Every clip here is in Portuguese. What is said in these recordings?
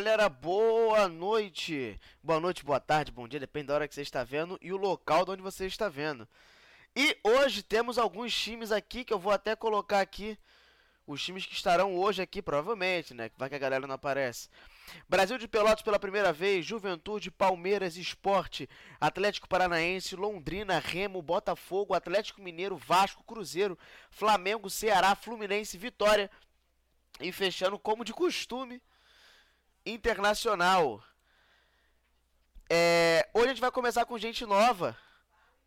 Galera, boa noite! Boa noite, boa tarde, bom dia, depende da hora que você está vendo e o local de onde você está vendo. E hoje temos alguns times aqui que eu vou até colocar aqui. Os times que estarão hoje aqui, provavelmente, né? Vai que a galera não aparece. Brasil de Pelotas pela primeira vez, Juventude, Palmeiras, Esporte, Atlético Paranaense, Londrina, Remo, Botafogo, Atlético Mineiro, Vasco, Cruzeiro, Flamengo, Ceará, Fluminense, Vitória. E fechando, como de costume, Internacional. É, hoje a gente vai começar com gente nova.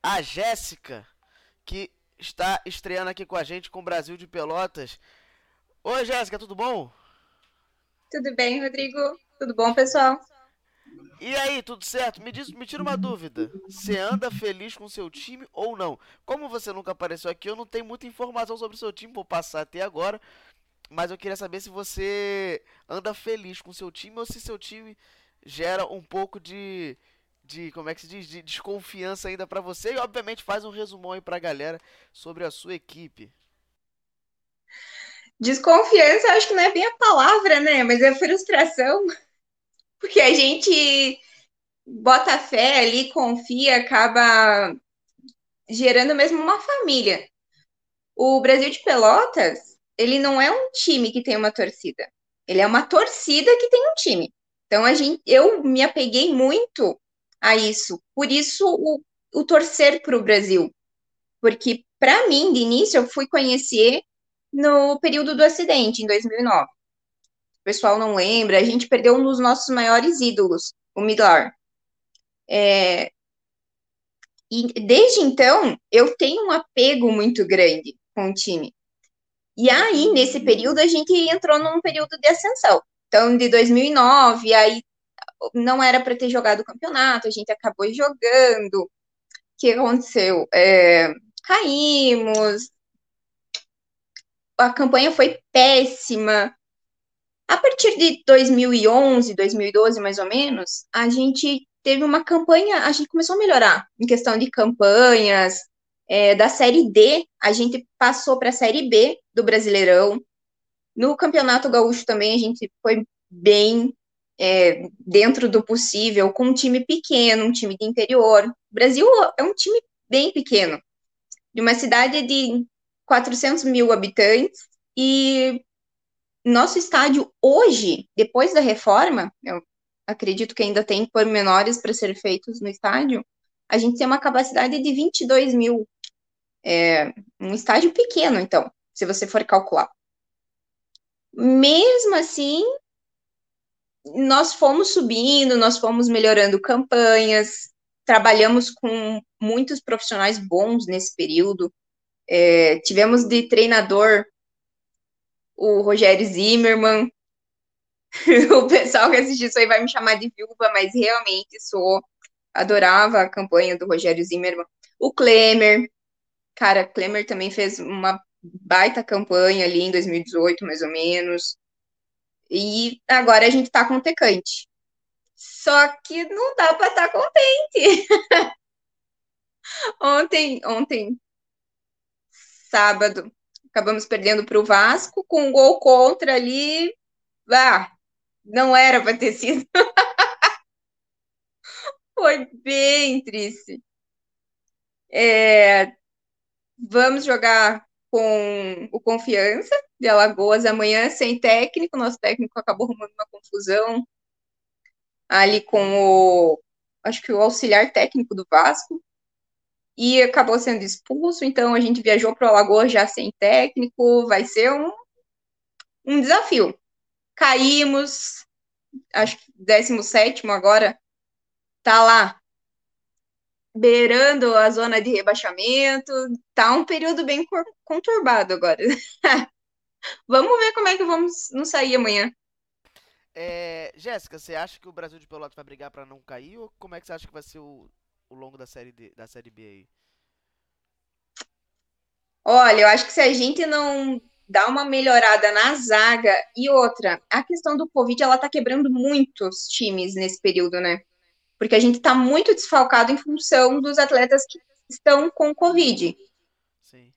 A Jéssica, que está estreando aqui com a gente com o Brasil de Pelotas. Oi, Jéssica, tudo bom? Tudo bem, Rodrigo? Tudo bom, pessoal? E aí, tudo certo? Me diz, me tira uma dúvida. Você anda feliz com seu time ou não? Como você nunca apareceu aqui, eu não tenho muita informação sobre o seu time, vou passar até agora. Mas eu queria saber se você anda feliz com seu time ou se seu time gera um pouco de, de como é que se diz, de desconfiança ainda para você e obviamente faz um resumão aí pra galera sobre a sua equipe. Desconfiança, acho que não é bem a palavra, né? Mas é frustração. Porque a gente bota fé ali, confia, acaba gerando mesmo uma família. O Brasil de Pelotas, ele não é um time que tem uma torcida. Ele é uma torcida que tem um time. Então a gente, eu me apeguei muito a isso. Por isso o, o torcer para o Brasil. Porque para mim, de início, eu fui conhecer no período do acidente, em 2009. O pessoal não lembra, a gente perdeu um dos nossos maiores ídolos, o Midlar. É, e desde então, eu tenho um apego muito grande com o time. E aí, nesse período, a gente entrou num período de ascensão. Então, de 2009, aí não era para ter jogado o campeonato, a gente acabou jogando. O que aconteceu? É, caímos, a campanha foi péssima. A partir de 2011, 2012, mais ou menos, a gente teve uma campanha, a gente começou a melhorar em questão de campanhas. É, da Série D, a gente passou para a Série B do Brasileirão. No Campeonato Gaúcho também a gente foi bem é, dentro do possível, com um time pequeno, um time de interior. O Brasil é um time bem pequeno, de uma cidade de 400 mil habitantes, e nosso estádio hoje, depois da reforma, eu acredito que ainda tem pormenores para ser feitos no estádio, a gente tem uma capacidade de 22 mil. É, um estádio pequeno, então, se você for calcular. Mesmo assim, nós fomos subindo, nós fomos melhorando campanhas, trabalhamos com muitos profissionais bons nesse período. É, tivemos de treinador o Rogério Zimmermann. o pessoal que assistiu isso aí vai me chamar de viúva, mas realmente sou. Adorava a campanha do Rogério Zimmermann. O Klemer, cara, Klemer também fez uma baita campanha ali em 2018, mais ou menos. E agora a gente tá com o Tecante. Só que não dá para estar tá contente. ontem, ontem sábado. Acabamos perdendo para o Vasco com um gol contra ali. Ah, não era para ter sido. Foi bem triste. É, vamos jogar com o Confiança de Alagoas. Amanhã sem técnico. Nosso técnico acabou arrumando uma confusão ali com o acho que o auxiliar técnico do Vasco. E acabou sendo expulso, então a gente viajou para o Alagoas já sem técnico, vai ser um, um desafio. Caímos, acho que 17 agora, tá lá, beirando a zona de rebaixamento, tá um período bem conturbado agora. Vamos ver como é que vamos nos sair amanhã. É, Jéssica, você acha que o Brasil de Pelotas vai brigar para não cair ou como é que você acha que vai ser o, o longo da série, D, da série B aí? Olha, eu acho que se a gente não dá uma melhorada na zaga e outra, a questão do Covid, ela tá quebrando muitos times nesse período, né? Porque a gente tá muito desfalcado em função dos atletas que estão com Covid. Sim.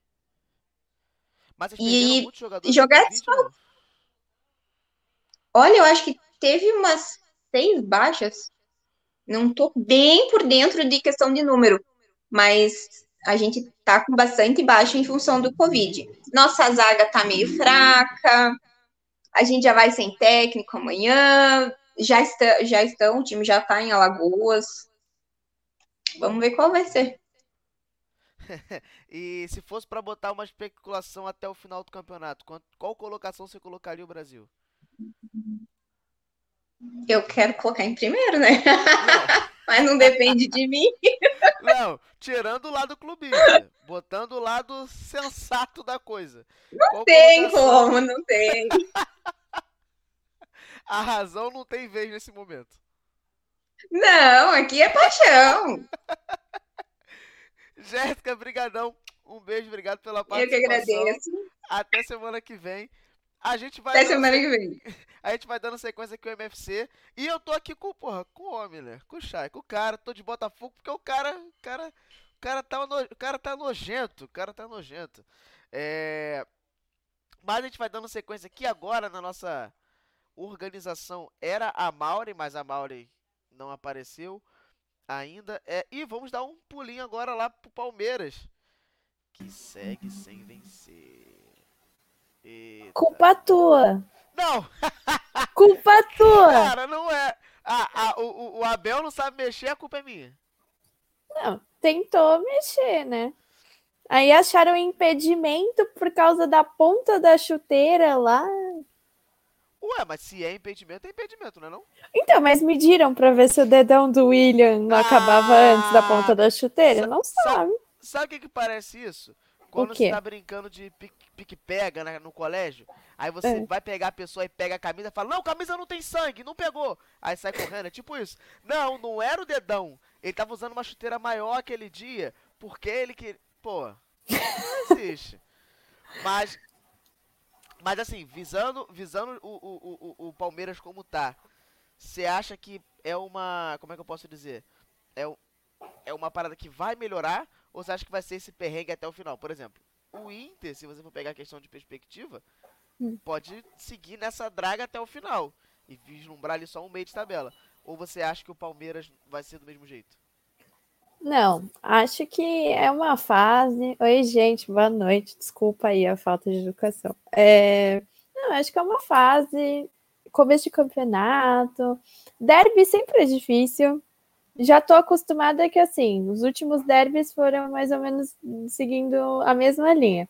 Mas E jogar ou- Olha, eu acho que teve umas seis baixas. Não tô bem por dentro de questão de número, mas a gente tá com bastante baixa em função do Covid. Nossa zaga tá meio fraca. A gente já vai sem técnico amanhã. Já, está, já estão, o time já tá em Alagoas. Vamos ver qual vai ser. E se fosse para botar uma especulação até o final do campeonato, qual, colocação você colocaria o Brasil? Eu quero colocar em primeiro, né? Não, Mas não depende de mim. não, tirando o lado clubista, botando o lado sensato da coisa. Qual Tem colocação- como, não tem. A razão não tem vez nesse momento. Não, aqui é paixão. Jéssica, brigadão. Um beijo, obrigado pela Eu que participação. agradeço. Até semana que vem. A gente vai Até semana que vem. A gente vai dando sequência aqui o MFC. E eu tô aqui com, porra, com o homem, né? Com o Chay, com o cara. Tô de Botafogo porque o cara. O cara, o cara, tá, no- o cara tá nojento. O cara tá nojento. É. Mas a gente vai dando sequência aqui agora na nossa organização. Era a Mauri, mas a Mauri não apareceu ainda. É, e vamos dar um pulinho agora lá pro Palmeiras. Que segue sem vencer. Eita. Culpa tua. Não! Culpa tua. Cara, não é. Ah, o, o- o Abel não sabe mexer, a culpa é minha. Não, tentou mexer, né? Aí acharam impedimento por causa da ponta da chuteira lá. Ué, mas se é impedimento, é impedimento, não é não? Então, mas mediram pra ver se o dedão do William não acabava Ah, antes da ponta da chuteira? sa- Não sa- sabe. Sabe o que que parece isso? Quando você tá brincando de pique- pique-pega né, no colégio, aí você É. vai pegar a pessoa e pega a camisa e fala, não, camisa não tem sangue, não pegou. Aí sai correndo, é tipo isso. Não, não era o dedão. Ele tava usando uma chuteira maior aquele dia, porque ele que... Pô, não existe. Mas, mas assim, visando, visando o, o, o, o- Palmeiras como tá, você acha que é uma... Como é que eu posso dizer? É, é uma parada que vai melhorar ou você acha que vai ser esse perrengue até o final? Por exemplo, o Inter, se você for pegar a questão de perspectiva, Hum. pode seguir nessa draga até o final e vislumbrar ali só um meio de tabela. Ou você acha que o Palmeiras vai ser do mesmo jeito? Não, acho que é uma fase. Oi, gente, boa noite. Desculpa aí a falta de educação. É, Não, acho que é uma fase, começo de campeonato. Derby sempre é difícil. Já tô acostumada que, assim, os últimos derbys foram mais ou menos seguindo a mesma linha.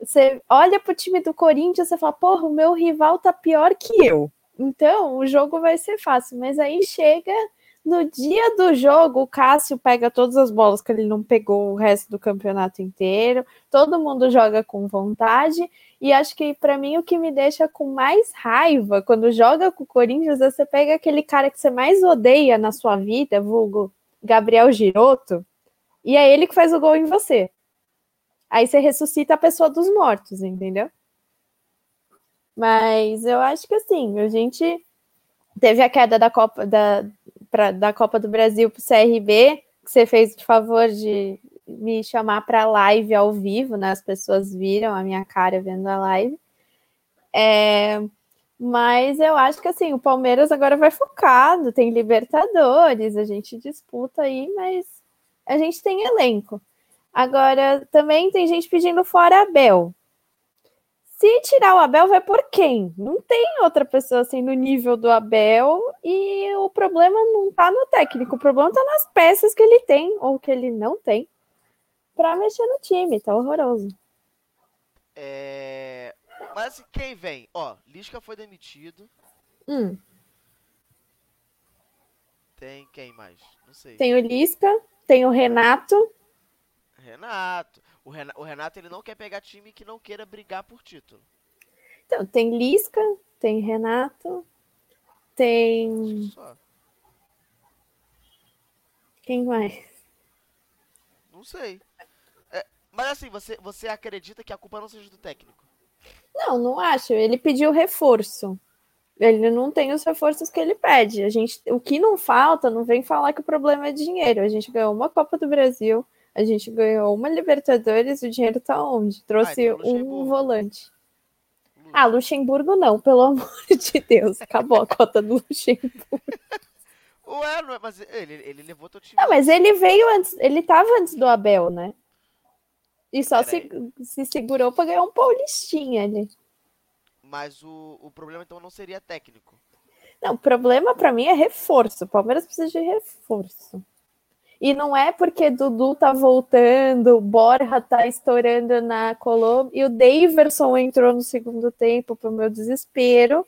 Você olha pro time do Corinthians e fala, porra, o meu rival tá pior que eu. Então, o jogo vai ser fácil. Mas aí chega no dia do jogo, o Cássio pega todas as bolas que ele não pegou o resto do campeonato inteiro. Todo mundo joga com vontade. E acho que para mim o que me deixa com mais raiva quando joga com o Corinthians é você pega aquele cara que você mais odeia na sua vida, vulgo Gabriel Giroto, e é ele que faz o gol em você. Aí você ressuscita a pessoa dos mortos, entendeu? Mas eu acho que assim, a gente teve a queda da Copa da, pra, da Copa do Brasil para o CRB, que você fez o favor de me chamar para live ao vivo, né? As pessoas viram a minha cara vendo a live. É, mas eu acho que assim, o Palmeiras agora vai focado, tem Libertadores, a gente disputa aí, mas a gente tem elenco. Agora, também tem gente pedindo fora Abel. Se tirar o Abel, vai por quem? Não tem outra pessoa assim no nível do Abel e o problema não tá no técnico, o problema tá nas peças que ele tem ou que ele não tem para mexer no time, tá horroroso. É... Mas quem vem? Ó, Lisca foi demitido. Hum, Tem quem mais? Não sei. tem o Lisca, tem o Renato, Renato. O, Rena- o Renato ele não quer pegar time que não queira brigar por título. Então, tem Lisca, tem Renato, tem. Só. Quem mais? Não sei. É, mas assim, você, você acredita que a culpa não seja do técnico? Não, não acho. Ele pediu reforço. Ele não tem os reforços que ele pede. A gente, o que não falta, não vem falar que o problema é dinheiro. A gente ganhou uma Copa do Brasil, a gente ganhou uma Libertadores, o dinheiro tá onde? Trouxe Ah, então um volante. Ah, Luxemburgo não, pelo amor de Deus. Acabou a cota do Luxemburgo. Ué, não é, mas ele, ele levou teu time. Não, mas ele veio antes, ele tava antes do Abel, né? E só se, se segurou pra ganhar um paulistinha ali. Mas o, o problema então não seria técnico. Não, o problema pra mim é reforço. O Palmeiras precisa de reforço. E não é porque Dudu tá voltando, Borja tá estourando na Colômbia e o Daverson entrou no segundo tempo pro meu desespero.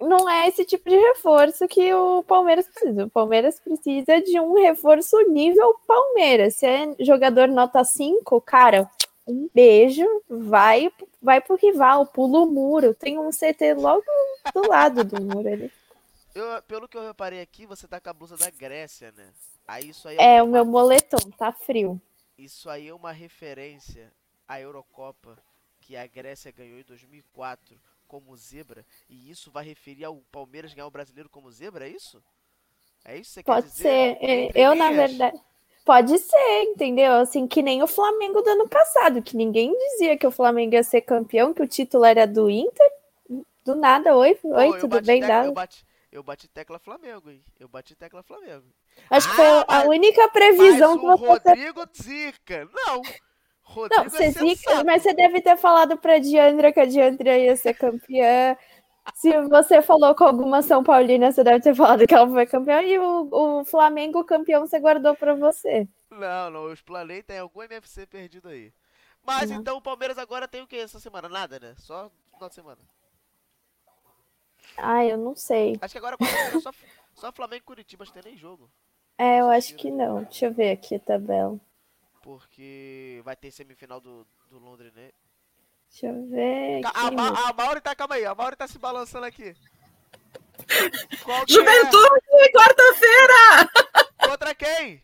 Não é esse tipo de reforço que o Palmeiras precisa. O Palmeiras precisa de um reforço nível Palmeiras. Se é jogador nota 5, cara, um beijo, vai, vai pro rival, pula o muro. Tem um CT logo do lado do muro ali. Eu, pelo que eu reparei aqui, você tá com a blusa da Grécia, né? Aí isso aí É, o uma- meu moletom, tá frio. Isso aí é uma referência à Eurocopa que a Grécia ganhou em 2004 como zebra. E isso vai referir ao Palmeiras ganhar o brasileiro como zebra, é isso? É isso que você quer Pode dizer? ser. É, Eu, na verdade. Pode ser, entendeu? Assim, que nem o Flamengo do ano passado, que ninguém dizia que o Flamengo ia ser campeão, que o título era do Inter. Do nada, oi, oi, eu tudo bem, tecla-? Eu bati, eu bati tecla Flamengo, hein? Eu bati tecla Flamengo. Acho que Ah, foi a única previsão que o você Rodrigo zica. Não. Rodrigo Não, você é zica, sensato. mas você deve ter falado pra Diandra que a Diandra ia ser campeã. Se você falou com alguma São Paulina, você deve ter falado que ela foi campeã. E o, o Flamengo campeão você guardou pra você. Não, não, eu explanei, tem algum MFC perdido aí. Mas Não. então o Palmeiras agora tem o que essa semana? Nada, né? Só final de semana. Ah, eu não sei. Acho que agora só, só Flamengo e Curitiba, acho que tem nem jogo. É, eu acho que não. Deixa eu ver aqui a tabela. Porque vai ter semifinal do, do Londres, né? Deixa eu ver aqui. A, meu. Ma a Mauri tá, calma aí, a Mauri tá se balançando aqui. Juventude, quarta-feira! é? Contra quem?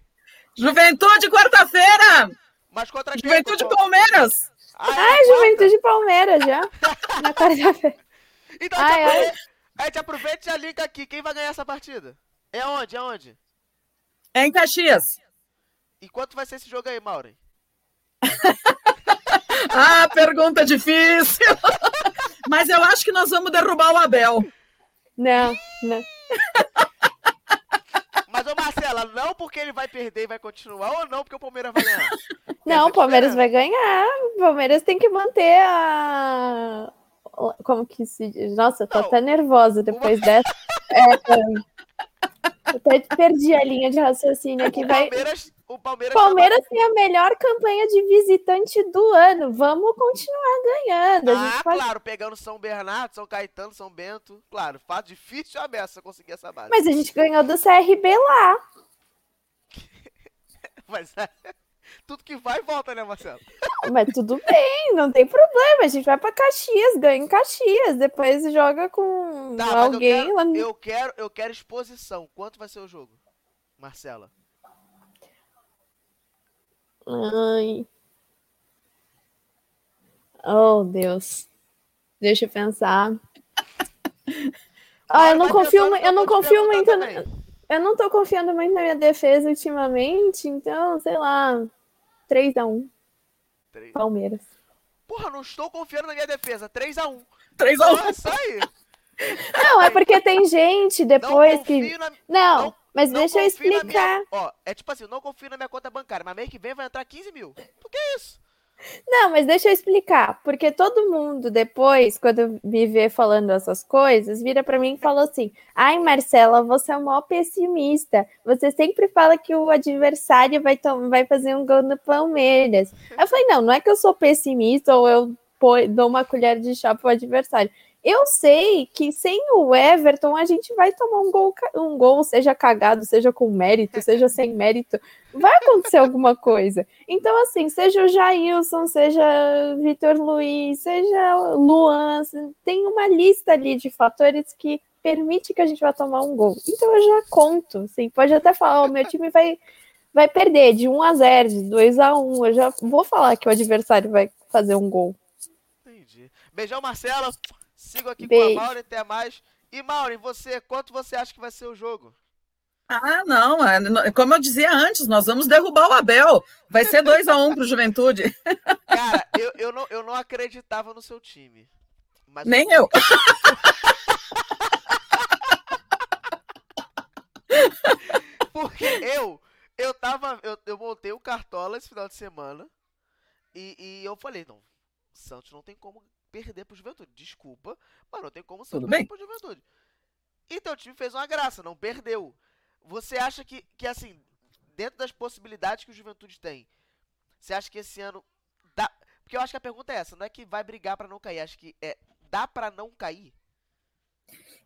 Juventude, quarta-feira! Mas contra quem? Juventude Palmeiras! Ah, é Ah? Juventude Palmeiras já. Na quarta-feira. Então Ai, ai. a gente aproveita e já liga aqui. Quem vai ganhar essa partida? É onde? É onde? É em Caxias. E quanto vai ser esse jogo aí, Mauri? Ah, pergunta difícil. Mas eu acho que nós vamos derrubar o Abel. Não, não. Mas, ô Marcela, não porque ele vai perder e vai continuar, ou não porque o Palmeiras vai ganhar? Não, o Palmeiras vai ganhar. O Palmeiras tem que manter a. Como que se diz? Nossa, eu tô Não. até nervosa depois dessa. É, até perdi a linha de raciocínio aqui. O Vai... Palmeiras, o Palmeiras, tá Palmeiras tem a melhor campanha de visitante do ano. Vamos continuar ganhando. Ah, pode- claro, pegando São Bernardo, São Caetano, São Bento. Claro, fato difícil a beça conseguir essa base. Mas a gente ganhou do CRB lá. Mas é, tudo que vai volta, né, Marcelo? Mas tudo bem, não tem problema. A gente vai pra Caxias, ganha em Caxias. Depois joga com Tá, mas eu alguém quero, lá no. eu quero, eu quero exposição. Quanto vai ser o jogo, Marcela? Ai. Oh, Deus. Deixa eu pensar. Ah, eu não confio, eu não confio muito. Eu não tô confiando muito na minha defesa ultimamente, então, sei lá, 3x1, Três- Palmeiras. Porra, não estou confiando na minha defesa. 3x1. 3 a 1. Nossa, aí. Não, é porque tem gente depois não que. confio na, Não, não- mas não deixa eu explicar. minha- ó, é tipo assim, eu não confio na minha conta bancária, mas mês que vem vai entrar 15 mil. Por que isso? Não, mas deixa eu explicar. Porque todo mundo depois, quando me vê falando essas coisas, vira pra mim e fala assim: Ai, Marcela, você é maior pessimista. Você sempre fala que o adversário vai, vai fazer um gol no Palmeiras. Eu falei: Não, não é que eu sou pessimista ou eu dou uma colher de chá pro adversário. Eu sei que sem o Everton a gente vai tomar um gol, um gol, seja cagado, seja com mérito, seja sem mérito, vai acontecer alguma coisa. Então, assim, seja o Jailson, seja Vitor Luiz, seja Luan, tem uma lista ali de fatores que permite que a gente vá tomar um gol. Então eu já conto, assim, pode até falar, o meu time vai vai perder de 1 a 0, de 2 a 1. Eu já vou falar que o adversário vai fazer um gol. Entendi. Beijão, Marcelo. Sigo aqui Beijo. com a Mauri, até mais. E Mauri, você, quanto você acha que vai ser o jogo? Ah, não, é, como eu dizia antes, nós vamos derrubar o Abel. Vai ser 2 a 1 um pro Juventude. Cara, eu, eu, não, eu não acreditava no seu time. Mas Nem eu. Porque eu, eu tava, eu, eu montei o Cartola esse final de semana e, e eu falei, não, o Santos não tem como perder pro Juventude. Desculpa, mas não tem como o Santos perder pro Juventude. Então o time fez uma graça, não perdeu. Você acha que, que assim, dentro das possibilidades que o Juventude tem, você acha que esse ano dá... Porque eu acho que a pergunta é essa, não é que vai brigar pra não cair, acho que é dá pra não cair?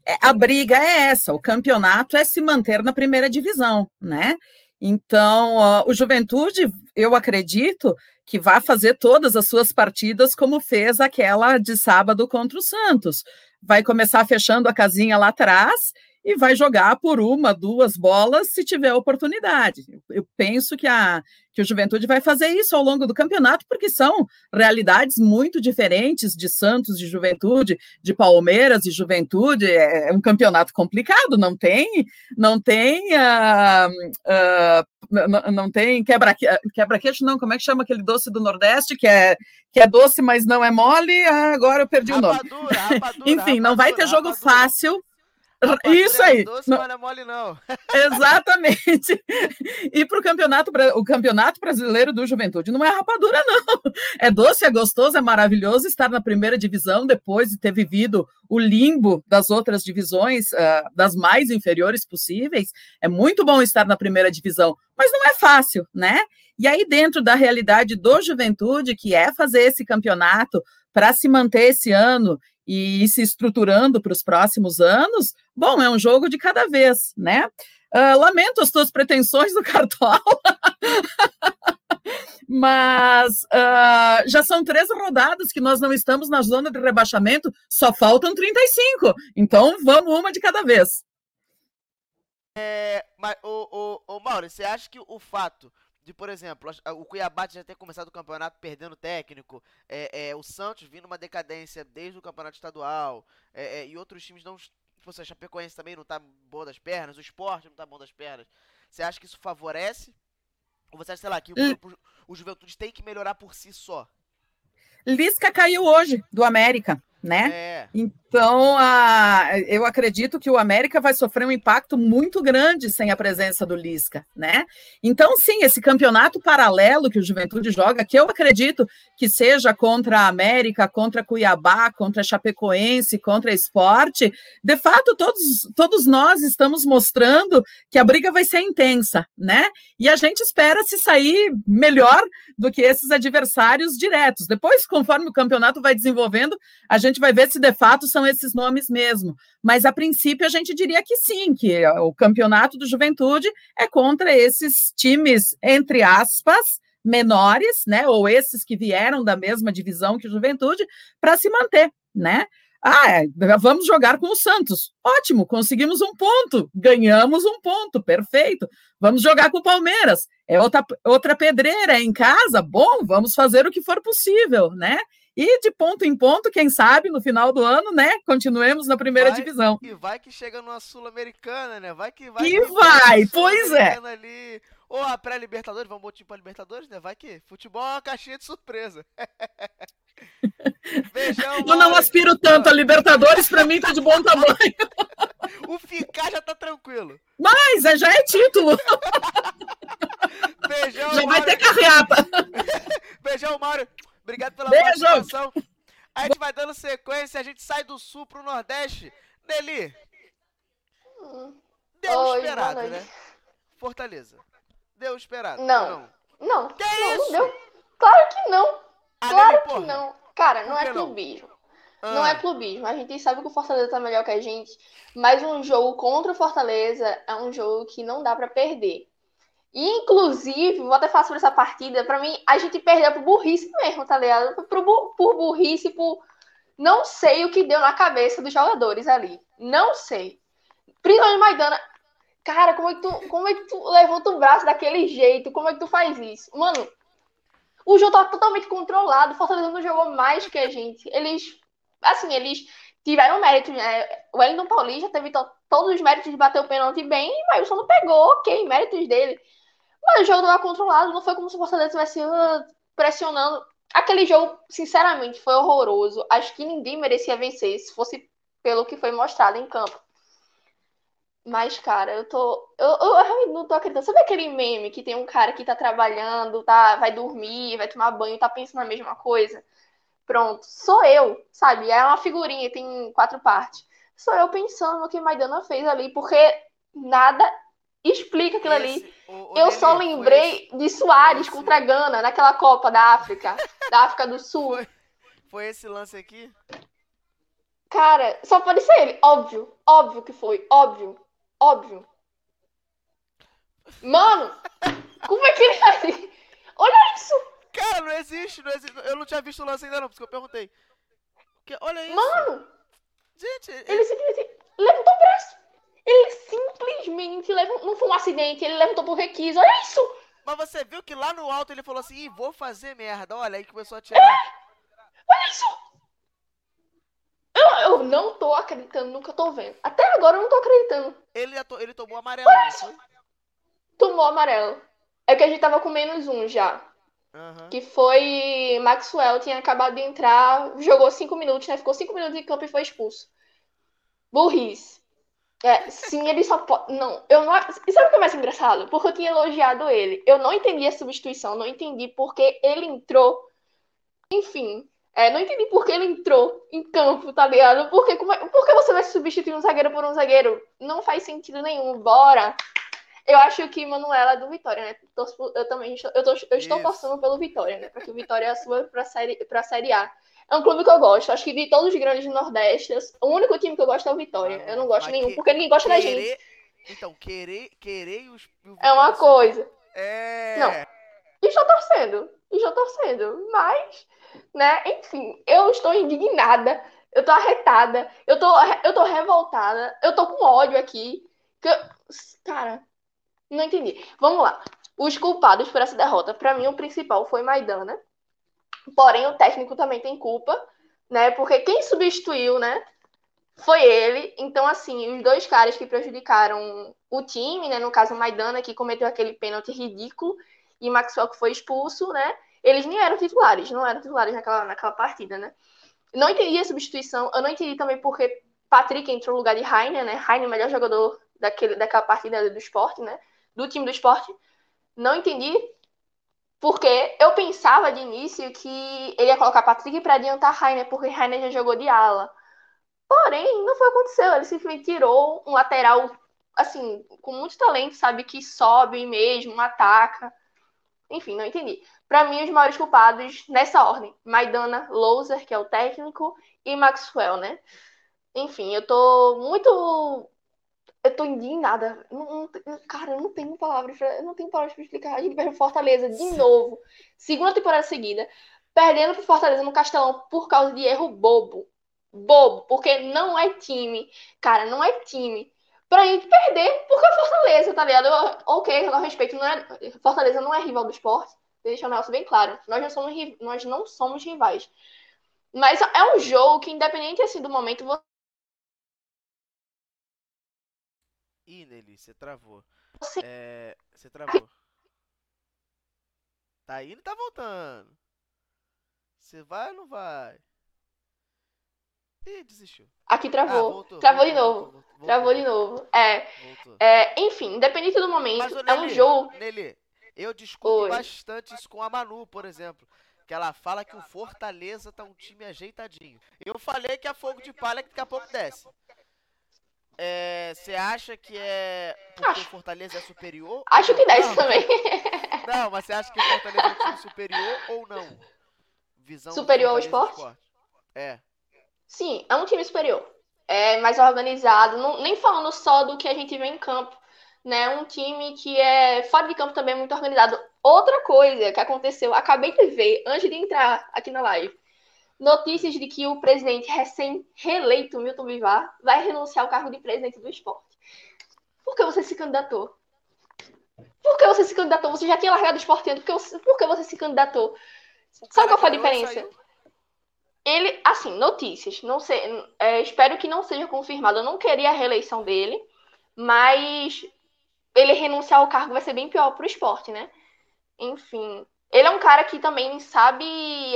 É, a briga é essa, o campeonato é se manter na primeira divisão, né? Então, ó, o Juventude, eu acredito que vai fazer todas as suas partidas como fez aquela de sábado contra o Santos. Vai começar fechando a casinha lá atrás e vai jogar por uma, duas bolas se tiver oportunidade. Eu penso que, a, que o Juventude vai fazer isso ao longo do campeonato, porque são realidades muito diferentes de Santos e Juventude, de Palmeiras e Juventude. É, é um campeonato complicado, não tem, não tem, uh, uh, não, não tem quebra quebra queixo não. Como é que chama aquele doce do Nordeste que é que é doce, mas não é mole? Ah, agora eu perdi o nome. Enfim, não vai ter jogo fácil. Isso aí. Doce, Não- não é mole, não. Exatamente. E para o campeonato, o campeonato brasileiro do Juventude não é rapadura, não. É doce, é gostoso, é maravilhoso estar na primeira divisão depois de ter vivido o limbo das outras divisões, ah, das mais inferiores possíveis. É muito bom estar na primeira divisão, mas não é fácil, né? E aí, dentro da realidade do Juventude, que é fazer esse campeonato para se manter esse ano e ir se estruturando para os próximos anos, bom, é um jogo de cada vez, né? Ah, lamento as tuas pretensões do Cartola, mas ah, já são três rodadas que nós não estamos na zona de rebaixamento, só faltam 35. Então vamos uma de cada vez. É, mas, ô, ô, ô, Mauro, você acha que o fato de, por exemplo, o Cuiabá já ter começado o campeonato perdendo técnico, é, é, o Santos vindo uma decadência desde o campeonato estadual, é, é, e outros times não. Tipo, assim, a Chapecoense também não tá bom das pernas, o Sport não tá bom das pernas. Você acha que isso favorece? Ou você acha, sei lá, que o, Hum. o, o Juventude tem que melhorar por si só? Lisca caiu hoje do América, né? É. Então, a, eu acredito que o América vai sofrer um impacto muito grande sem a presença do Lisca, né? Então, sim, esse campeonato paralelo que o Juventude joga, que eu acredito que seja contra a América, contra Cuiabá, contra Chapecoense, contra Esporte, de fato, todos, todos nós estamos mostrando que a briga vai ser intensa, né? E a gente espera se sair melhor do que esses adversários diretos. Depois, conforme o campeonato vai desenvolvendo, a gente vai ver se de fato são esses nomes mesmo. Mas a princípio a gente diria que sim, que o campeonato do Juventude é contra esses times, entre aspas, menores, né? Ou esses que vieram da mesma divisão que o Juventude, para se manter, né? Ah, é, vamos jogar com o Santos. Ótimo, conseguimos um ponto, ganhamos um ponto, perfeito. Vamos jogar com o Palmeiras. É outra, outra pedreira é em casa. Bom, vamos fazer o que for possível, né? E de ponto em ponto, quem sabe, no final do ano, né? Continuemos na primeira Vai- divisão. E vai que chega numa Sul-Americana, né? Vai que vai. E que vai, pois é. Ali. Ou a pré-Libertadores, vamos botar pra Libertadores, né? Vai que futebol é uma caixinha de surpresa. Beijão, Eu não aspiro tanto a Libertadores, para mim tá de bom tamanho. O ficar já tá tranquilo. Mas é, já é título, Beijão, já vai ter carreata. Beijão, Mauro. Obrigado pela Beijo. participação. A gente vai dando sequência, a gente sai do sul pro Nordeste. Nelly, deu o Oi, esperado, né? Fortaleza. Deu o esperado. Não. ou Não, Que não, isso? não deu. Claro que não. Ah, Claro Nelly, que porra. não. Cara, não é não? clubismo. Não é clubismo. A gente sabe que o Fortaleza tá melhor que a gente. Mas um jogo contra o Fortaleza é um jogo que não dá para perder. Inclusive, vou até falar sobre essa partida. Para mim, a gente perdeu por burrice mesmo, tá ligado? Por, por burrice, por. Não sei o que deu na cabeça dos jogadores ali. Não sei. Principalmente Maidana. Cara, como é, que tu, como é que tu levanta o braço daquele jeito? Como é que tu faz isso? Mano, o jogo tá totalmente controlado. O Fortaleza não jogou mais que a gente. Eles assim, eles tiveram mérito, né? O Wellington Paulista teve to todos os méritos de bater o pênalti bem, mas o não pegou, ok, méritos dele. Mas o jogo não controlado, não foi como se o Fortaleza estivesse uh, pressionando. Aquele jogo, sinceramente, foi horroroso. Acho que ninguém merecia vencer se fosse pelo que foi mostrado em campo. Mas, cara, eu tô. Eu, eu, eu não tô acreditando. Sabe aquele meme que tem um cara que tá trabalhando, tá, vai dormir, vai tomar banho, tá pensando na mesma coisa? Pronto, sou eu, sabe? É uma figurinha, tem quatro partes. Sou eu pensando no que Maidana fez ali, porque nada explica aquilo esse, ali. O, o eu só lembrei de Soares contra a Gana naquela Copa da África, da África do Sul. Foi, foi esse lance aqui? Cara, só pode ser ele. Óbvio, óbvio que foi. Óbvio, óbvio. Mano, como é que ele. Olha isso! Cara, não existe, não existe. Eu não tinha visto o lance ainda não, porque eu perguntei. Porque, olha isso. Mano! Gente, ele, ele simplesmente levantou o braço. Ele simplesmente levantou. Não foi um acidente, ele levantou por requisito. Olha isso! Mas você viu que lá no alto ele falou assim: Ih, vou fazer merda. Olha, aí começou a tirar. É! Olha isso! Eu, eu não tô acreditando no que eu tô vendo. Até agora eu não tô acreditando. Ele, ele tomou amarelo, Olha isso! Tomou amarelo. É que a gente tava com menos um já. Uhum. Que foi. Maxwell tinha acabado de entrar, jogou cinco minutos, né? Ficou cinco minutos em campo e foi expulso. Burris. É, sim, ele só pode. Não, eu não. E sabe o que é mais engraçado? Porque eu tinha elogiado ele. Eu não entendi a substituição, não entendi porque ele entrou. Enfim, é, não entendi porque ele entrou em campo, tá ligado? Porque, como é... porque você vai substituir um zagueiro por um zagueiro? Não faz sentido nenhum. Bora! Eu acho que Manuela é do Vitória, né? Eu também estou, eu, tô, eu estou torcendo pelo Vitória, né? Porque o Vitória suba para série, pra série A. É um clube que eu gosto. Acho que de todos os grandes do Nordeste, o único time que eu gosto é o Vitória. Eu não gosto nenhum, porque ninguém gosta querer... da gente. Então, querer, querer os. É uma coisa. É. Não. Estou torcendo. Estou torcendo. Mas, né, enfim, eu estou indignada. Eu tô arretada. Eu tô, eu tô revoltada. Eu tô com ódio aqui. Que eu... Cara, não entendi. Vamos lá. Os culpados por essa derrota, para mim, o principal foi Maidana. Porém, o técnico também tem culpa, né? Porque quem substituiu, né? Foi ele. Então, assim, os dois caras que prejudicaram o time, né? No caso, Maidana, que cometeu aquele pênalti ridículo, e Maxwell, que foi expulso, né? Eles nem eram titulares, não eram titulares naquela, naquela partida, né? Não entendi a substituição. Eu não entendi também porque Patrick entrou no lugar de Rainer, né? Rainer, melhor jogador daquele, daquela partida do esporte, né? do time do esporte. Não entendi, porque eu pensava de início que ele ia colocar Patrick para adiantar Rainer, porque Rainer já jogou de ala. Porém, não foi o que aconteceu. Ele simplesmente tirou um lateral, assim, com muito talento, sabe? Que sobe mesmo, ataca. Enfim, não entendi. Para mim, os maiores culpados nessa ordem: Maidana Louser, que é o técnico, e Maxwell, né? Enfim, eu tô muito eu tô indignada. Não, não, cara, eu não tenho palavras pra, eu não tenho palavras pra explicar. A gente perdeu Fortaleza de novo. Segunda temporada seguida. Perdendo pro Fortaleza no Castelão por causa de erro bobo. Bobo, porque não é time. Cara, não é time. Pra gente perder porque é Fortaleza, tá ligado? Eu, ok, com respeito, não é, Fortaleza não é rival do esporte. Deixa o Nelson bem claro. Nós não somos, nós não somos rivais. Mas é um jogo que, independente assim do momento, Ih, Nelly, você travou. É, você travou. Tá indo tá voltando? Você vai ou não vai? Ih, desistiu. Aqui travou. Ah, voltou, travou voltou, de novo. Voltou, travou de novo. É, é, enfim, independente do momento, Mas, Nelly, é um jogo. Nelly, eu discuto Oi. bastante isso com a Manu, por exemplo. Que ela fala que o Fortaleza tá um time ajeitadinho. Eu falei que a fogo de palha que daqui a pouco desce. Você é, acha que é porque acho. o Fortaleza é superior? Acho que desce também. Não, mas você acha que o Fortaleza é um time superior ou não? Visão superior ao esporte? esporte? É. sim, é um time superior. É mais organizado, não, nem falando só do que a gente vê em campo, né? Um time que é fora de campo também muito organizado. Outra coisa que aconteceu, acabei de ver antes de entrar aqui na live. Notícias de que o presidente recém-reeleito, Milton Bivar, vai renunciar ao cargo de presidente do esporte. Por que você se candidatou? Por que você se candidatou? Você já tinha largado o esporte antes. Por que, por que você se candidatou? Sabe qual foi a diferença? Ele, assim, notícias. Não sei, é, espero que não seja confirmado. Eu não queria a reeleição dele, mas ele renunciar ao cargo vai ser bem pior pro esporte, né? Enfim. Ele é um cara que também sabe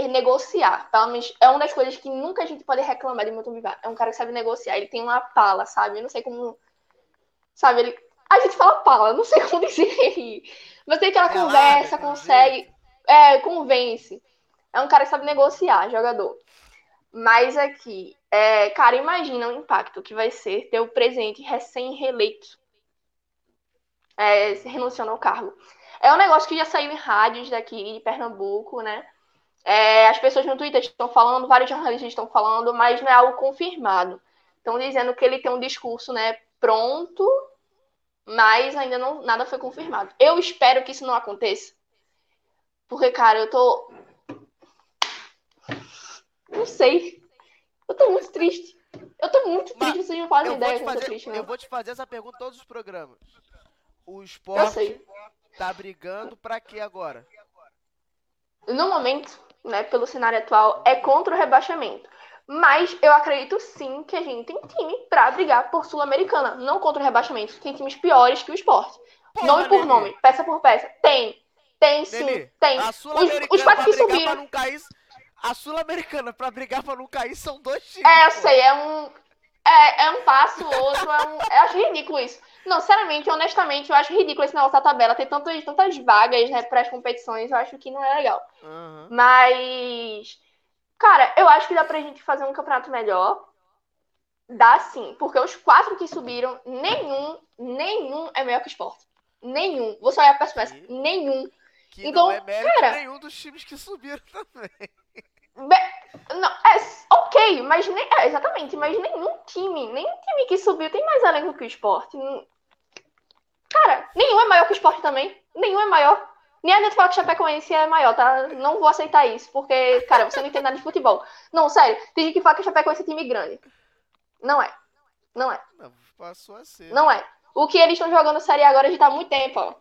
negociar. Pelo menos é uma das coisas que nunca a gente pode reclamar de Milton Bivar. É um cara que sabe negociar. Ele tem uma pala, sabe? Eu não sei como. Sabe, ele. A gente fala pala, não sei como dizer. Mas tem aquela é conversa, consegue. É, convence. É um cara que sabe negociar, jogador. Mas aqui, é, cara, imagina o impacto que vai ser ter o presidente recém-reeleito é, renunciando ao cargo. É um negócio que já saiu em rádios daqui de Pernambuco, né? É, as pessoas no Twitter estão falando, vários jornalistas estão falando, mas não é algo confirmado. Estão dizendo que ele tem um discurso, né, pronto, mas ainda não nada foi confirmado. Eu espero que isso não aconteça. Porque, cara, eu tô. Não sei. Eu tô muito triste. Eu tô muito triste, vocês não fazem ideia que eu tô triste, né? Eu vou te fazer essa pergunta em todos os programas. O esporte tá brigando pra quê agora? No momento, né, pelo cenário atual, é contra o rebaixamento. Mas eu acredito sim que a gente tem time pra brigar por Sul-Americana. Não contra o rebaixamento. Tem times piores que o esporte. Porra, nome por nome, peça por peça. Tem. Tem sim, Lili, tem. Os, os quatro que subiram. Cair, a Sul-Americana pra brigar pra não cair são dois times. É, eu sei, é um. É, é um passo, outro é um. Eu acho ridículo isso. Não, sinceramente, honestamente, eu acho ridículo esse negócio da tabela. Ter tantas, tantas vagas, né, para as competições, eu acho que não é legal. Uhum. Mas, cara, eu acho que dá pra gente fazer um campeonato melhor. Dá sim, porque os quatro que subiram, nenhum, nenhum é melhor que o esporte. Nenhum. Vou só olhar pra peças, nenhum. Que então, não é cara, nenhum dos times que subiram também. Não, é, ok, mas nem, é, exatamente, mas nenhum time, nenhum time que subiu tem mais elenco que o esporte. Cara, nenhum é maior que o esporte também. Nenhum é maior. Nem a gente fala que o Chapecoense é maior, tá? Não vou aceitar isso, porque, cara, você não entende nada de futebol. Não, sério, tem gente que fala que o Chapecoense é time grande. Não é. Não é. Não, passou a ser. Não é. O que eles estão jogando Série agora já tá há muito tempo, ó.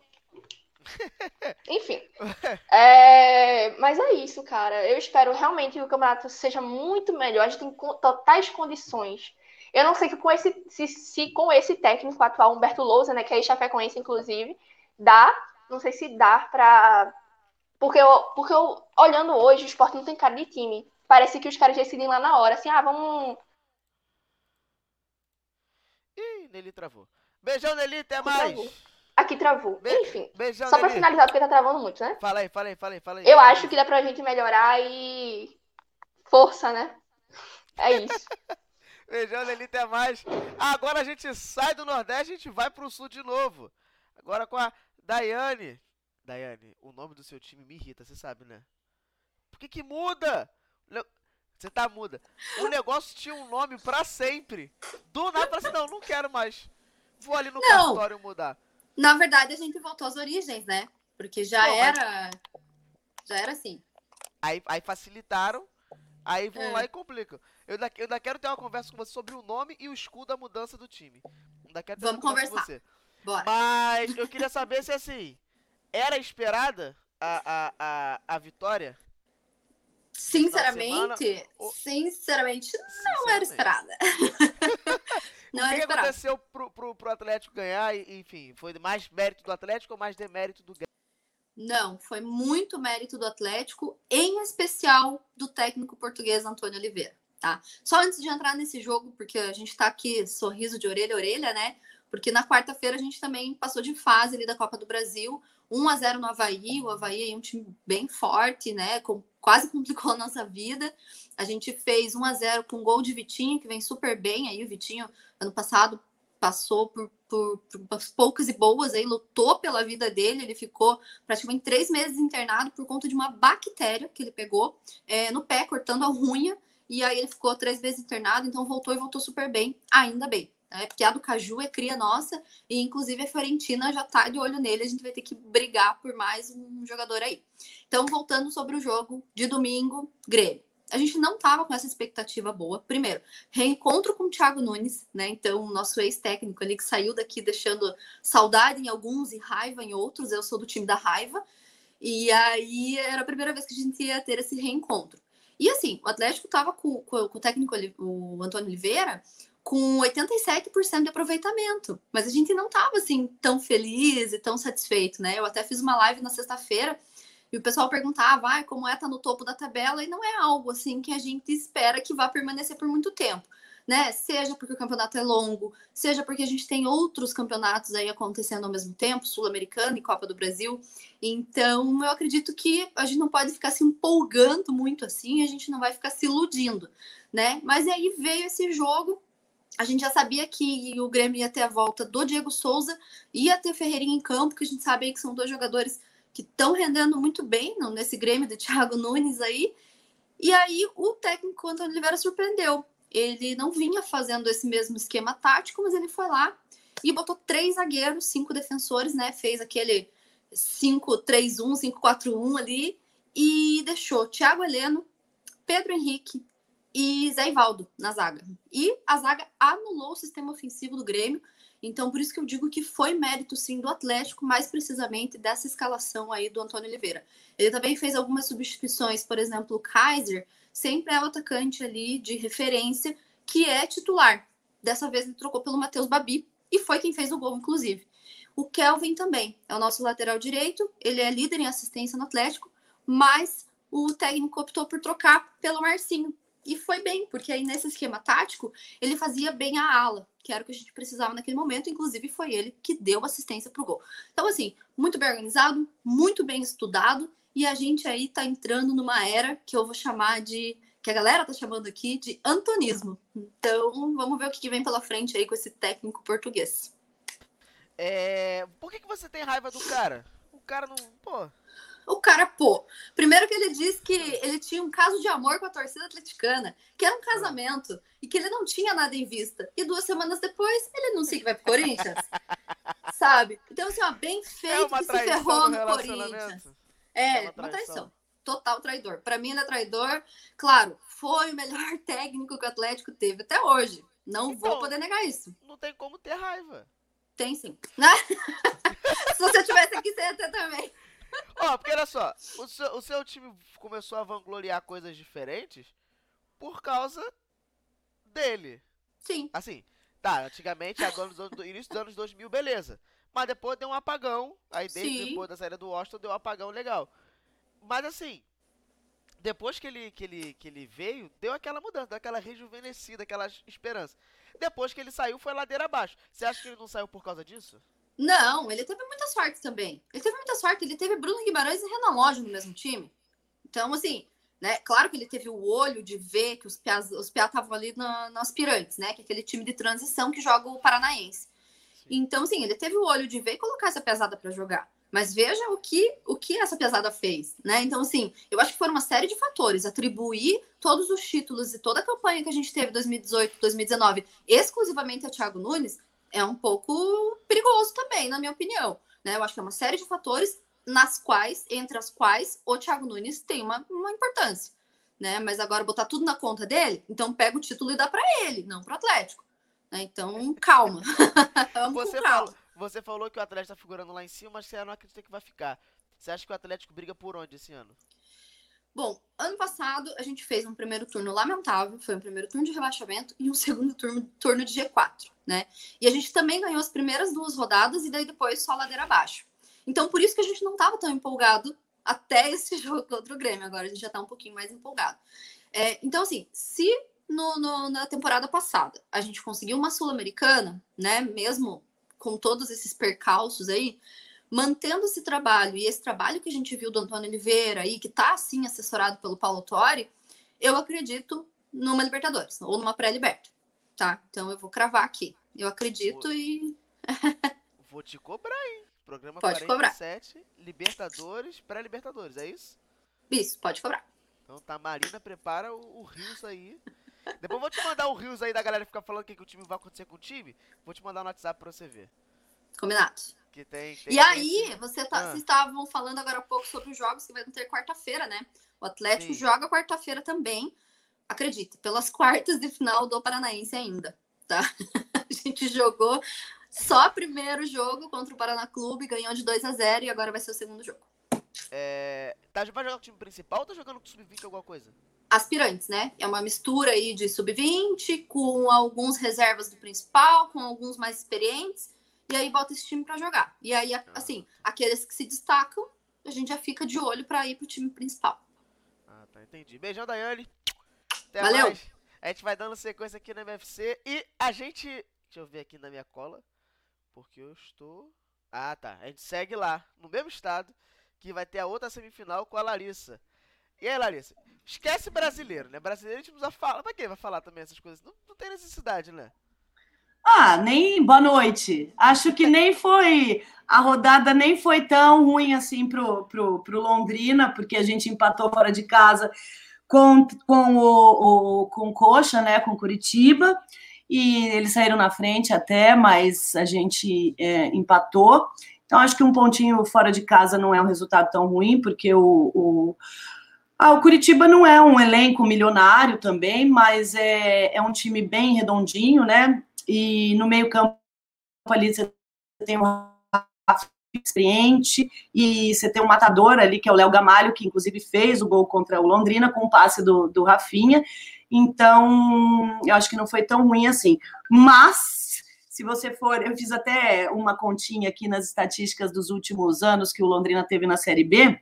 Enfim. É... Mas é isso, cara. Eu espero realmente que o campeonato seja muito melhor. A gente tem totais condições eu não sei que com esse, se, se com esse técnico atual, Humberto Lousa, né, que é Chapecoense, inclusive, dá, não sei se dá pra... Porque, eu, porque eu, olhando hoje, o esporte não tem cara de time. Parece que os caras decidem lá na hora, assim, ah, vamos... Ih, Nelly travou. Beijão, Nelly, até mais! Aqui travou. Be Enfim, beijão, só pra finalizar, porque tá travando muito, né? Fala aí, fala aí, fala aí, fala aí. Eu acho que dá pra gente melhorar e... Força, né? É isso. Beijão, Nelly, até mais. Agora a gente sai do Nordeste e a gente vai pro Sul de novo. Agora com a Daiane. Daiane, o nome do seu time me irrita, você sabe, né? Por que que muda? Você tá muda. O negócio tinha um nome pra sempre. Do nada, pra assim, não, não quero mais. Vou ali no não. cartório mudar. Na verdade, a gente voltou às origens, né? Porque já era. Mas... Já era assim. Aí, aí facilitaram, aí vão é. lá e complicam. Eu ainda, eu ainda quero ter uma conversa com você sobre o nome e o escudo da mudança do time. Ainda quero ter Vamos conversar. com você. Bora. Mas eu queria saber se assim. Era esperada a, a, a, a vitória? Sinceramente, sinceramente, não era esperada. não o que, que aconteceu pro, pro, pro Atlético ganhar? E, enfim, foi mais mérito do Atlético ou mais demérito do Não, foi muito mérito do Atlético, em especial do técnico português Antônio Oliveira. Tá? Só antes de entrar nesse jogo, porque a gente está aqui sorriso de orelha a orelha, né? Porque na quarta-feira a gente também passou de fase ali da Copa do Brasil, 1 a 0 no Havaí, o Havaí é um time bem forte, né? Com, quase complicou a nossa vida. A gente fez 1 a 0 com gol de Vitinho, que vem super bem aí, o Vitinho ano passado passou por, por, por, poucas e boas aí, lutou pela vida dele, ele ficou praticamente três meses internado por conta de uma bactéria que ele pegou é, no pé, cortando a unha, e aí ele ficou três vezes internado, então voltou e voltou super bem, ainda bem. Né? Porque a do Caju é cria nossa, e inclusive a Fiorentina já tá de olho nele, a gente vai ter que brigar por mais um jogador aí. Então, voltando sobre o jogo de domingo, Grêmio a gente não estava com essa expectativa boa. Primeiro, reencontro com o Thiago Nunes, né? Então, nosso ex-técnico ali que saiu daqui deixando saudade em alguns e raiva em outros. Eu sou do time da raiva. E aí era a primeira vez que a gente ia ter esse reencontro. E assim, o Atlético estava com, com, com, o técnico o Antônio Oliveira com 87% de aproveitamento. Mas a gente não estava assim tão feliz e tão satisfeito, né? Eu até fiz uma live na sexta-feira e o pessoal perguntava, ah, como é tá no topo da tabela, e não é algo assim que a gente espera que vá permanecer por muito tempo. Né? Seja porque o campeonato é longo, seja porque a gente tem outros campeonatos aí acontecendo ao mesmo tempo, Sul-Americano e Copa do Brasil. Então, eu acredito que a gente não pode ficar se empolgando muito assim, a gente não vai ficar se iludindo, né? Mas aí veio esse jogo, a gente já sabia que o Grêmio ia ter a volta do Diego Souza, ia ter Ferreirinha em campo, que a gente sabe que são dois jogadores que estão rendendo muito bem nesse Grêmio do Thiago Nunes aí. E aí o técnico Antônio Oliveira surpreendeu. Ele não vinha fazendo esse mesmo esquema tático, mas ele foi lá e botou três zagueiros, cinco defensores, né? Fez aquele 5-3-1, 5-4-1 ali e deixou Thiago Heleno, Pedro Henrique e Zé Ivaldo na zaga. E a zaga anulou o sistema ofensivo do Grêmio então, por isso que eu digo que foi mérito, sim, do Atlético, mais precisamente dessa escalação aí do Antônio Oliveira. Ele também fez algumas substituições, por exemplo, o Kaiser sempre é o atacante ali de referência, que é titular. Dessa vez ele trocou pelo Matheus Babi, e foi quem fez o gol, inclusive. O Kelvin também é o nosso lateral direito, ele é líder em assistência no Atlético, mas o técnico optou por trocar pelo Marcinho, e foi bem, porque aí nesse esquema tático, ele fazia bem a ala, que era o que a gente precisava naquele momento. Inclusive, foi ele que deu assistência para o gol. Então, assim, muito bem organizado, muito bem estudado, e a gente aí tá entrando numa era que eu vou chamar de. que a galera tá chamando aqui de antonismo. Então, vamos ver o que vem pela frente aí com esse técnico português. É. Por que, que você tem raiva do cara? O cara não. Pô. O cara, pô, primeiro que ele disse que ele tinha um caso de amor com a torcida atleticana, que era um casamento e que ele não tinha nada em vista. E duas semanas depois, ele anuncia que vai pro Corinthians. Sabe? Então, assim, ó, bem feito é que se ferrou no Corinthians. É, é uma, traição. uma traição. Total traidor. Para mim, ele é traidor. Claro, foi o melhor técnico que o Atlético teve até hoje. Não então, vou poder negar isso. Não tem como ter raiva. Tem sim. se você tivesse aqui, você ia ter também. Ó, porque olha só, o seu, o seu time começou a vangloriar coisas diferentes por causa dele. Sim. Assim, tá, antigamente, agora no início dos anos 2000, beleza. Mas depois deu um apagão, aí desde depois da saída do Washington deu um apagão legal. Mas assim, depois que ele, que ele, que ele veio, deu aquela mudança, deu aquela rejuvenescida, aquela esperança. Depois que ele saiu, foi ladeira abaixo. Você acha que ele não saiu por causa disso? Não, ele teve muita sorte também. Ele teve muita sorte. Ele teve Bruno Guimarães e Renan Lodge no mesmo time. Então, assim, né? Claro que ele teve o olho de ver que os piás os piá estavam ali no, no Aspirantes, né? Que é aquele time de transição que joga o Paranaense. Então, assim, ele teve o olho de ver e colocar essa pesada para jogar. Mas veja o que o que essa pesada fez, né? Então, assim, eu acho que foram uma série de fatores. Atribuir todos os títulos e toda a campanha que a gente teve em 2018, 2019, exclusivamente a Thiago Nunes, é um pouco perigoso também, na minha opinião. Né? Eu acho que é uma série de fatores nas quais, entre as quais, o Thiago Nunes tem uma, uma importância. Né? Mas agora botar tudo na conta dele, então pega o título e dá para ele, não para o Atlético. Né? Então, calma. você, calma. Falou, você falou que o Atlético está figurando lá em cima, mas você não acredita que vai ficar. Você acha que o Atlético briga por onde esse ano? Bom, ano passado a gente fez um primeiro turno lamentável, foi um primeiro turno de rebaixamento e um segundo turno, turno de G4, né? E a gente também ganhou as primeiras duas rodadas e daí depois só ladeira abaixo. Então, por isso que a gente não estava tão empolgado até esse jogo contra o Grêmio. Agora a gente já está um pouquinho mais empolgado. É, então, assim, se no, no, na temporada passada a gente conseguiu uma Sul-Americana, né? Mesmo com todos esses percalços aí, mantendo esse trabalho e esse trabalho que a gente viu do Antônio Oliveira aí, que está assim assessorado pelo Paulo Torre, eu acredito numa Libertadores ou numa pré-liberta, tá? Então eu vou cravar aqui. Eu acredito vou, e Vou te cobrar, hein? Programa pode 47, cobrar. Libertadores, pré-Libertadores, é isso? Isso, pode cobrar. Então tá, Marina, prepara o, o Rios aí. Depois eu vou te mandar o Rios aí da galera ficar falando o que, que o time vai acontecer com o time. Vou te mandar no WhatsApp pra você ver. Combinado. Que tem, tem E tem aí, sim. você tá, Ah. vocês estavam falando agora há pouco sobre os jogos que vai ter quarta-feira, né? O Atlético Sim. joga quarta-feira também. Acredite, pelas quartas de final do Paranaense ainda, tá? A gente jogou só primeiro jogo contra o Paraná Clube, ganhou de 2 a 0 e agora vai ser o segundo jogo. É, tá, vai jogar com o time principal ou tá jogando com o sub-20 alguma coisa? Aspirantes, né? É uma mistura aí de sub-20 com alguns reservas do principal, com alguns mais experientes, e aí bota esse time pra jogar. E aí, a- assim, aqueles que se destacam, a gente já fica de olho pra ir pro time principal. Ah, tá, entendi. Beijão, Daiane. Até Valeu. mais. A gente vai dando sequência aqui no MFC e a gente. Deixa eu ver aqui na minha cola. Porque eu estou. Ah, tá. A gente segue lá, no mesmo estado, que vai ter a outra semifinal com a Larissa. E aí, Larissa? Esquece brasileiro, né? Brasileiro a gente não precisa falar. Pra quem vai falar também essas coisas? Não, não tem necessidade, né? Ah, nem boa noite. Acho que nem foi a rodada nem foi tão ruim assim pro, pro, pro Londrina, porque a gente empatou fora de casa com, com o, o com Coxa, né, com Curitiba, e eles saíram na frente até, mas a gente é, empatou. Então acho que um pontinho fora de casa não é um resultado tão ruim, porque o, o ah, o Curitiba não é um elenco milionário também, mas é, é um time bem redondinho, né? E no meio-campo ali você tem um Rafa experiente e você tem um matador ali, que é o Léo Gamalho, que inclusive fez o gol contra o Londrina com o passe do, do Rafinha. Então, eu acho que não foi tão ruim assim. Mas, se você for, eu fiz até uma continha aqui nas estatísticas dos últimos anos que o Londrina teve na Série B.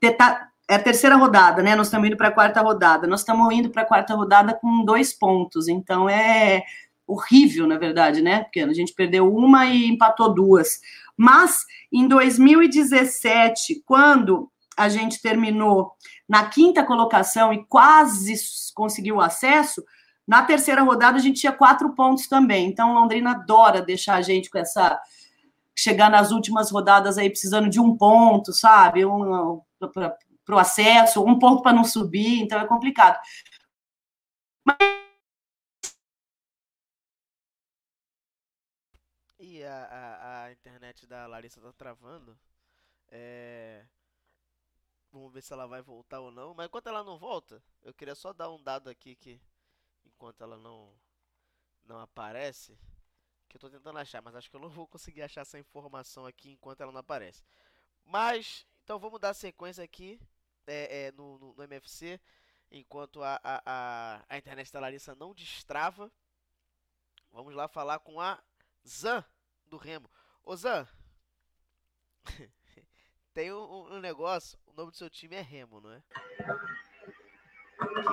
Teta- é a terceira rodada, né? Nós estamos indo para a quarta rodada. Nós estamos indo para a quarta rodada com dois pontos. Então é horrível, na verdade, né? Porque a gente perdeu uma e empatou duas. Mas em 2017, quando a gente terminou na quinta colocação e quase conseguiu o acesso, na terceira rodada a gente tinha quatro pontos também. Então Londrina adora deixar a gente com essa chegar nas últimas rodadas aí precisando de um ponto, sabe? Um, para o acesso, um ponto para não subir, então é complicado. A, a, a internet da Larissa tá travando. É... Vamos ver se ela vai voltar ou não. Mas enquanto ela não volta, eu queria só dar um dado aqui que enquanto ela não não aparece, que eu tô tentando achar, mas acho que eu não vou conseguir achar essa informação aqui enquanto ela não aparece. Mas então vamos dar sequência aqui é, é, no, no, no MFC enquanto a, a, a, a internet da Larissa não destrava. Vamos lá falar com a Zan do Remo. Ô Zan, tem um, um negócio, o nome do seu time é Remo, não é?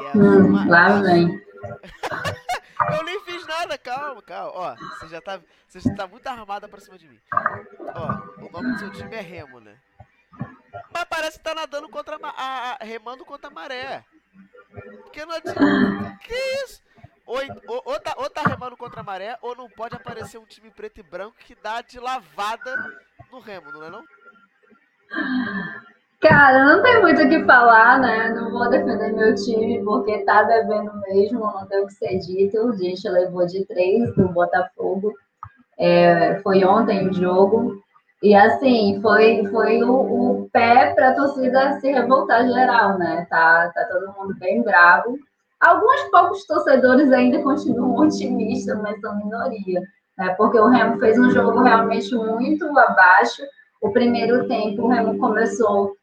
É Hum, lá vem. Eu nem fiz nada, calma, calma. Ó, você já tá, você já tá muito armada pra cima de mim. Ó, o nome do seu time é Remo, né? Mas parece que tá nadando contra a, a, a- remando contra a maré. Porque não adianta. Que isso? Ou, ou, ou tá, ou tá remando contra a maré, ou não pode aparecer um time preto e branco que dá de lavada no remo, não é não? Cara, não tem muito o que falar, né? Não vou defender meu time porque tá devendo mesmo, não tem o que ser dito. A gente levou de três do Botafogo. É, foi ontem o jogo. E assim, foi, foi o, o pé para torcida se revoltar geral, né? Tá, tá todo mundo bem bravo. Alguns poucos torcedores ainda continuam otimistas, mas são minoria. Né? Porque o Remo fez um jogo realmente muito abaixo. O primeiro tempo, o Remo começou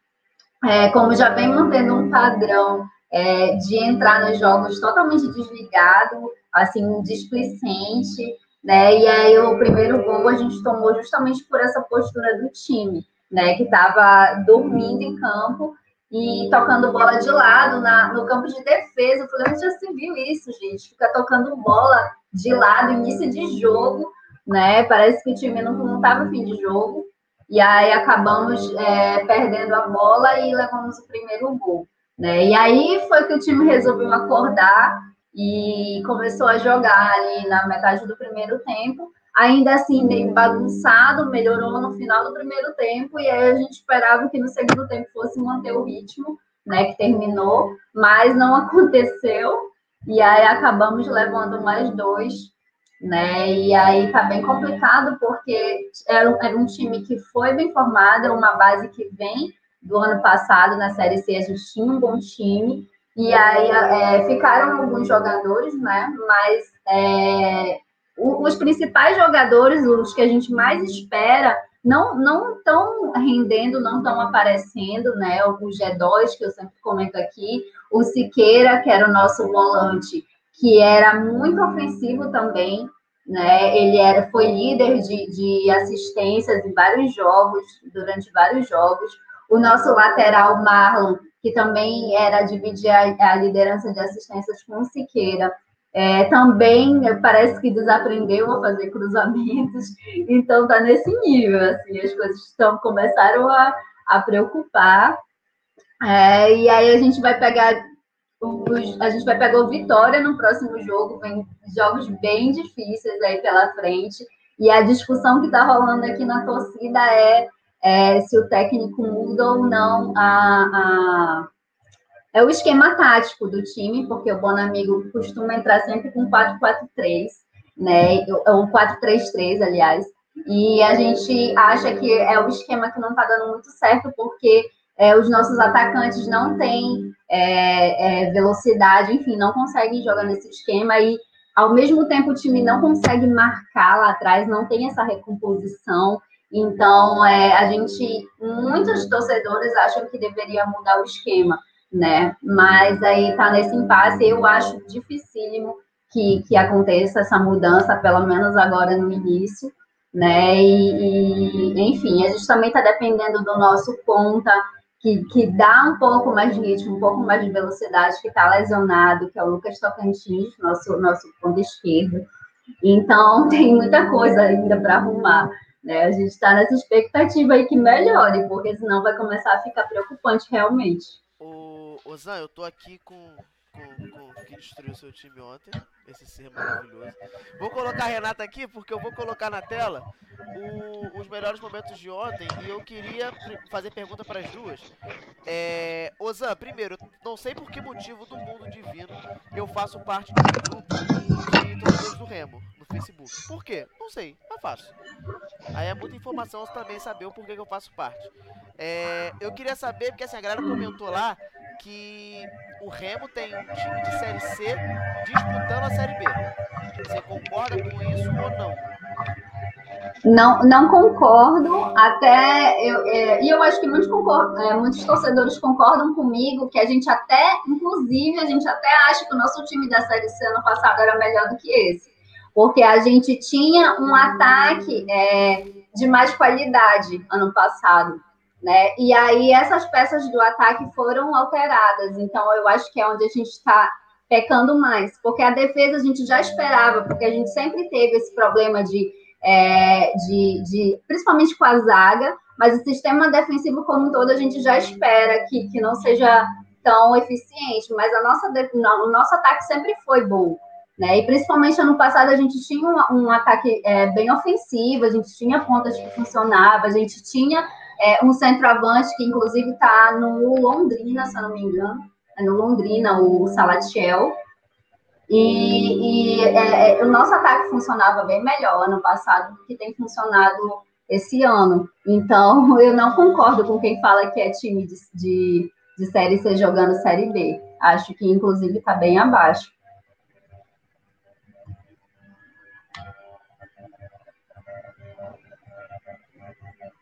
é, como já vem mantendo um padrão é, de entrar nos jogos totalmente desligado, assim, displicente, né? E aí o primeiro gol a gente tomou justamente por essa postura do time, né? Que estava dormindo em campo e tocando bola de lado na, no campo de defesa. Eu falei, onde já se viu isso, gente? Fica tocando bola de lado, início de jogo, né? Parece que o time não estava fim de jogo. E aí acabamos é, perdendo a bola e levamos o primeiro gol. Né? E aí foi que o time resolveu acordar e começou a jogar ali na metade do primeiro tempo. Ainda assim, meio bagunçado, melhorou no final do primeiro tempo, e aí a gente esperava que no segundo tempo fosse manter o ritmo, né, que terminou, mas não aconteceu, e aí acabamos levando mais dois, né, e aí tá bem complicado, porque era, era um time que foi bem formado, uma base que vem do ano passado na Série C, a gente tinha um bom time, e aí é, ficaram alguns jogadores, né, mas é, os principais jogadores, os que a gente mais espera, não não estão rendendo, não estão aparecendo, né? O G2, que eu sempre comento aqui, o Siqueira, que era o nosso volante, que era muito ofensivo também, né? Ele era, foi líder de, de assistências em vários jogos, durante vários jogos. O nosso lateral Marlon, que também era dividir a, a liderança de assistências com o Siqueira, é, também parece que desaprendeu a fazer cruzamentos, então está nesse nível, assim, as coisas estão, começaram a, a preocupar. É, e aí a gente vai pegar os, a gente vai pegar o Vitória no próximo jogo, vem jogos bem difíceis aí pela frente. E a discussão que está rolando aqui na torcida é, é, se o técnico muda ou não a, a é o esquema tático do time, porque o Bonamigo costuma entrar sempre com 4-4-3, né? Ou 4-3-3, aliás. E a gente acha que é o esquema que não está dando muito certo, porque é, os nossos atacantes não têm é, é, velocidade, enfim, não conseguem jogar nesse esquema e ao mesmo tempo o time não consegue marcar lá atrás, não tem essa recomposição. Então, é, a gente, muitos torcedores acham que deveria mudar o esquema né? Mas aí tá nesse impasse, eu acho dificílimo que, que aconteça essa mudança, pelo menos agora no início, né? E, e enfim, a gente também está dependendo do nosso ponta, que, que dá um pouco mais de ritmo, um pouco mais de velocidade, que está lesionado, que é o Lucas Tocantins, nosso, nosso ponto esquerdo. Então, tem muita coisa ainda para arrumar. Né? A gente está nessa expectativa aí que melhore, porque senão vai começar a ficar preocupante realmente. Ô Zan, eu tô aqui com, com, com que destruiu seu time ontem. Esse ser maravilhoso. Vou colocar a Renata aqui porque eu vou colocar na tela o, os melhores momentos de ontem e eu queria fazer pergunta para as duas. É, Ozan, primeiro, não sei por que motivo do mundo divino eu faço parte um grupo de torcedores do Remo no Facebook. Por quê? Não sei, mas faço. Aí é muita informação também saber o porquê que eu faço parte. É, eu queria saber, porque assim, a galera comentou lá que o Remo tem um time de Série C disputando a Série B. Você concorda com isso ou não? Não, não concordo, até eu, é, e eu acho que muitos, concordam, é, muitos torcedores concordam comigo que a gente até, inclusive, a gente até acha que o nosso time da Série C ano passado era melhor do que esse, porque a gente tinha um ataque é, de mais qualidade ano passado né? E aí essas peças do ataque foram alteradas. Então eu acho que é onde a gente está pecando mais, porque a defesa a gente já esperava, porque a gente sempre teve esse problema de, é, de, de principalmente com a zaga, mas o sistema defensivo como um todo a gente já espera que, que não seja tão eficiente, mas a nossa, o nosso ataque sempre foi bom. Né? E principalmente ano passado a gente tinha um, um ataque é, bem ofensivo, a gente tinha pontas que funcionavam, a gente tinha é, um centroavante que inclusive está no Londrina, se eu não me engano, é no Londrina, o Salatiel. E, e é, é, o nosso ataque funcionava bem melhor ano passado do que tem funcionado esse ano. Então, eu não concordo com quem fala que é time de, de, de Série C jogando Série B. Acho que, inclusive, está bem abaixo.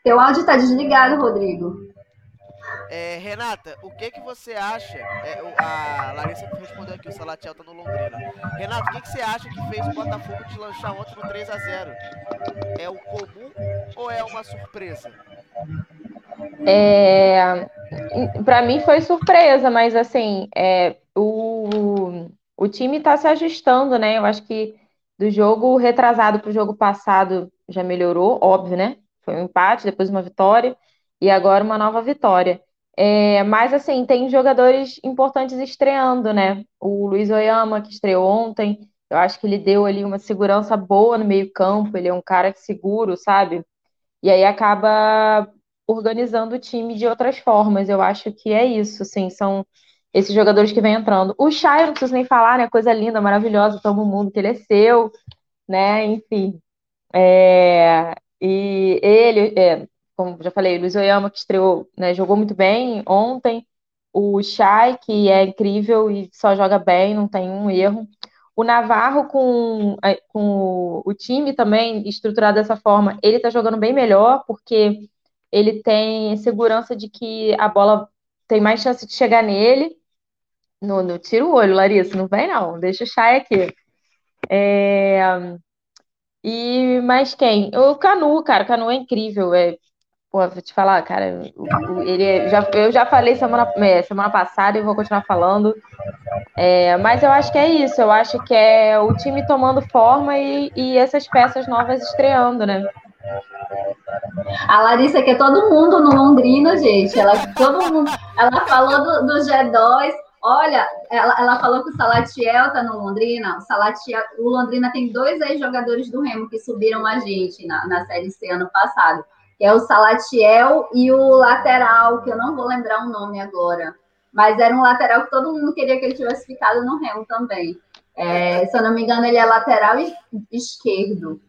Teu áudio está desligado, Rodrigo. É, Renata, o que que você acha? É, a Larissa respondeu aqui, o Salatiel tá no Londrina. Renata, o que, que você acha que fez o Botafogo de lanchar ontem no 3 a 0 É o comum ou é uma surpresa? É, para mim foi surpresa, mas assim, é, o, o time está se ajustando, né? Eu acho que do jogo retrasado para o jogo passado já melhorou, óbvio, né? Foi um empate, depois uma vitória e agora uma nova vitória. É, mas assim, tem jogadores importantes estreando, né? O Luiz Oyama, que estreou ontem, eu acho que ele deu ali uma segurança boa no meio-campo, ele é um cara que seguro, sabe? E aí acaba organizando o time de outras formas. Eu acho que é isso, assim, são esses jogadores que vêm entrando. O Chay, não preciso nem falar, né? Coisa linda, maravilhosa, todo mundo que ele é seu, né? Enfim. É, e ele, é, como já falei, Luiz Oyama, que estreou, né, jogou muito bem ontem. O Chay, que é incrível e só joga bem, não tem um erro. O Navarro, com, é, com o time também estruturado dessa forma, ele tá jogando bem melhor, porque ele tem segurança de que a bola tem mais chance de chegar nele. No, no tira o olho, Larissa, não vem não, deixa o Chay aqui. É, e mais quem? O Canu, cara, o Canu é incrível. É, pô, vou te falar, cara, ele é, já, eu já falei semana, é, semana passada e vou continuar falando. É, mas eu acho que é isso, eu acho que é o time tomando forma e, e essas peças novas estreando, né? A Larissa quer todo mundo no Londrina, gente. Ela, todo mundo, ela falou do, do G2. Olha, ela, ela falou que o Salatiel tá no Londrina. O, Salatiel, o Londrina tem dois ex-jogadores do Remo que subiram a gente na, na Série C ano passado. Que é o Salatiel e o lateral, que eu não vou lembrar o nome agora. Mas era um lateral que todo mundo queria que ele tivesse ficado no Remo também. É, se eu não me engano, ele é lateral esquerdo.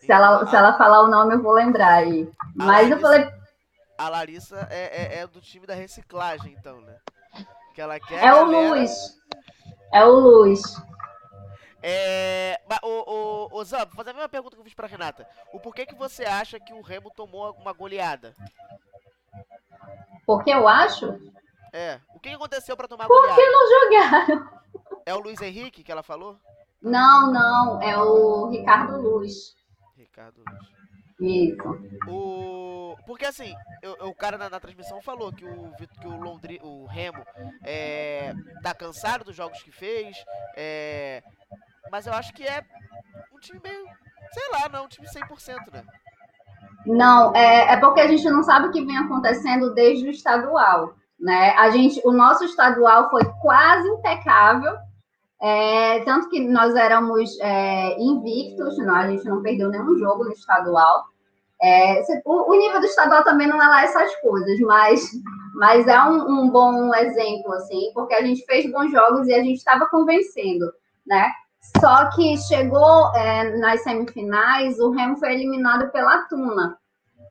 Se ela, se ela falar o nome, eu vou lembrar aí. Mas Larissa, eu falei. A Larissa é, é, é, do time da reciclagem, então, né? Que ela quer. É o Luiz. É o Luiz. É. O, o, o Zan, vou fazer a mesma pergunta que eu fiz pra Renata. O porquê que você acha que o Remo tomou uma goleada? Porque eu acho? É. O que aconteceu para tomar a goleada? Porque não jogaram. É o Luiz Henrique que ela falou? Não, não. É o Ricardo Luz. Ricardo Luz. Isso. O... Porque assim, eu, o cara na, na, transmissão falou que o, que o, Londri, o Remo é, tá cansado dos jogos que fez. É, mas eu acho que é um time meio. Sei lá, não, um time 100%, né? Não, é, é porque a gente não sabe o que vem acontecendo desde o estadual. Né? A gente, o nosso estadual foi quase impecável é, tanto que nós éramos é, invictos, não, a gente não perdeu nenhum jogo no estadual. É, o, o, nível do estadual também não é lá essas coisas, mas, mas é um, um bom exemplo, assim, porque a gente fez bons jogos e a gente estava convencendo, né? Só que chegou é, nas semifinais, o Remo foi eliminado pela Tuna.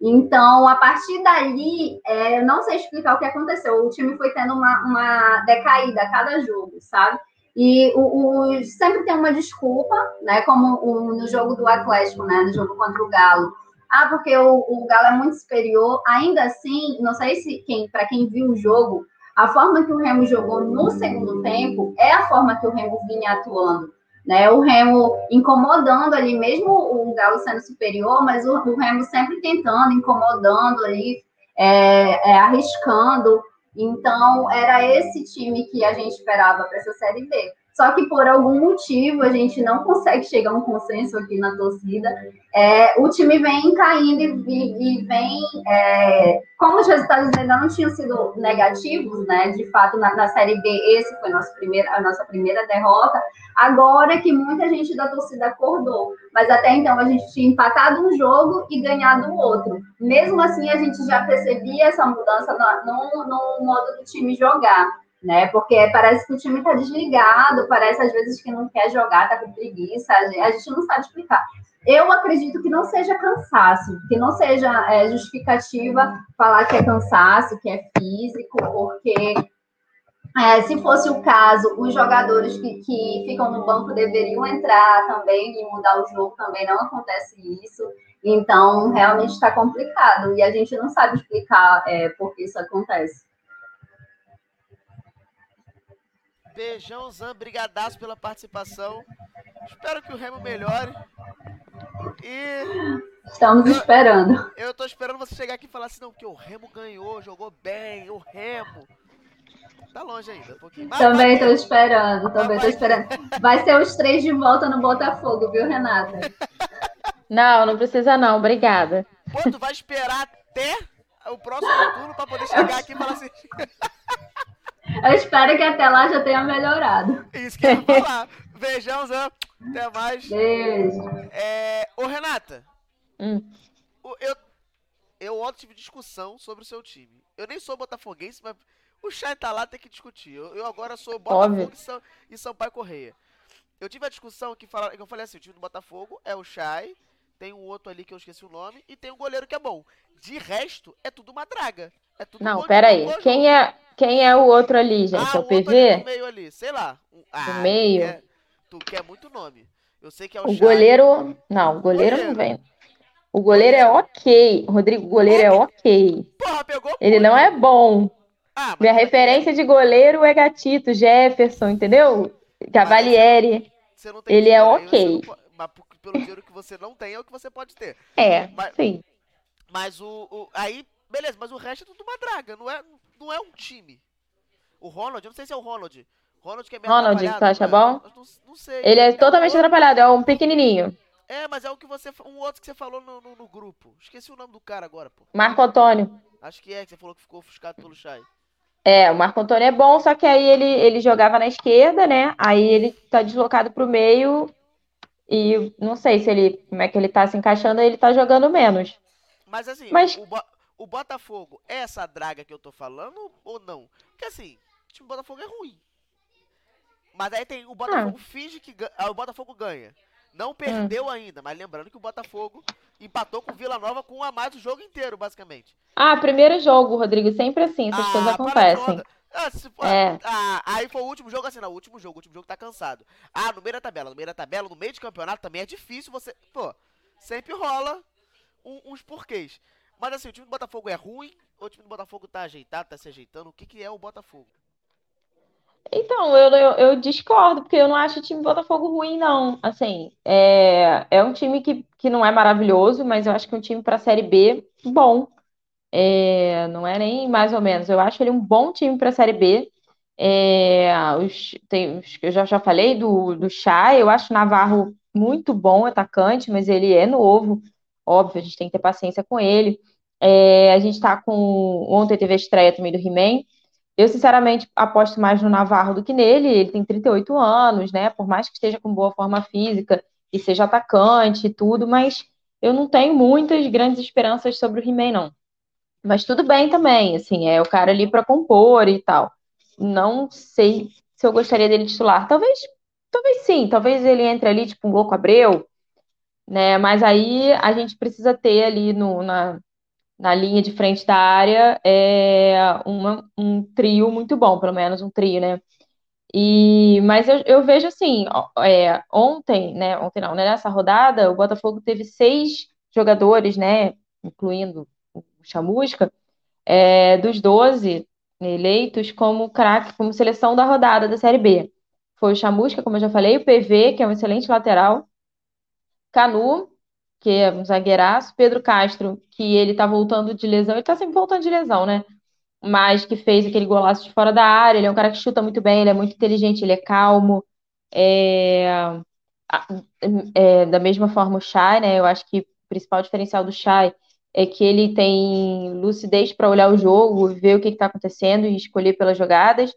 Então, a partir dali, é, não sei explicar o que aconteceu. O time foi tendo uma, uma decaída a cada jogo, sabe? E o, o, sempre tem uma desculpa, né? Como o, no jogo do Atlético, né? No jogo contra o Galo. Ah, porque o, o Galo é muito superior. Ainda assim, não sei se quem, para quem viu o jogo, a forma que o Remo jogou no segundo tempo é a forma que o Remo vinha atuando. Né, o Remo incomodando ali, mesmo o Galo sendo superior, mas o, o Remo sempre tentando, incomodando ali, é, é, arriscando. Então, era esse time que a gente esperava para essa Série B. Só que por algum motivo a gente não consegue chegar a um consenso aqui na torcida. É, o time vem caindo e, e vem. É, como os resultados ainda não tinham sido negativos, né? De fato, na, na Série B, esse foi nosso primeiro, a nossa primeira derrota. Agora que muita gente da torcida acordou. Mas até então a gente tinha empatado um jogo e ganhado outro. Mesmo assim, a gente já percebia essa mudança no, no, no modo do time jogar né? Porque parece que o time está desligado, parece às vezes que não quer jogar, tá com preguiça, a gente não sabe explicar. Eu acredito que não seja cansaço, que não seja é, justificativa falar que é cansaço, que é físico, porque é, se fosse o caso, os jogadores que, que ficam no banco deveriam entrar também e mudar o jogo também, não acontece isso. Então, realmente está complicado e a gente não sabe explicar é, por que isso acontece. Beijão, Zan. Brigadaço pela participação. Espero que o Remo melhore. E. Estamos eu, esperando. Eu tô esperando você chegar aqui e falar assim, não, porque o Remo ganhou, jogou bem, o Remo. Tá longe ainda, um pouquinho. Mas também estou esperando, também estou esperando. Vai ser os três de volta no Botafogo, viu, Renata? Não, não precisa não, obrigada. Pô, tu vai esperar até o próximo turno para poder chegar aqui e falar assim. Eu espero que até lá já tenha melhorado. Isso que eu ia falar. Beijão, Zé. Até mais. Beijo. É... Ô, Renata. Hum. Eu... eu ontem tive discussão sobre o seu time. Eu nem sou botafoguense, mas o Chay tá lá, tem que discutir. Eu, eu agora sou Botafogo e, São, e Sampaio Correia. Eu tive a discussão que, fala, que eu falei assim, o time do Botafogo é o Chay, tem um outro ali que eu esqueci o nome, e tem um goleiro que é bom. De resto, é tudo uma draga. É tudo Não, peraí. Quem é, quem é o outro ali, gente? Ah, é o o PV? no meio ali, sei lá. Ah, No meio? Tu quer, tu quer muito nome. Eu sei que é o, O goleiro. Não, o goleiro não vem. O goleiro é ok. Rodrigo, o goleiro é ok. Porra, pegou Ele não é bom. Ah, Minha referência de goleiro é Gatito, Jefferson, entendeu? Cavalieri. Ele é aí ok. não Mas pelo dinheiro que você não tem, é o que você pode ter. É, Mas- sim. Mas o, o- Aí, beleza, mas o resto é tudo uma draga, não é, não é um time. O Ronald, eu não sei se é o Ronald. Ronald que é meio Ronald, tu acha né? bom? Não, não sei. Ele é um totalmente outro- atrapalhado, é um pequenininho. É, mas é o que você. Um outro que você falou no, no, no grupo. Esqueci o nome do cara agora, pô. Marco Antônio. Acho que é, que você falou que ficou ofuscado pelo Chay. É, o Marco Antônio é bom, só que aí ele, ele jogava na esquerda, né? Aí ele tá deslocado pro meio e não sei se ele, como é que ele tá se encaixando, aí ele tá jogando menos. Mas assim, Mas- O, o Botafogo é essa draga que eu tô falando ou não? Porque assim, o time do Botafogo é ruim. Mas aí tem o Botafogo Ah. finge que ganha. Ah, o Botafogo ganha. Não perdeu ainda, mas lembrando que o Botafogo empatou com o Vila Nova com um a mais o jogo inteiro, basicamente. Ah, primeiro jogo, Rodrigo, sempre assim, essas coisas Ah, de acontecem. Ah, se É. ah, aí foi o último jogo assim, não, o último jogo, o último jogo tá cansado. Ah, no meio da tabela, no meio da tabela, no meio de campeonato também é difícil você, pô, sempre rola um- uns porquês. Mas assim, o time do Botafogo é ruim, ou o time do Botafogo tá ajeitado, tá se ajeitando, o que que é o Botafogo? Então, eu, eu, eu discordo, porque eu não acho o time do Botafogo ruim, não. Assim, é, é um time que, que não é maravilhoso, mas eu acho que é um time para a Série B bom. É, não é nem mais ou menos. Eu acho ele um bom time para a Série B. É, os, tem, os- eu já, já falei do, do Chay, eu acho o Navarro muito bom atacante, mas ele é novo. Óbvio, a gente tem que ter paciência com ele. É, a gente tá com. Ontem teve a estreia também do He-Man. Eu, sinceramente, aposto mais no Navarro do que nele. Ele tem 38 anos, né? Por mais que esteja com boa forma física e seja atacante e tudo, mas eu não tenho muitas grandes esperanças sobre o He-Man, não. Mas tudo bem também, assim, é o cara ali para compor e tal. Não sei se eu gostaria dele titular. Talvez, talvez sim, talvez ele entre ali, tipo um Louco Abreu, né? Mas aí a gente precisa ter ali no, na, na linha de frente da área é uma- um trio muito bom, pelo menos um trio, né? E, mas eu, eu vejo assim, é, ontem, né? Ontem não, né, nessa rodada, o Botafogo teve seis jogadores, né? Incluindo o Chamusca, é, dos 12 eleitos como craque, como seleção da rodada da Série B. Foi o Chamusca, como eu já falei, o PV, que é um excelente lateral, Canu, que é um zagueiraço, Pedro Castro, que ele tá voltando de lesão, ele tá sempre voltando de lesão, né? Mas que fez aquele golaço de fora da área, ele é um cara que chuta muito bem, ele é muito inteligente, ele é calmo. É, é, da mesma forma o Chay, né? Eu acho que o principal diferencial do Chay é que ele tem lucidez para olhar o jogo, ver o que está acontecendo e escolher pelas jogadas.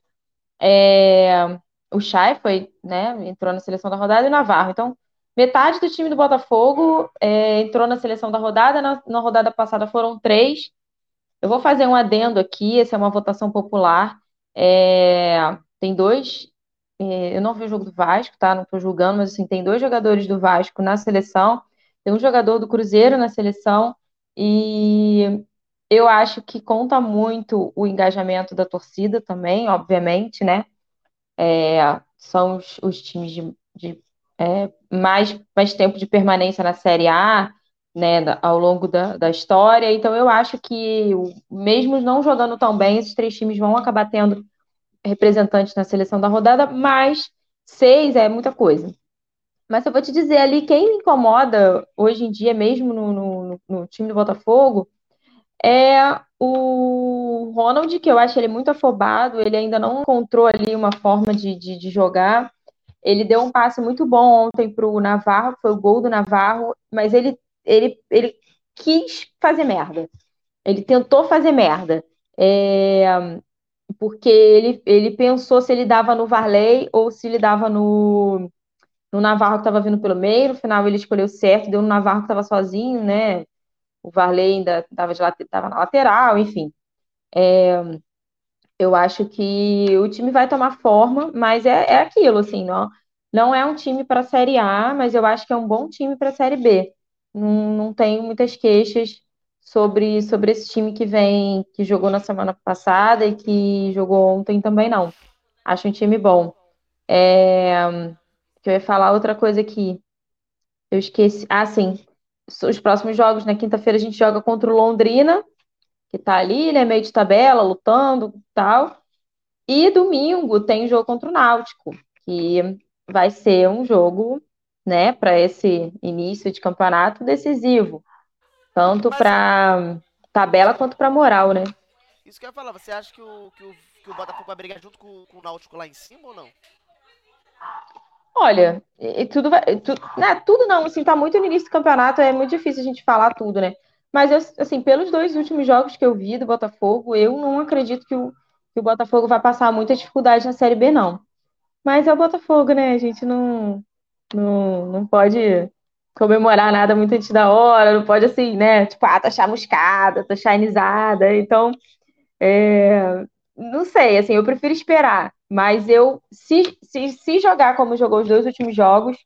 É, o Chay foi, né? Entrou na seleção da rodada e o Navarro. Então, metade do time do Botafogo é, entrou na seleção da rodada. Na, na rodada passada foram três. Eu vou fazer um adendo aqui, essa é uma votação popular. É, tem dois. é, eu não vi o jogo do Vasco, tá? Não estou julgando, mas assim, tem dois jogadores do Vasco na seleção, tem um jogador do Cruzeiro na seleção, e eu acho que conta muito o engajamento da torcida também, obviamente, né? É, são os, os times de, de, é, mais, mais tempo de permanência na Série A, né, ao longo da, da história. Então, eu acho que, mesmo não jogando tão bem, esses três times vão acabar tendo representantes na seleção da rodada, mas seis é muita coisa. Mas eu vou te dizer ali, quem me incomoda hoje em dia, mesmo no, no, no time do Botafogo, é o Ronald, que eu acho ele muito afobado, ele ainda não encontrou ali uma forma de, de, de jogar. Ele deu um passe muito bom ontem para o Navarro, foi o gol do Navarro, mas ele, ele, ele quis fazer merda. Ele tentou fazer merda. É, porque ele, ele pensou se ele dava no Varley ou se ele dava no, no Navarro que estava vindo pelo meio. No final ele escolheu certo, deu no Navarro que estava sozinho, né? o Varley ainda estava tava na lateral, enfim. É, eu acho que o time vai tomar forma, mas é, é aquilo, assim, não, não é um time para a Série A, mas eu acho que é um bom time para a Série B. Não, não tenho muitas queixas sobre, sobre esse time que vem, que jogou na semana passada e que jogou ontem também, não. Acho um time bom. É, que eu ia falar outra coisa aqui. Eu esqueci. Ah, sim. Os próximos jogos, na quinta-feira, a gente joga contra o Londrina, que tá ali, né, meio de tabela, lutando tal. E domingo tem jogo contra o Náutico, que vai ser um jogo, né, para esse início de campeonato decisivo. Tanto para tabela quanto para moral, né? Isso que eu ia falar, você acha que o, que o, que o Botafogo vai brigar junto com, com o Náutico lá em cima ou não? Olha, e, tudo vai. Tu, né, tudo não, assim, tá muito no início do campeonato, é muito difícil a gente falar tudo, né? Mas, assim, pelos dois últimos jogos que eu vi do Botafogo, eu não acredito que o, que o Botafogo vai passar muita dificuldade na Série B, não. Mas é o Botafogo, né? A gente não, não, não pode comemorar nada muito antes da hora, não pode assim, né? Tipo, ah, tá chamuscada, tá chinizada. Então, é, não sei, assim, eu prefiro esperar. Mas eu, se, se, se jogar como jogou os dois últimos jogos,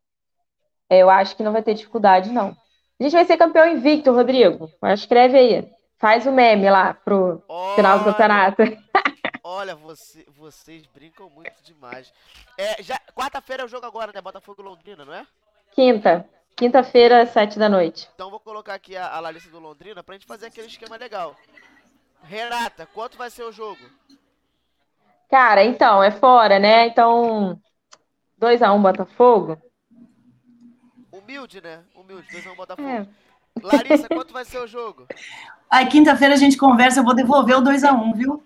eu acho que não vai ter dificuldade, não. A gente vai ser campeão invicto, Rodrigo. Escreve aí. Faz o meme lá pro olha, final do campeonato. Olha, você, vocês brincam muito demais. É, já quarta-feira é o jogo agora, né? Botafogo Londrina, não é? Quinta. Quinta-feira, sete da noite. Então vou colocar aqui a, a Larissa do Londrina pra gente fazer aquele esquema legal. Renata, quanto vai ser o jogo? Cara, então, é fora, né? Então, 2x1 um, Botafogo. Humilde, né? Humilde, 2x1 um, Botafogo. É. Larissa, quanto vai ser o jogo? Aí, quinta-feira a gente conversa, eu vou devolver o 2x1, um, viu?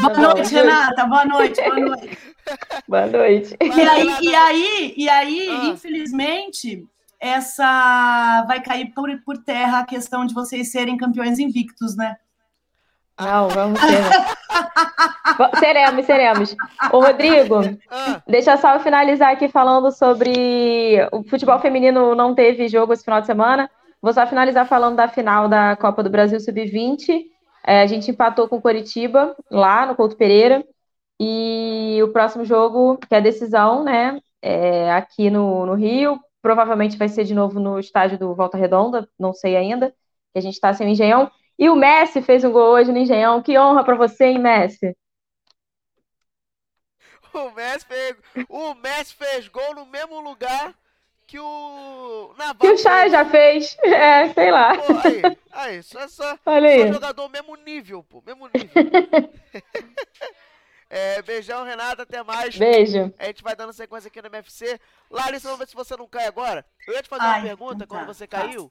Boa noite, Renata. Boa noite, boa noite. boa noite. E aí, e aí, e aí ah. infelizmente, essa vai cair por, por terra a questão de vocês serem campeões invictos, né? Não, vamos ter. seremos, seremos. Ô, Rodrigo, ah. deixa só eu finalizar aqui falando sobre o futebol feminino não teve jogo esse final de semana. Vou só finalizar falando da final da Copa do Brasil Sub-20. É, a gente empatou com o Coritiba, lá no Couto Pereira. E o próximo jogo, que é a decisão, né? É aqui no, no Rio, provavelmente vai ser de novo no estádio do Volta Redonda, não sei ainda, que a gente está sem o Engenhão. E o Messi fez um gol hoje no Engenhão. Que honra para você, hein, Messi? O Messi, fez, o Messi fez gol no mesmo lugar que o Navarro. Que o Chay já fez. É, sei lá. Pô, aí, aí, só, só, Olha aí. só jogador mesmo nível, pô. Mesmo nível. é, beijão, Renata, até mais. Beijo. A gente vai dando sequência aqui no MFC. Larissa, vamos ver se você não cai agora. Eu ia te fazer Ai, uma pergunta quando você caiu.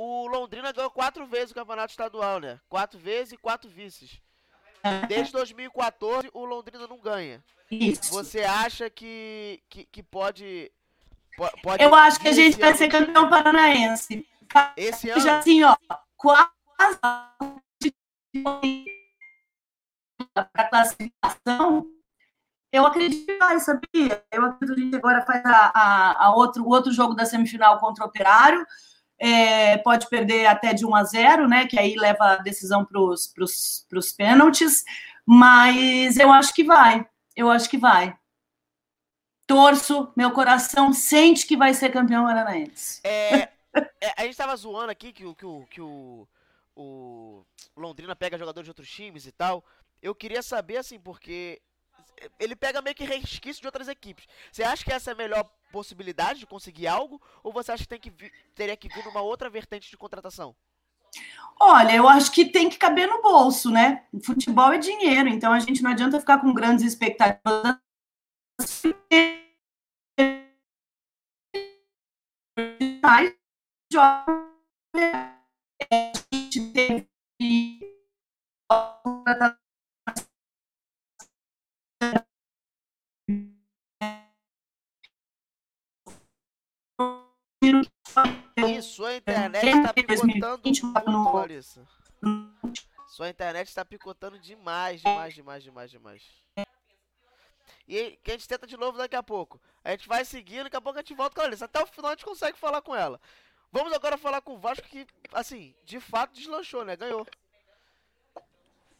O Londrina ganhou quatro vezes o campeonato estadual, né? Quatro vezes e quatro vices. Desde 2014, o Londrina não ganha. Isso. Você acha que, que, que pode Pode eu acho que a gente vai ser campeão paranaense. Esse ano? Já assim, ó, quase para classificação. Eu acredito que vai, sabia? Eu acredito que a gente agora faz a, a, a outro, o outro jogo da semifinal contra o Operário. É, pode perder até de 1 a 0, né? Que aí leva a decisão para os pênaltis. Mas eu acho que vai. Eu acho que vai torço, meu coração sente que vai ser campeão paranaense. É, é, a gente tava zoando aqui que, que, que, que o, o Londrina pega jogadores de outros times e tal. Eu queria saber, assim, porque ele pega meio que resquício de outras equipes. Você acha que essa é a melhor possibilidade de conseguir algo? Ou você acha que, tem que vir, teria que vir numa outra vertente de contratação? Olha, eu acho que tem que caber no bolso, né? Futebol é dinheiro, então a gente não adianta ficar com grandes expectativas mais Isso, a internet está picotando muito, Larissa. Sua internet está picotando demais, demais, demais, demais, demais. E que a gente tenta de novo daqui a pouco. A gente vai seguindo, daqui a pouco a gente volta com a Larissa. Até o final a gente consegue falar com ela. Vamos agora falar com o Vasco que, assim, de fato deslanchou, né? Ganhou.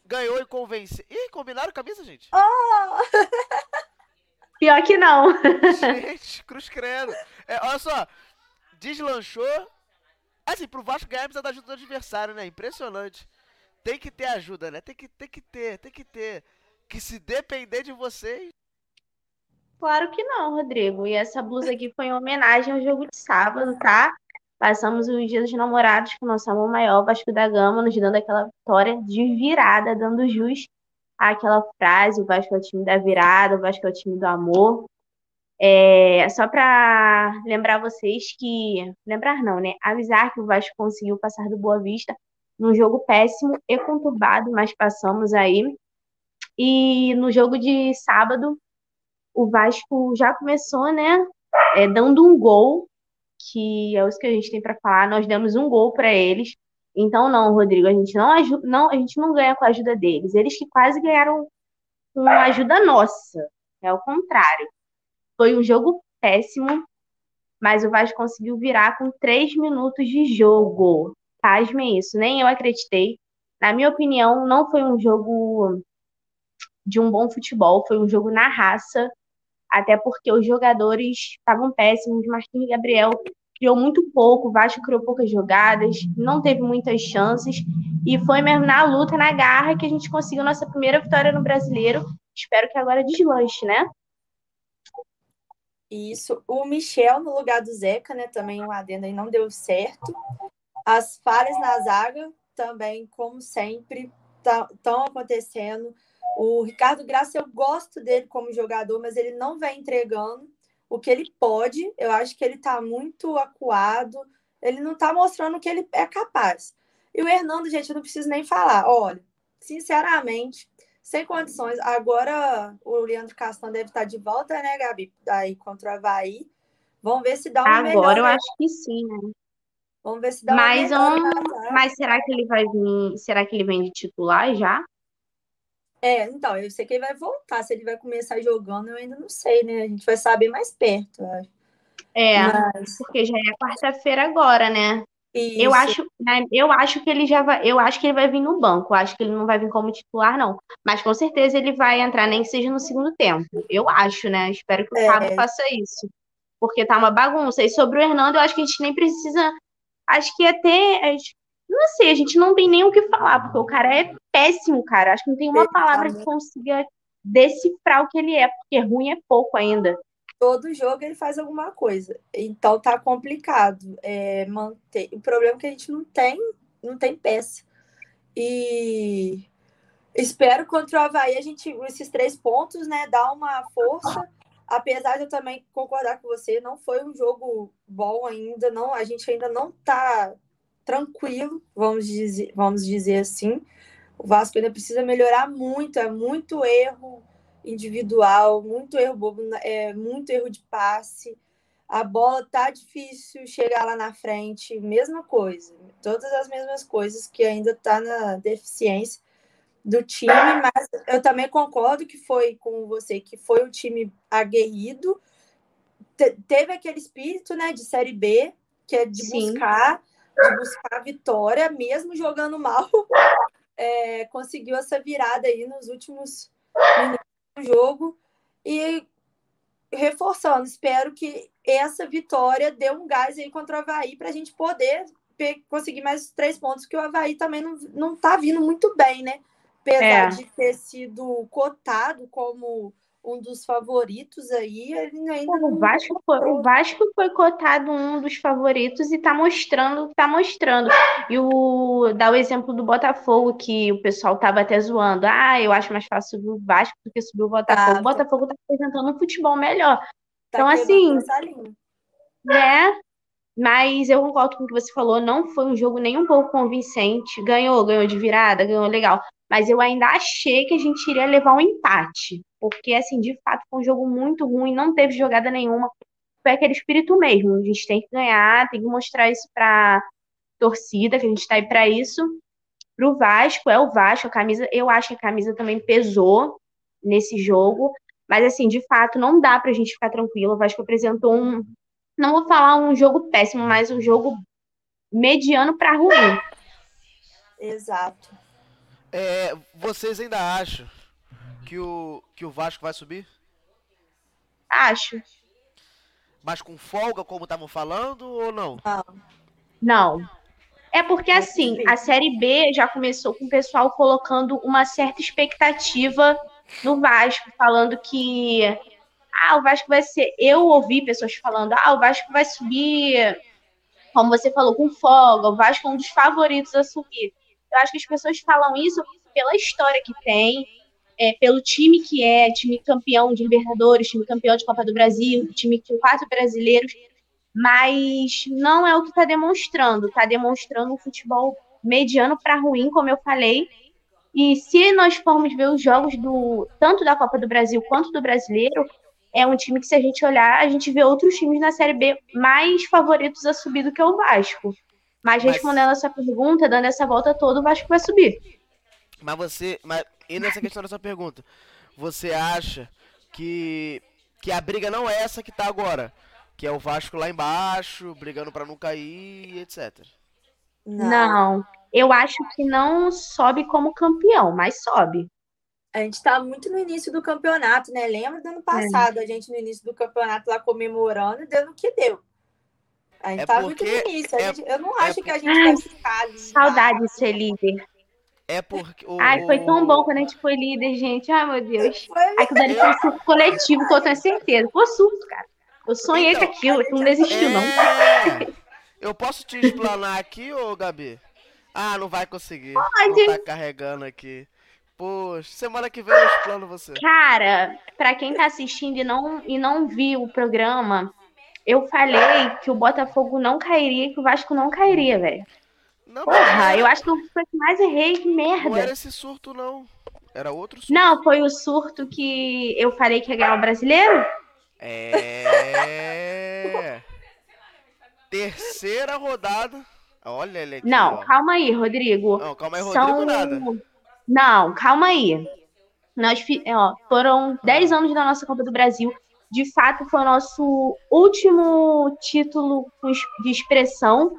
Ganhou e convenceu. Ih, combinaram camisa, gente? Pior que não. Gente, cruz credo. É, olha só, deslanchou. Assim, pro Vasco ganhar precisa da ajuda do adversário, né? Impressionante. Tem que ter ajuda, né? Tem que, tem que ter, tem que ter. Que se depender de vocês. Claro que não, Rodrigo. E essa blusa aqui foi em homenagem ao jogo de sábado, tá? Passamos os dias dos namorados com nosso amor maior, Vasco da Gama, nos dando aquela vitória de virada, dando jus àquela frase: o Vasco é o time da virada, o Vasco é o time do amor. É, só para lembrar vocês que. Lembrar não, né? Avisar que o Vasco conseguiu passar do Boa Vista num jogo péssimo e conturbado, mas passamos aí. E no jogo de sábado, o Vasco já começou, né? É, dando um gol, que é isso que a gente tem para falar. Nós demos um gol para eles. Então, não, Rodrigo, a gente não, não, a gente não ganha com a ajuda deles. Eles que quase ganharam com a ajuda nossa. É o contrário. Foi um jogo péssimo, mas o Vasco conseguiu virar com três minutos de jogo. Pasmem isso, nem eu acreditei. Na minha opinião, não foi um jogo de um bom futebol, foi um jogo na raça, até porque os jogadores estavam péssimos. Marquinhos Gabriel criou muito pouco, o Vasco criou poucas jogadas, não teve muitas chances, e foi mesmo na luta, na garra, que a gente conseguiu nossa primeira vitória no brasileiro. Espero que agora deslanche, né? Isso. O Michel no lugar do Zeca, né? Também um adendo aí não deu certo. As falhas na zaga também, como sempre, estão tá, acontecendo. O Ricardo Graça, eu gosto dele como jogador, mas ele não vem entregando o que ele pode. Eu acho que ele está muito acuado. Ele não está mostrando o que ele é capaz. E o Hernando, gente, eu não preciso nem falar. Olha, sinceramente, sem condições. Agora o Leandro Castan deve estar de volta, né, Gabi? Daí contra o Havaí. Vamos ver se dá uma Agora melhor, eu né? acho que sim, né? Vamos ver se dá Mas, uma melhor. um, mas será que ele vai vir? Será que ele vem de titular já? É, então, eu sei que ele vai voltar. Se ele vai começar jogando, eu ainda não sei, né? A gente vai saber mais perto, eu acho. É, Mas- porque já é quarta-feira agora, né? Eu Isso. acho, né, eu acho que ele já vai, eu acho que ele vai vir no banco. Eu acho que ele não vai vir como titular, não. Mas com certeza ele vai entrar, nem que seja no segundo tempo. Eu acho, né? Espero que o É. Fábio faça isso. Porque tá uma bagunça. E sobre o Hernando, eu acho que a gente nem precisa. Acho que até. gente- Não sei, a gente não tem nem o que falar, porque o cara é péssimo, cara. Acho que não tem uma tá palavra que consiga decifrar o que ele é, porque ruim é pouco ainda. Todo jogo ele faz alguma coisa. Então tá complicado é, manter. O problema é que a gente não tem, não tem peça. E espero contra o Havaí a gente, esses três pontos, né, dar uma força. Apesar de eu também concordar com você, não foi um jogo bom ainda, não, a gente ainda não tá tranquilo, vamos dizer, vamos dizer assim. O Vasco ainda precisa melhorar muito, é muito erro individual, muito erro bobo, é muito erro de passe. A bola tá difícil chegar lá na frente, mesma coisa, todas as mesmas coisas que ainda tá na deficiência do time, mas eu também concordo que foi com você que foi um time aguerrido, Te- teve aquele espírito, né, de série B, que é de Sim. buscar, de buscar a vitória, mesmo jogando mal, é, conseguiu essa virada aí nos últimos minutos jogo e reforçando, espero que essa vitória dê um gás aí contra o Havaí para a gente poder conseguir mais três pontos, que o Havaí também não, não tá vindo muito bem, né? Apesar É. de ter sido cotado como um dos favoritos aí, ele ainda O não Vasco foi, o Vasco foi cotado um dos favoritos e tá mostrando, tá mostrando. E o dá o exemplo do Botafogo, que o pessoal tava até zoando. Ah, eu acho mais fácil subir o Vasco do que subir o Botafogo. Tá. O Botafogo tá apresentando um futebol melhor, tá então, assim, né? Mas eu concordo com o que você falou, não foi um jogo nem um pouco convincente. Ganhou, ganhou de virada, ganhou legal. Mas eu ainda achei que a gente iria levar um empate. Porque, assim, de fato, foi um jogo muito ruim, não teve jogada nenhuma. Foi aquele espírito mesmo. A gente tem que ganhar, tem que mostrar isso pra torcida, que a gente tá aí pra isso. Pro Vasco, é o Vasco, a camisa, eu acho que a camisa também pesou nesse jogo. Mas, assim, de fato, não dá pra gente ficar tranquilo. O Vasco apresentou um, não vou falar um jogo péssimo, mas um jogo mediano para ruim. Exato. É, vocês ainda acham que o, que o Vasco vai subir? Acho. Mas com folga, como estavam falando, ou não? Não. Não. É porque assim, a série B já começou com o pessoal colocando uma certa expectativa no Vasco, falando que ah, o Vasco vai ser. Eu ouvi pessoas falando, ah, o Vasco vai subir, como você falou, com folga, o Vasco é um dos favoritos a subir. Eu acho que as pessoas falam isso pela história que tem, é, pelo time que é, time campeão de Libertadores, time campeão de Copa do Brasil, time com quatro brasileiros, mas não é o que está demonstrando. Está demonstrando um futebol mediano para ruim, como eu falei. E se nós formos ver os jogos do tanto da Copa do Brasil quanto do Brasileiro, é um time que, se a gente olhar, a gente vê outros times na Série B mais favoritos a subir do que o Vasco. Mas, Mas- respondendo essa pergunta, dando essa volta toda, o Vasco vai subir. Mas você. Mas, e nessa questão da sua pergunta, você acha que, que a briga não é essa que tá agora? Que é o Vasco lá embaixo, brigando pra não cair, etc. Não. Eu acho que não sobe como campeão, mas sobe. A gente tá muito no início do campeonato, né? Lembra do ano passado, a gente no início do campeonato lá comemorando, deu no que deu. A gente É tá muito no início. a é- gente- eu não é acho que a gente Ai, vai ficar ali. Saudade de ser líder. É porque. O, Ai, foi tão bom quando a gente foi líder, gente. Ai, meu Deus. Foi Aquilo dali foi um surto coletivo, que eu tenho certeza. Foi surto, cara. Eu sonhei Então, com aquilo, tu não desistiu, não. É. Eu posso te explanar aqui, ô Gabi? Ah, não vai conseguir. Não tá carregando aqui. Poxa, semana que vem eu explano você. Cara, pra quem tá assistindo e não, e não viu o programa, eu falei que o Botafogo não cairia, que o Vasco não cairia, velho. Não, Porra, eu acho que foi que mais errei, que não era merda. esse surto, não. Era outro surto. Não, foi o surto que eu falei que ia ganhar o brasileiro? É. Terceira rodada. Olha ele aqui. Não, ó. calma aí, Rodrigo. Não, calma aí, Rodrigo, São... nada. Não, calma aí. Nós ó, foram 10 anos da nossa Copa do Brasil. De fato, foi o nosso último título de expressão.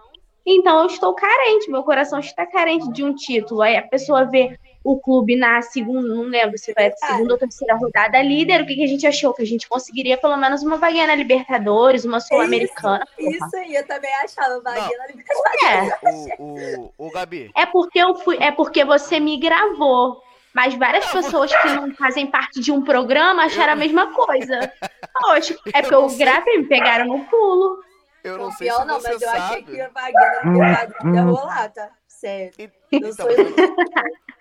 Então, eu estou carente, meu coração está carente de um título. Aí a pessoa vê o clube na segunda, não lembro se vai segunda ou terceira rodada líder. O que, que a gente achou? Que a gente conseguiria pelo menos uma vaguinha na Libertadores, uma Sul-Americana. porra. Isso aí, eu também achava. Vaguinha na É. Libertadores. O, o, o Gabi. É porque eu fui, é porque você me gravou. Mas várias pessoas que não fazem parte de um programa acharam a mesma coisa. Poxa, é porque eu gravei, me pegaram no pulo. Eu não sei se não, você mas eu achei sabe. que a na Libertadores ia rolar, tá? Sério. Eu Então, sou iludida.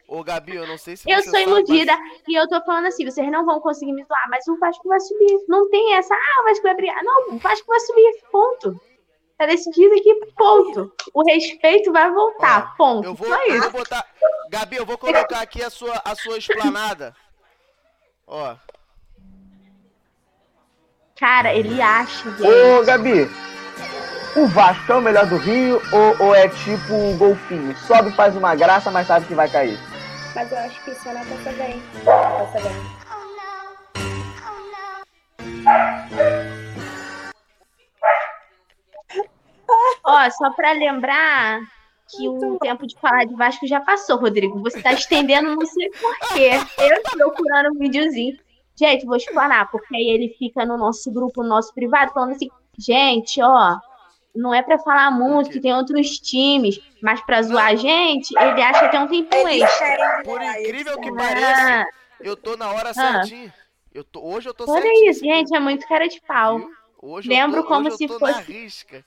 Ô, Gabi, eu não sei se Eu você sou sabe, iludida e eu tô falando assim, vocês não vão conseguir me zoar, mas o Vasco vai subir. Não tem essa, ah, o Vasco vai brigar. Não, o Vasco vai subir, ponto. Tá decidido aqui, ponto. O respeito vai voltar, ponto. Eu vou, Só eu isso. vou botar. Gabi, eu vou colocar aqui a sua, a sua esplanada. Ó. Cara, ele acha, gente. Ô, Gabi, o Vasco é o melhor do Rio ou, ou é tipo o golfinho? Sobe, faz uma graça, mas sabe que vai cair? Mas eu acho que isso na Taça Bem. Taça Bem. Ó, só pra lembrar que o tempo de falar de Vasco já passou, Rodrigo. Você tá estendendo não sei porquê. Eu procurando um videozinho. Gente, vou explanar, porque aí ele fica no nosso grupo, no nosso privado, falando assim, gente, ó, não é pra falar muito, que tem outros times, mas pra zoar a gente, ele acha que é um tempinho extra. Por incrível que Ah. pareça, eu tô na hora certinha. Eu tô, hoje eu tô Olha certinho. isso, gente, é muito cara de pau. Hoje Lembro eu tô, como hoje se eu tô na fosse. risca.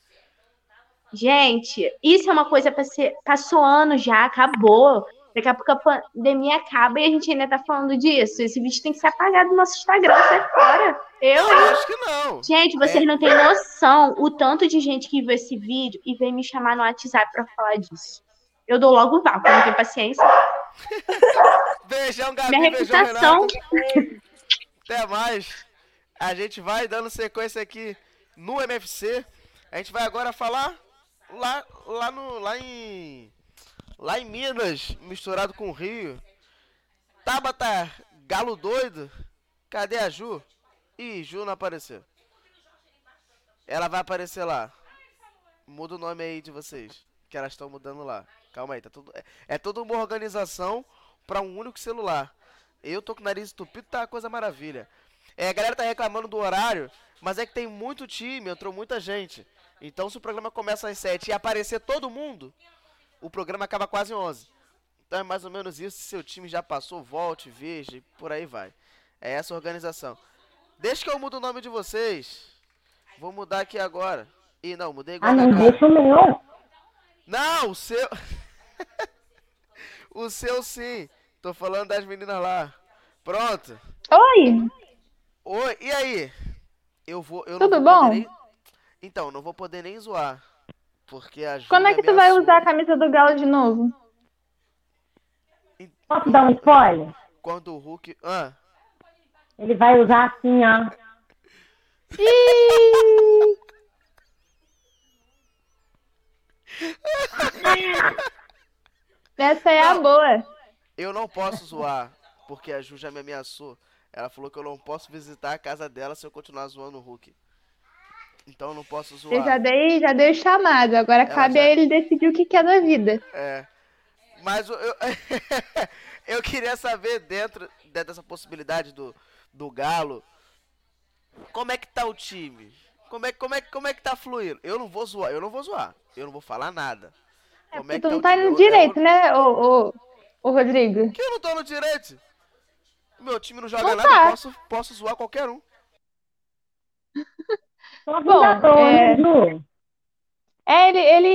Gente, isso é uma coisa pra ser. Passou ano já, acabou. Daqui a pouco a pandemia acaba e a gente ainda tá falando disso. Esse vídeo tem que ser apagado do nosso Instagram, sai fora. Eu, Eu hein? acho que não. Gente, vocês É. não têm noção o tanto de gente que viu esse vídeo e veio me chamar no WhatsApp pra falar disso. Eu dou logo o vácuo, não tenho paciência. Beijão, Gabi, Minha beijão, reputação. Renato. Até mais. A gente vai dando sequência aqui no MFC. A gente vai agora falar lá, lá, no, lá em. Lá em Minas, misturado com o Rio. Tabata, galo doido. Cadê a Ju? Ih, Ju não apareceu. Ela vai aparecer lá. Muda o nome aí de vocês. que elas estão mudando lá. Calma aí, tá tudo. É, é toda uma organização para um único celular. Eu tô com o nariz entupido, tá uma coisa maravilha. É, a galera tá reclamando do horário, mas é que tem muito time, entrou muita gente. Então se o programa começa às 7 e aparecer todo mundo, o programa acaba quase 11. Então é mais ou menos isso. Se seu time já passou, volte, veja e por aí vai. É essa a organização. Deixa que eu mudo o nome de vocês. Vou mudar aqui agora. Ih, não, mudei igual Ah, não cara. deixa o meu. Não, o seu. o seu sim. Tô falando das meninas lá. Pronto. Oi! Oi, e aí? Eu vou. Eu Tudo não vou bom? nem... Então, não vou poder nem zoar. Porque a Quando é Júlia que tu vai ameaçou. usar a camisa do Galo de novo? Posso dar um spoiler? Quando o Hulk. Ah, Ele vai usar assim, ó. Ih! Essa é a boa. eu não posso zoar. Porque a Ju já me ameaçou. Ela falou que eu não posso visitar a casa dela se eu continuar zoando o Hulk. Então eu não posso zoar. Eu já dei, já dei o chamado. Agora Ela cabe já- a ele decidir o que quer da vida. É. Mas eu, eu queria saber, dentro, dessa possibilidade do, do Galo, como é que tá o time? Como é, como, é, como é que tá fluindo? Eu não vou zoar, eu não vou zoar. Eu não vou falar nada. Como é Tu não o tá indo direito, eu, né, ô, ô, ô Rodrigo? Que eu não tô no direito? Meu time não joga Não nada, tá. eu posso, posso zoar qualquer um. Só Bom, é-? É, ele, ele,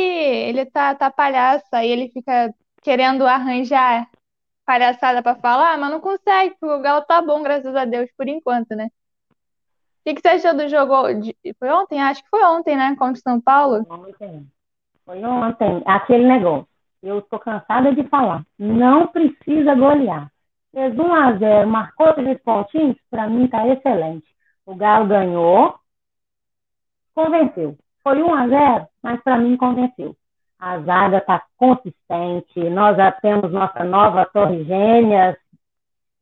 ele tá, tá palhaço, aí ele fica querendo arranjar palhaçada pra falar, mas não consegue, porque o Galo tá bom, graças a Deus, por enquanto, né? O que, que você achou do jogo? de- Foi ontem? Acho que foi ontem, né? Contra o São Paulo. Ontem. Foi ontem. Aquele negócio. Eu tô cansada de falar. Não precisa golear. Fez 1 a 0 marcou três pontinhos, pra mim tá excelente. O Galo ganhou, convenceu. Foi 1 a 0 mas pra mim convenceu. A zaga tá consistente, nós já temos nossa nova Torre Gêmeas.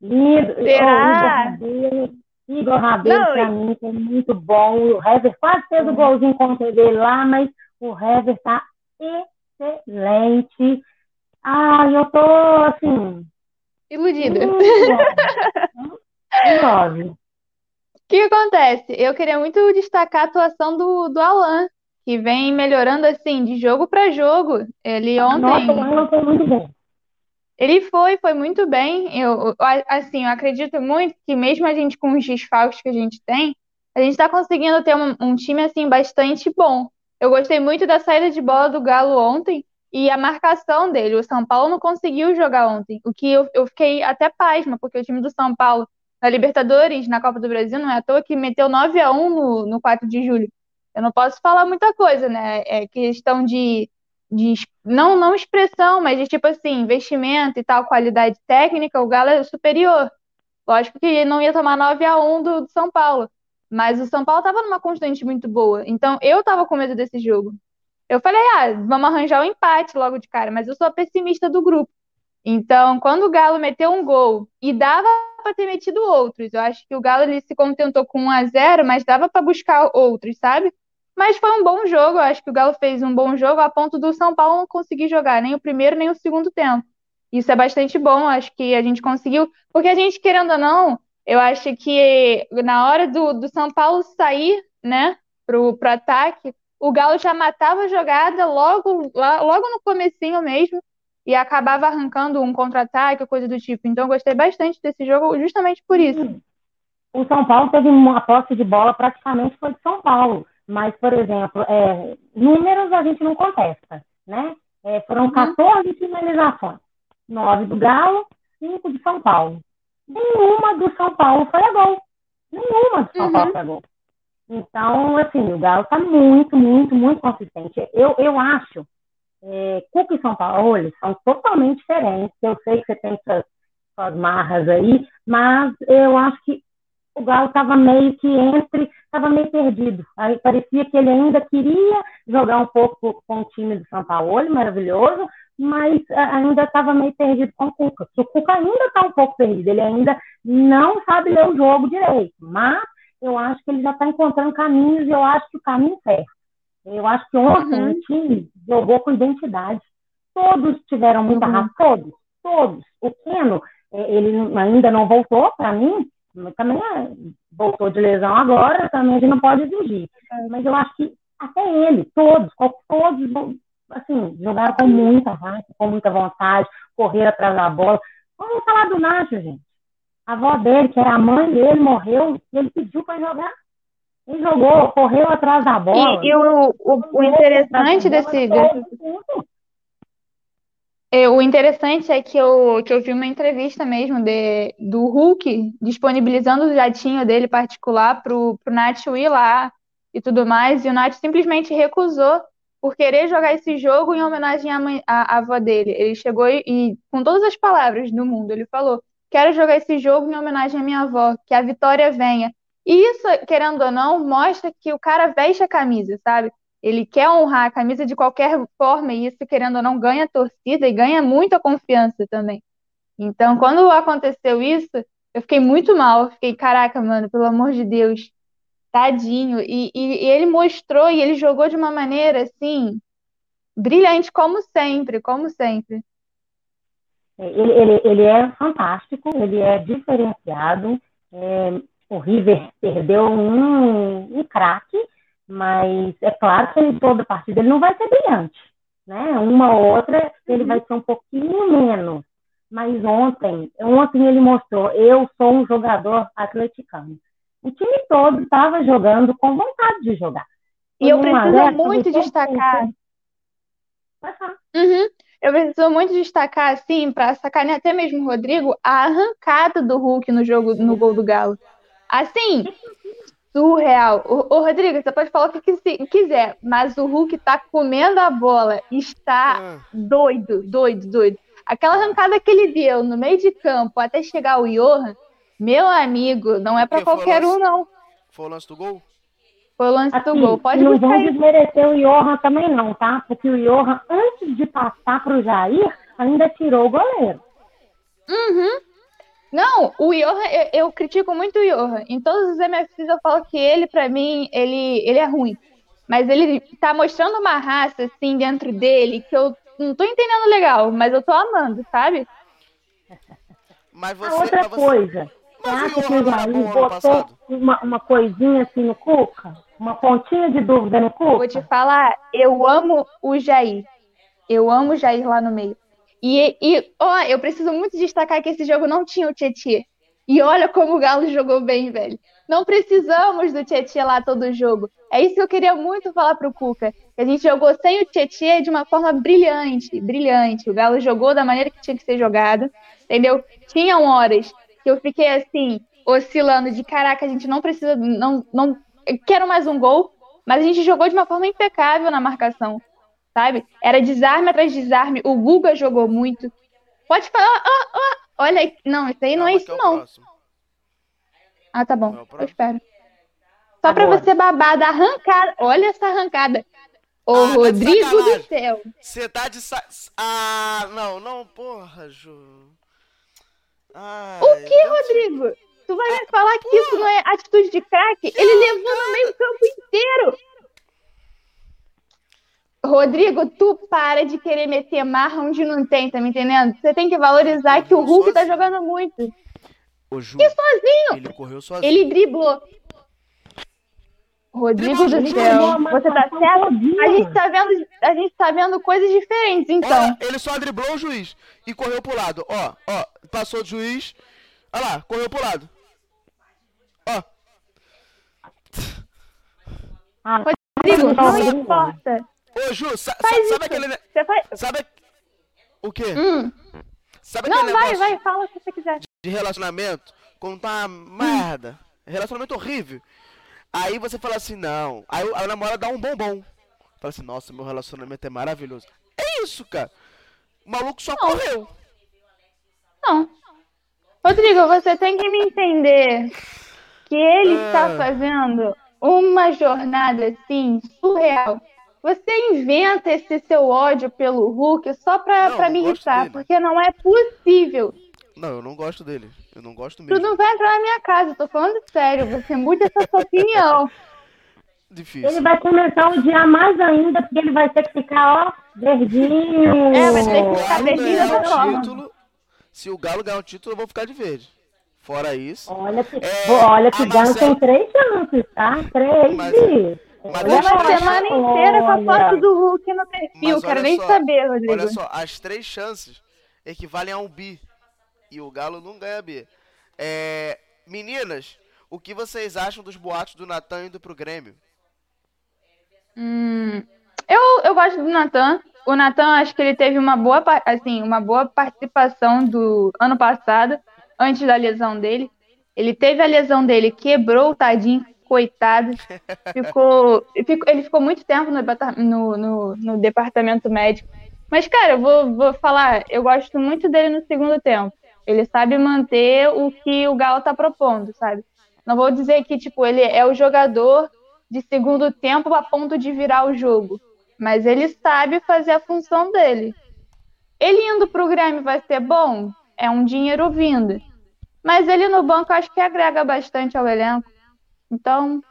Lindo. Será? Ô, Igor Rabelo, Igor Rabelo, e- mim, foi muito bom. O Hever quase fez o golzinho contra dele lá, mas o Hever tá excelente. Ah, eu tô, assim, Iludida. O que acontece? Eu queria muito destacar a atuação do, do Alan, que vem melhorando assim, de jogo pra jogo. Ele Nossa, o ontem. Alan foi muito bem. Ele foi, foi muito bem. Eu, eu- assim, eu acredito muito que mesmo a gente com os desfalques que a gente tem, a gente está conseguindo ter um, um time assim bastante bom. Eu gostei muito da saída de bola do Galo ontem e a marcação dele. O São Paulo não conseguiu jogar ontem, o que eu, eu fiquei até pasma, porque o time do São Paulo na Libertadores, na Copa do Brasil, não é à toa que meteu 9 a 1 no, no 4 de julho. Eu não posso falar muita coisa, né? É questão de de não, não expressão, mas de tipo assim, investimento e tal, qualidade técnica, o Galo é superior. Lógico que não ia tomar 9 a 1 do, do São Paulo, mas o São Paulo estava numa constante muito boa. Então eu tava com medo desse jogo. Eu falei, ah, vamos arranjar um empate logo de cara, mas eu sou a pessimista do grupo. Então, quando o Galo meteu um gol e dava para ter metido outros, eu acho que o Galo ele se contentou com 1 a 0, mas dava para buscar outros, sabe? Mas foi um bom jogo, eu acho que o Galo fez um bom jogo a ponto do São Paulo não conseguir jogar nem o primeiro nem o segundo tempo. Isso é bastante bom, acho que a gente conseguiu, porque a gente, querendo ou não, eu acho que na hora do, do São Paulo sair, né, pro, pro ataque, o Galo já matava a jogada logo, logo no comecinho mesmo, e acabava arrancando um contra-ataque, coisa do tipo. Então eu gostei bastante desse jogo justamente por isso. O São Paulo teve uma posse de bola praticamente foi de São Paulo. Mas, por exemplo, é, números a gente não contesta, né? É, foram 14 finalizações. 9 do Galo, 5 de São Paulo. Nenhuma do São Paulo foi a gol. Nenhuma do São Paulo foi a gol. Então, assim, o Galo está muito, muito, muito consistente. Eu, eu acho, é, Cuca e São Paulo são totalmente diferentes. Eu sei que você tem suas, suas marras aí, mas eu acho que o Galo estava meio que entre, estava meio perdido. Aí parecia que ele ainda queria jogar um pouco com o time do São Paulo, maravilhoso, mas ah, ainda estava meio perdido com o Cuca. O Cuca ainda está um pouco perdido, ele ainda não sabe ler o jogo direito, mas eu acho que ele já está encontrando caminhos e eu acho que o caminho certo. Eu acho que ontem Uhum. o time jogou com identidade. Todos tiveram muita Uhum. raça, todos, todos. O Keno, eh, ele ainda não voltou para mim, também é, voltou de lesão agora, também a gente não pode exigir. Mas eu acho que até ele, todos, todos, assim, jogaram com muita raça, com muita vontade, correram atrás da bola. Vamos falar do Nacho, gente. A avó dele, que era a mãe dele, morreu e ele pediu para jogar. Jogou, correu atrás da bola. E, e o, o, o interessante desse, é, o interessante é que eu, que eu vi uma entrevista mesmo de, do Hulk disponibilizando o jatinho dele particular pro, pro Nacho ir lá e tudo mais, e o Nacho simplesmente recusou por querer jogar esse jogo em homenagem à, mãe, à, à avó dele. Ele chegou e, e, com todas as palavras do mundo, ele falou: Quero jogar esse jogo em homenagem à minha avó, que a vitória venha. E isso, querendo ou não, mostra que o cara veste a camisa, sabe? Ele quer honrar a camisa de qualquer forma, e isso, querendo ou não, ganha torcida e ganha muita confiança também. Então, quando aconteceu isso, eu fiquei muito mal. Fiquei, caraca, mano, pelo amor de Deus, tadinho. E, e, e ele mostrou e ele jogou de uma maneira assim, brilhante, como sempre, como sempre. Ele, ele, ele é fantástico, ele é diferenciado. É, o River perdeu um, um craque, mas é claro que em toda partida ele não vai ser brilhante. Né? Uma ou outra ele vai ser um pouquinho menos. Mas ontem, ontem ele mostrou, eu sou um jogador atleticano. O time todo estava jogando com vontade de jogar. E eu preciso muito destacar. Uhum. Eu preciso muito destacar, assim, para sacanear até mesmo o Rodrigo, a arrancada do Hulk no jogo, no gol do Galo. Assim, surreal. O, o Rodrigo, você pode falar o que quiser, mas o Hulk tá comendo a bola, está doido, doido, doido. Aquela arrancada que ele deu no meio de campo até chegar o Johan, meu amigo, não é para qualquer um, não. Foi o lance do gol? Foi o lance do Assim, gol. Pode não vão desmerecer o Johan também não, tá? Porque o Johan, antes de passar para o Jair, ainda tirou o goleiro. Uhum. Não, o Johan, eu, eu critico muito o Johan. Em todos os MFCs eu falo que ele, pra mim, ele, ele é ruim. Mas ele tá mostrando uma raça, assim, dentro dele, que eu não tô entendendo legal, mas eu tô amando, sabe? Mas A outra coisa, você acha que o Jair botou uma, uma coisinha assim no Cuca? Uma pontinha de dúvida no Cuca? Vou te falar, eu amo o Jair. Eu amo o Jair lá no meio. E, e ó, eu preciso muito destacar que esse jogo não tinha o Tietchan. E olha como o Galo jogou bem, velho. Não precisamos do Tietchan lá todo jogo. É isso que eu queria muito falar pro Cuca. A gente jogou sem o Tietchan de uma forma brilhante, brilhante. O Galo jogou da maneira que tinha que ser jogado, entendeu? Tinham horas que eu fiquei assim, oscilando de caraca, a gente não precisa, não, não, quero mais um gol, mas a gente jogou de uma forma impecável na marcação, sabe? Era desarme atrás de desarme, o Guga jogou muito. Pode falar, ó, ó, olha, aí. não, isso aí não é isso não. Ah, tá bom, eu espero. Só pra Agora. você babar da arrancada, olha essa arrancada. Ô, Ah, tá Rodrigo do sacanagem. céu. Você tá de sa... Ah, não, não, porra, Ju. Ai, O que, Rodrigo? Tu vai me falar que isso não é atitude de craque? Ele levou no meio campo inteiro. Rodrigo, tu para de querer meter marra onde não tem, tá me entendendo? Você tem que valorizar que o Hulk tá jogando muito. O Ju, E sozinho. ele correu sozinho. Ele driblou. Rodrigo do céu, você tá certo? A gente tá vendo, a gente tá vendo coisas diferentes, então. Olha, ele só driblou o juiz e correu pro lado. Ó, ó, passou do juiz. Olha lá, correu pro lado. Ó. Rodrigo, não importa. Ô, Ju, sa- Faz sabe isso. aquele. Você faz... Sabe. O quê? Hum. Sabe Não, vai, vai, fala o que você quiser. de relacionamento? Quando tá uma merda. Relacionamento horrível. Aí você fala assim, não. Aí, o namorado dá um bombom. Fala assim, nossa, meu relacionamento é maravilhoso. É isso, cara. O maluco só correu. Não. Rodrigo, você tem que me entender que ele está Ah. fazendo uma jornada assim surreal. Você inventa esse seu ódio pelo Hulk só pra, Não, pra me irritar, porque não é possível. Não, eu não gosto dele. Eu não gosto Tu mesmo. não vai entrar na minha casa, eu tô falando sério, você muda essa sua opinião. difícil. Ele vai começar a odiar mais ainda, porque ele vai ter que ficar, ó, verdinho. É, vai ter que ficar verdinho ganhar da o título, se o Galo ganhar o título, eu vou ficar de verde. Fora isso. Olha que, É, olha que Galo Marcela- tem três chances, tá? Três. Mas- Bi. Mas as Uma semana inteira com a foto do Hulk no perfil. Quero nem só, saber, Rodrigo. Olha só, as três chances equivalem a um bi. E o Galo não ganha bi. É, meninas, o que vocês acham dos boatos do Natan indo pro Grêmio? Hum, eu, eu gosto do Natan. O Natan, acho que ele teve uma boa, assim, uma boa participação do ano passado, antes da lesão dele. Ele teve a lesão dele, quebrou o tadinho, coitado. Ficou, ele ficou muito tempo no, no, no, no departamento médico. Mas, cara, eu vou, vou falar, eu gosto muito dele no segundo tempo. Ele sabe manter o que o Galo tá propondo, sabe? Não vou dizer que, tipo, ele é o jogador de segundo tempo a ponto de virar o jogo. Mas ele sabe fazer a função dele. Ele indo pro Grêmio vai ser bom? É um dinheiro vindo. Mas ele no banco acho que agrega bastante ao elenco. Então,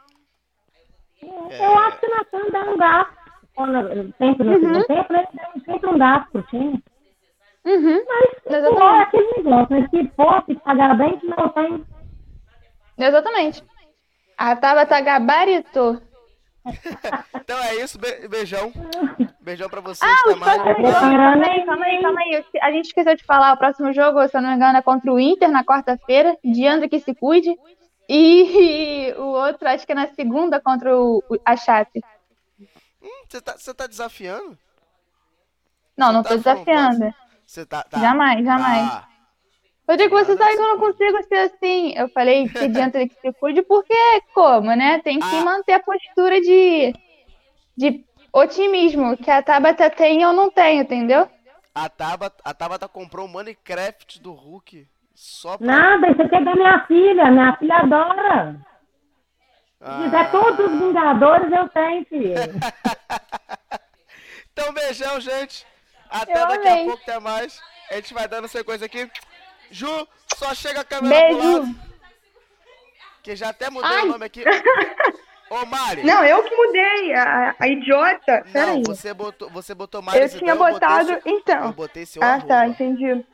Eu acho que o Natan dá um gasto. Sempre no segundo tempo, dá sempre um gasto pro time. uhum, Mas se for aquele negócio, né? se for se pagar bem, que não tem. exatamente. A Tabata gabaritou. Então é isso, be- beijão. Beijão pra vocês. Ah, jogos, calma aí, calma aí, calma aí. A gente esqueceu de falar, o próximo jogo, se eu não me engano, é contra o Inter na quarta-feira, Diandro que se cuide. E o outro, acho que é na segunda, contra o, a Chape. Você tá, você tá desafiando? Não, não tá tô desafiando. Você tá, tá. Jamais, jamais. Tá. Rodrigo, você sabe que eu não consigo ser assim. Eu falei que diante que se cuide, porque como, né? Tem que manter a postura de, de otimismo, que a Tabata tem e eu não tenho, entendeu? A Tabata, a Tabata comprou o Minecraft do Hulk só pra... Nada, isso aqui é da minha filha. Minha filha adora. Ah. Se quiser todos os Vingadores, eu tenho, filho. Então, beijão, gente. Até Eu daqui a amei. pouco, até mais. A gente vai dando sequência aqui. Ju, só chega a câmera pro Beijo. lado. Que já até mudei Ai. o nome aqui. Ô, Mari. Não, eu que mudei, a, a idiota. Não, Peraí. você botou, você botou Mari Eu tinha botado. Então. Eu botei seu Ah, arroba. tá, entendi.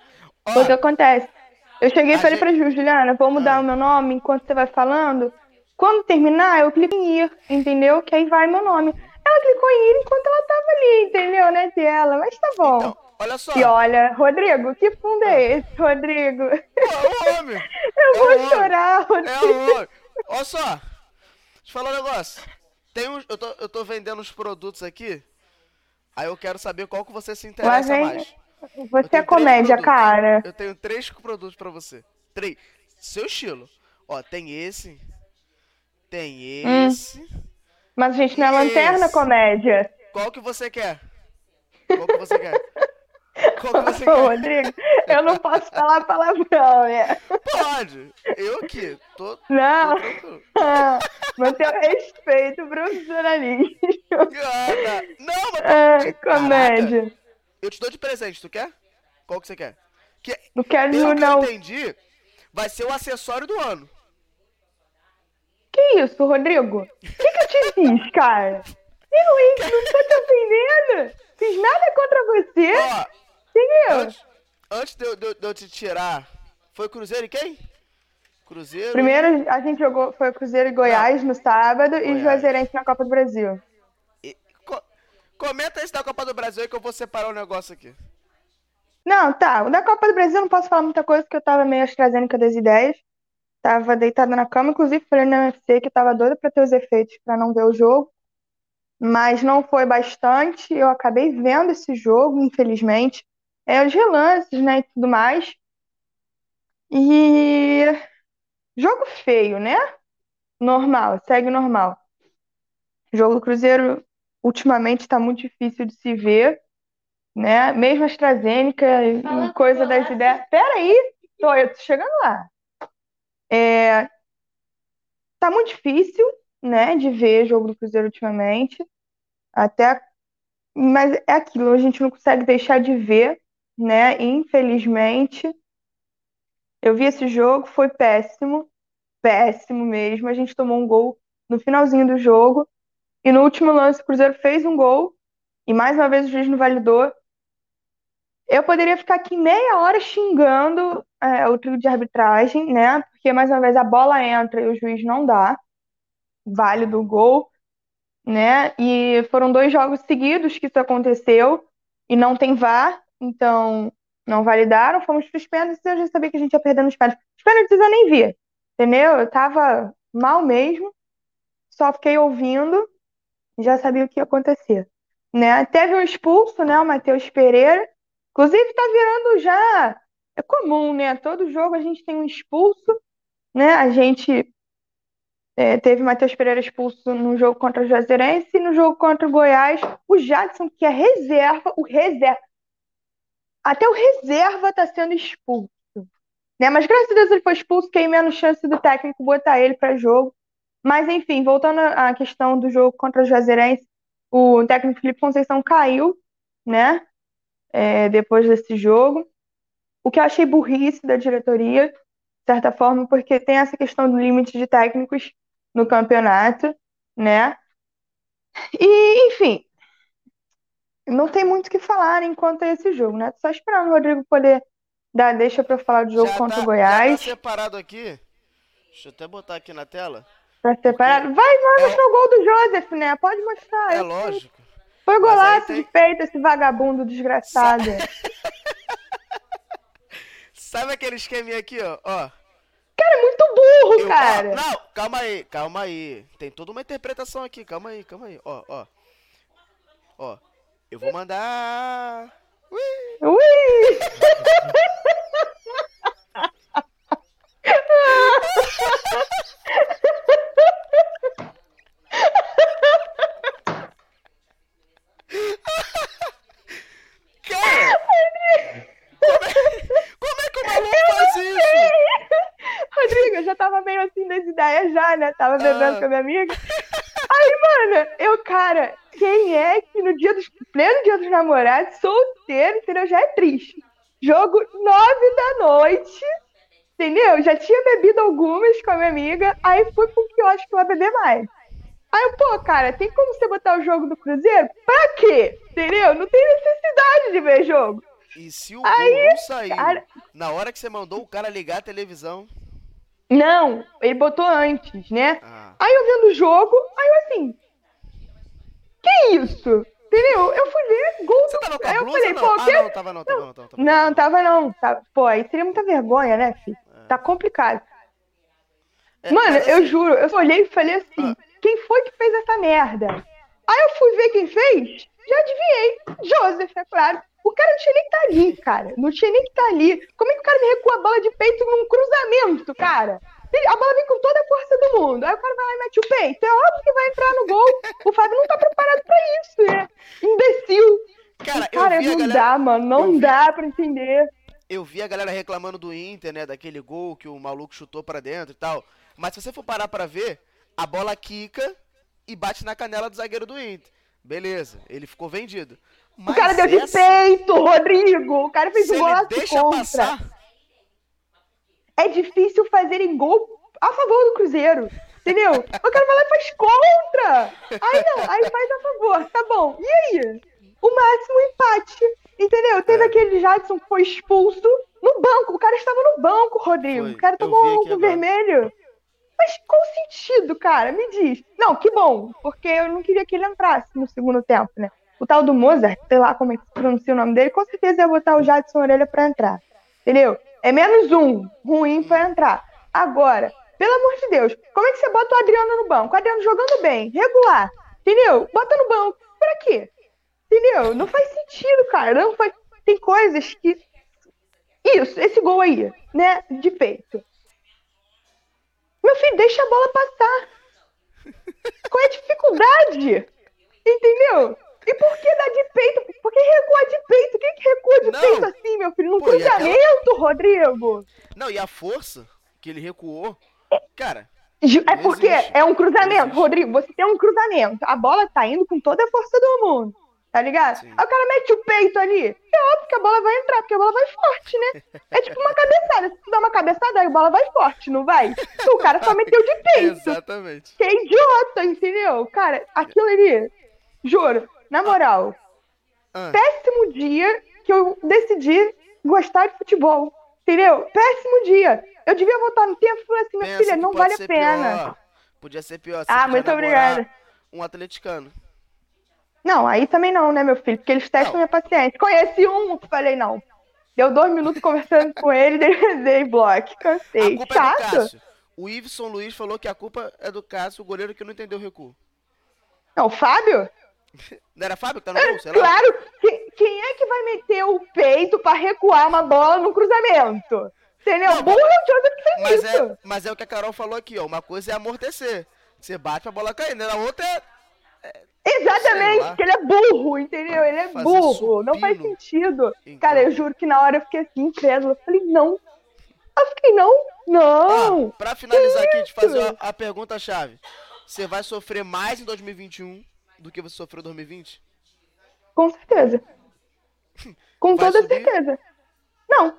Ó, O que acontece? Eu cheguei e falei gente- Ah. pra Ju, Juliana, vou mudar o meu nome enquanto você vai falando. Quando terminar, eu clico em ir, entendeu? Que aí vai meu nome. Ela clicou em ir enquanto ela tava ali, entendeu? Na tela, mas tá bom. Então, olha só. E olha, Rodrigo, que fundo é esse, Rodrigo? É o homem. Eu É vou homem. chorar, É Rodrigo. o homem. Olha só. Deixa eu falar um negócio. Tem eu, tô, eu tô vendendo os produtos aqui. Aí eu quero saber qual que você se interessa mais. Você é comédia, produtos. cara. Eu tenho três produtos pra você. Três. Seu estilo. Ó, tem esse. Tem Hum. esse. Mas a gente não é lanterna Esse. comédia. Qual que você quer? Qual que você quer? Qual que você Ô, quer? Rodrigo, eu não posso falar palavrão, né? Pode. Eu aqui. Tô, Não. tô. Manter o respeito profissionalismo. Ah, Não, mas Ai, Caraca. Eu te dou de presente, tu quer? Qual que você quer? Que, Não quero pelo que não. eu entendi, vai ser o acessório do ano. Que isso, Rodrigo? O que, que eu te fiz, cara? Eu, hein? Não tô te ofendendo. Fiz nada contra você. Ó, Entendeu? antes, antes de, eu- de de eu te tirar, foi Cruzeiro e quem? Cruzeiro. Primeiro a gente jogou, foi Cruzeiro e Goiás no sábado e Goiás. Juazeirense na Copa do Brasil. Comenta esse da Copa do Brasil aí que eu vou separar o negócio aqui. Não, tá. O da Copa do Brasil eu não posso falar muita coisa porque eu tava meio AstraZeneca das ideias. Tava deitada na cama, inclusive falei na UFC que tava doida pra ter os efeitos pra não ver o jogo. Mas não foi bastante. Eu acabei vendo esse jogo, infelizmente. É os relances, né, e tudo mais. E jogo feio, né? Normal, segue normal. Jogo do Cruzeiro ultimamente está muito difícil de se ver, né? Mesmo a AstraZeneca e e coisa das ideias. Peraí, tô, eu tô chegando lá. É, tá muito difícil, né, de ver jogo do Cruzeiro ultimamente. Até, mas é aquilo, a gente não consegue deixar de ver, né? Infelizmente. Eu vi esse jogo, foi péssimo, péssimo mesmo. A gente tomou um gol no finalzinho do jogo. E no último lance, o Cruzeiro fez um gol. E mais uma vez o juiz não validou. Eu poderia ficar aqui meia hora xingando é, o trio de arbitragem, né? Porque mais uma vez a bola entra e o juiz não dá. Válido o gol, né? E foram dois jogos seguidos que isso aconteceu e não tem VAR, então não validaram. Fomos para os pênaltis e eu já sabia que a gente ia perder nos pênaltis. Os pênaltis eu nem vi, entendeu? Eu tava mal mesmo, só fiquei ouvindo, já sabia o que ia acontecer. Né? Teve um expulso, né? O Matheus Pereira. Inclusive, tá virando já. É comum, né? Todo jogo a gente tem um expulso, né? A gente é, teve Matheus Pereira expulso no jogo contra o Juazeirense e no jogo contra o Goiás. O Jadson, que é reserva, o reserva. Até o reserva está sendo expulso. Né? Mas graças a Deus ele foi expulso, que aí menos chance do técnico botar ele para jogo. Mas enfim, voltando à questão do jogo contra o Juazeirense, o técnico Felipe Conceição caiu, né? É, depois desse jogo. O que eu achei burrice da diretoria, de certa forma, porque tem essa questão do limite de técnicos no campeonato, né? E, enfim, não tem muito o que falar enquanto é esse jogo, né? Só esperando o Rodrigo poder dar deixa para falar do jogo Já contra tá, o Goiás. Já tá separado aqui. Deixa eu até botar aqui na tela. Tá separado. Vai, vai É- o gol do Joseph, né? Pode mostrar. É eu lógico. Foi golaço tem- de peito esse vagabundo desgraçado. Sabe aquele esqueminha aqui, ó? ó. Cara, é muito burro, Eu- cara. não, calma aí, calma aí. Tem toda uma interpretação aqui, calma aí, calma aí. Ó, ó. Ó, eu vou mandar. Ui! Cara! Como é, como é que o maluco faz isso? Rodrigo, eu já tava meio assim das ideias já, né? Tava bebendo Ah. com a minha amiga. Aí, mano, eu, cara, quem é que no dia dos. pleno dia dos namorados, solteiro, entendeu? Já é triste. Jogo nove da noite, entendeu? Já tinha bebido algumas com a minha amiga, aí fui pro quiosque lá beber mais. Aí eu, pô, cara, tem como você botar o jogo do Cruzeiro? Pra quê? Entendeu? Não tem necessidade de ver jogo. E se o Aí, gol não saiu, cara- na hora que você mandou o cara ligar a televisão. Não, ele botou antes, né? Ah. Aí eu vendo o jogo, aí eu assim. Que isso? Entendeu? Eu fui ver gol Você do. tava com Aí a eu falei, não? pô, ah, que... não, tava não, tava não, tava, tava. Não, tava não. Tava... Pô, aí seria muita vergonha, né, filho? Tá complicado. É, Mano, eu assim- juro, eu olhei e falei assim, quem foi que fez essa merda? Aí eu fui ver quem fez, já adivinhei. Joseph, é claro. O cara não tinha nem que tá ali, cara. Não tinha nem que tá ali. Como é que o cara me recua a bola de peito num cruzamento, cara? A bola vem com toda a força do mundo. Aí o cara vai lá e mete o peito. É óbvio que vai entrar no gol. O Fábio não tá preparado pra isso, né? Imbecil. Cara, Cara, não galera- dá, mano. Não dá pra entender. Eu vi a galera reclamando do Inter, né? Daquele gol que o maluco chutou pra dentro e tal. Mas se você for parar pra ver, a bola quica e bate na canela do zagueiro do Inter. Beleza, ele ficou vendido. o cara deu de essa- peito, Rodrigo. O cara fez Se um golaço deixa contra. passar, É difícil fazerem gol a favor do Cruzeiro. Entendeu? O cara vai lá e faz contra. Aí não, aí faz a favor. Tá bom. E aí? O máximo empate. Entendeu? É. Teve aquele Jadson que foi expulso no banco. O cara estava no banco, Rodrigo. Foi. O cara tomou um vermelho. Mas qual o sentido, cara? Me diz. Não, que bom, porque eu não queria que ele entrasse no segundo tempo, né? O tal do Mozart, sei lá como é que se pronuncia o nome dele, com certeza ia botar o Jadson Orelha pra entrar. Entendeu? É menos um ruim pra entrar. Agora, pelo amor de Deus, como é que você bota o Adriano no banco? O Adriano jogando bem, regular. Entendeu? Bota no banco. Pra quê? Entendeu? Não faz sentido, cara. Não faz... Tem coisas que. Isso, esse gol aí, né? De peito. Meu filho, deixa a bola passar. Qual é a dificuldade? Entendeu? E por que dar de peito? Por que recuar de peito? Quem que recua de Não. peito assim, meu filho? Num Pô, e aquela- cruzamento, Rodrigo? Não, e a força que ele recuou, cara. Ju- É porque existe. é um cruzamento, Rodrigo. Você tem um cruzamento. A bola tá indo com toda a força do mundo. Tá ligado? Aí o cara mete o peito ali. É óbvio que a bola vai entrar, porque a bola vai forte, né? É tipo uma cabeçada. Se tu dá uma cabeçada, a bola vai forte, não vai? O cara só meteu de peito. Exatamente. Que é idiota, entendeu? Cara, aquilo ali, juro, na moral, Ah. péssimo dia que eu decidi gostar de futebol. Entendeu? Péssimo dia. Eu devia voltar no tempo e falar assim, minha filha, não vale a pena. pior. Podia ser pior. Ah, muito obrigada. Um atleticano. Não, aí também não, né, meu filho? Porque eles testam minha paciência. Conheci um, falei, não. Deu dois minutos conversando com ele, dei, bloco. Cansei. A culpa é do Chato. Cássio. O Iveson Luiz falou que a culpa é do Cássio, o goleiro que não entendeu o recuo. Não, o Fábio? Não era Fábio que tá no gol, sei lá? Claro! Quem, quem é que vai meter o peito pra recuar uma bola no cruzamento? Entendeu? Burro é o Joseph que fez Mas isso. é, mas é o que a Carol falou aqui, ó. Uma coisa é amortecer. Você bate pra bola cair, né? A outra é. Exatamente, porque ele é burro, entendeu? Ele é burro, não faz supino. sentido. Cara, eu juro que na hora eu fiquei assim, incrédula. Eu falei, não. Eu fiquei, não, não. Pra finalizar aqui, te fazer a, a pergunta-chave. Você vai sofrer mais em 2021 do que você sofreu em 2020? Com certeza. Com Vai toda subir? certeza. Não.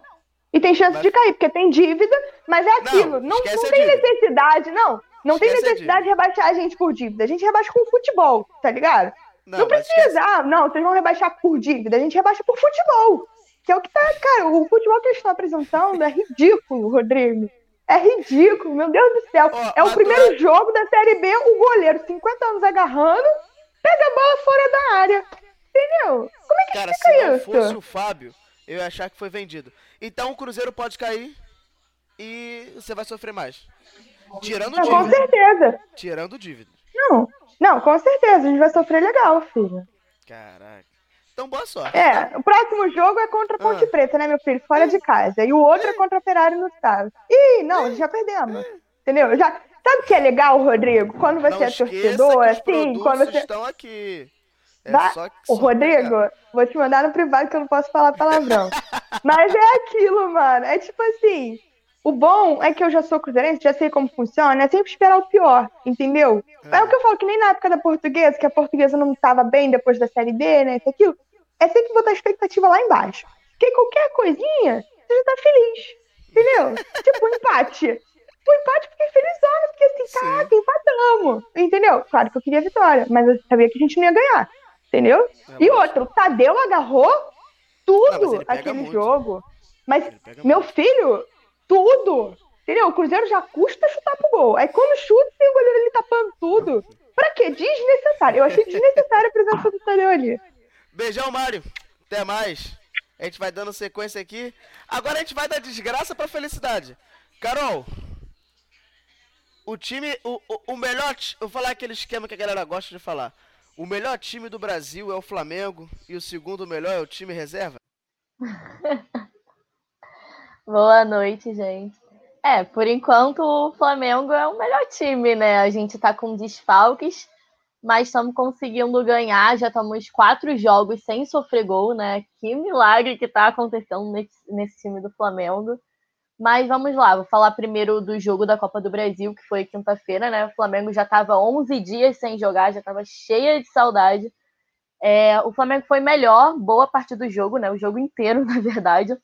E tem chance de cair, porque tem dívida, mas é aquilo. Não, não, a tem necessidade, não. Não tem Esquece necessidade de rebaixar a gente por dívida. A gente rebaixa com futebol, tá ligado? Não, Não, precisa. Ah, não, vocês vão rebaixar por dívida. A gente rebaixa por futebol. Que é o que tá, cara. O futebol que eles estão apresentando é ridículo, Rodrigo. É ridículo, meu Deus do céu. é o primeiro jogo da Série B, o goleiro, 50 anos agarrando, pega a bola fora da área. Entendeu? Como é que Cara, explica se isso? fosse o Fábio, eu ia achar que foi vendido. Então o Cruzeiro pode cair e você vai sofrer mais. Tirando Não, com dívida. certeza. Tirando dívida. Não, não, com certeza. A gente vai sofrer legal, filho. Caraca. Então boa sorte. É, o próximo jogo é contra a Ponte Ah. Preta, né, meu filho? Fora de casa. E o outro é contra a Ferrari no estado. Ih, não, já perdemos. Entendeu? Já... Sabe o que é legal, Rodrigo? Quando você Não é torcedor, assim, quando você. estão aqui. É só que só Rodrigo, vou te mandar no privado que eu não posso falar palavrão. Mas é aquilo, mano. É tipo assim. O bom é que eu já sou cruzeirense, já sei como funciona, é sempre esperar o pior, entendeu? É, o que eu falo, que nem na época da portuguesa, que a portuguesa não estava bem depois da série D, né? Isso, aquilo. É sempre botar a expectativa lá embaixo. Porque qualquer coisinha, você já tá feliz. Entendeu? tipo, um empate. O empate fiquei felizona, porque assim, caraca, empatamos. Entendeu? Claro que eu queria vitória, mas eu sabia que a gente não ia ganhar. Entendeu? E outro, o Tadeu agarrou tudo pega aquele muito. jogo. Mas, meu filho, tudo. Entendeu? O Cruzeiro já custa chutar pro gol. Aí quando chuta, tem o goleiro ali tapando tudo. Pra quê? Desnecessário. Eu achei desnecessária a presença do Tadeu ali. Beijão, Mário. Até mais. A gente vai dando sequência aqui. Agora a gente vai da desgraça pra felicidade. Carol, o time, o, o, o melhor, eu vou falar aquele esquema que a galera gosta de falar. O melhor time do Brasil é o Flamengo e o segundo melhor é o time reserva? Boa noite, gente. É, por enquanto o Flamengo é o melhor time, né? A gente tá com desfalques, mas estamos conseguindo ganhar. Já estamos quatro jogos sem sofrer gol, né? Que milagre que tá acontecendo nesse, nesse time do Flamengo. Mas vamos lá, vou falar primeiro do jogo da Copa do Brasil, que foi quinta-feira, né? O Flamengo já estava 11 dias sem jogar, já estava cheia de saudade. É, o Flamengo foi melhor, boa parte do jogo, né? O jogo inteiro, na verdade.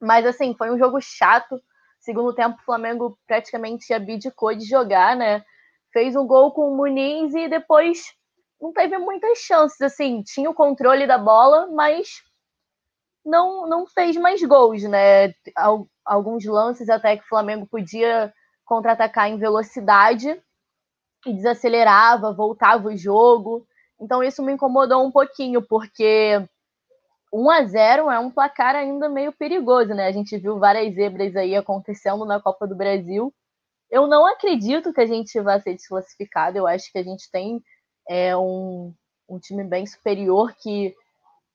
Mas assim, foi um jogo chato. Segundo tempo, o Flamengo praticamente abdicou de jogar, né? Fez um gol com o Muniz e depois não teve muitas chances. Assim, tinha o controle da bola, mas não, não fez mais gols, né? Al- Alguns lances até que o Flamengo podia contra-atacar em velocidade e desacelerava, voltava o jogo. Então isso me incomodou um pouquinho, porque 1 a 0 é um placar ainda meio perigoso, né? A gente viu várias zebras aí acontecendo na Copa do Brasil. Eu não acredito que a gente vá ser desclassificado. Eu acho que a gente tem é, um, um time bem superior que,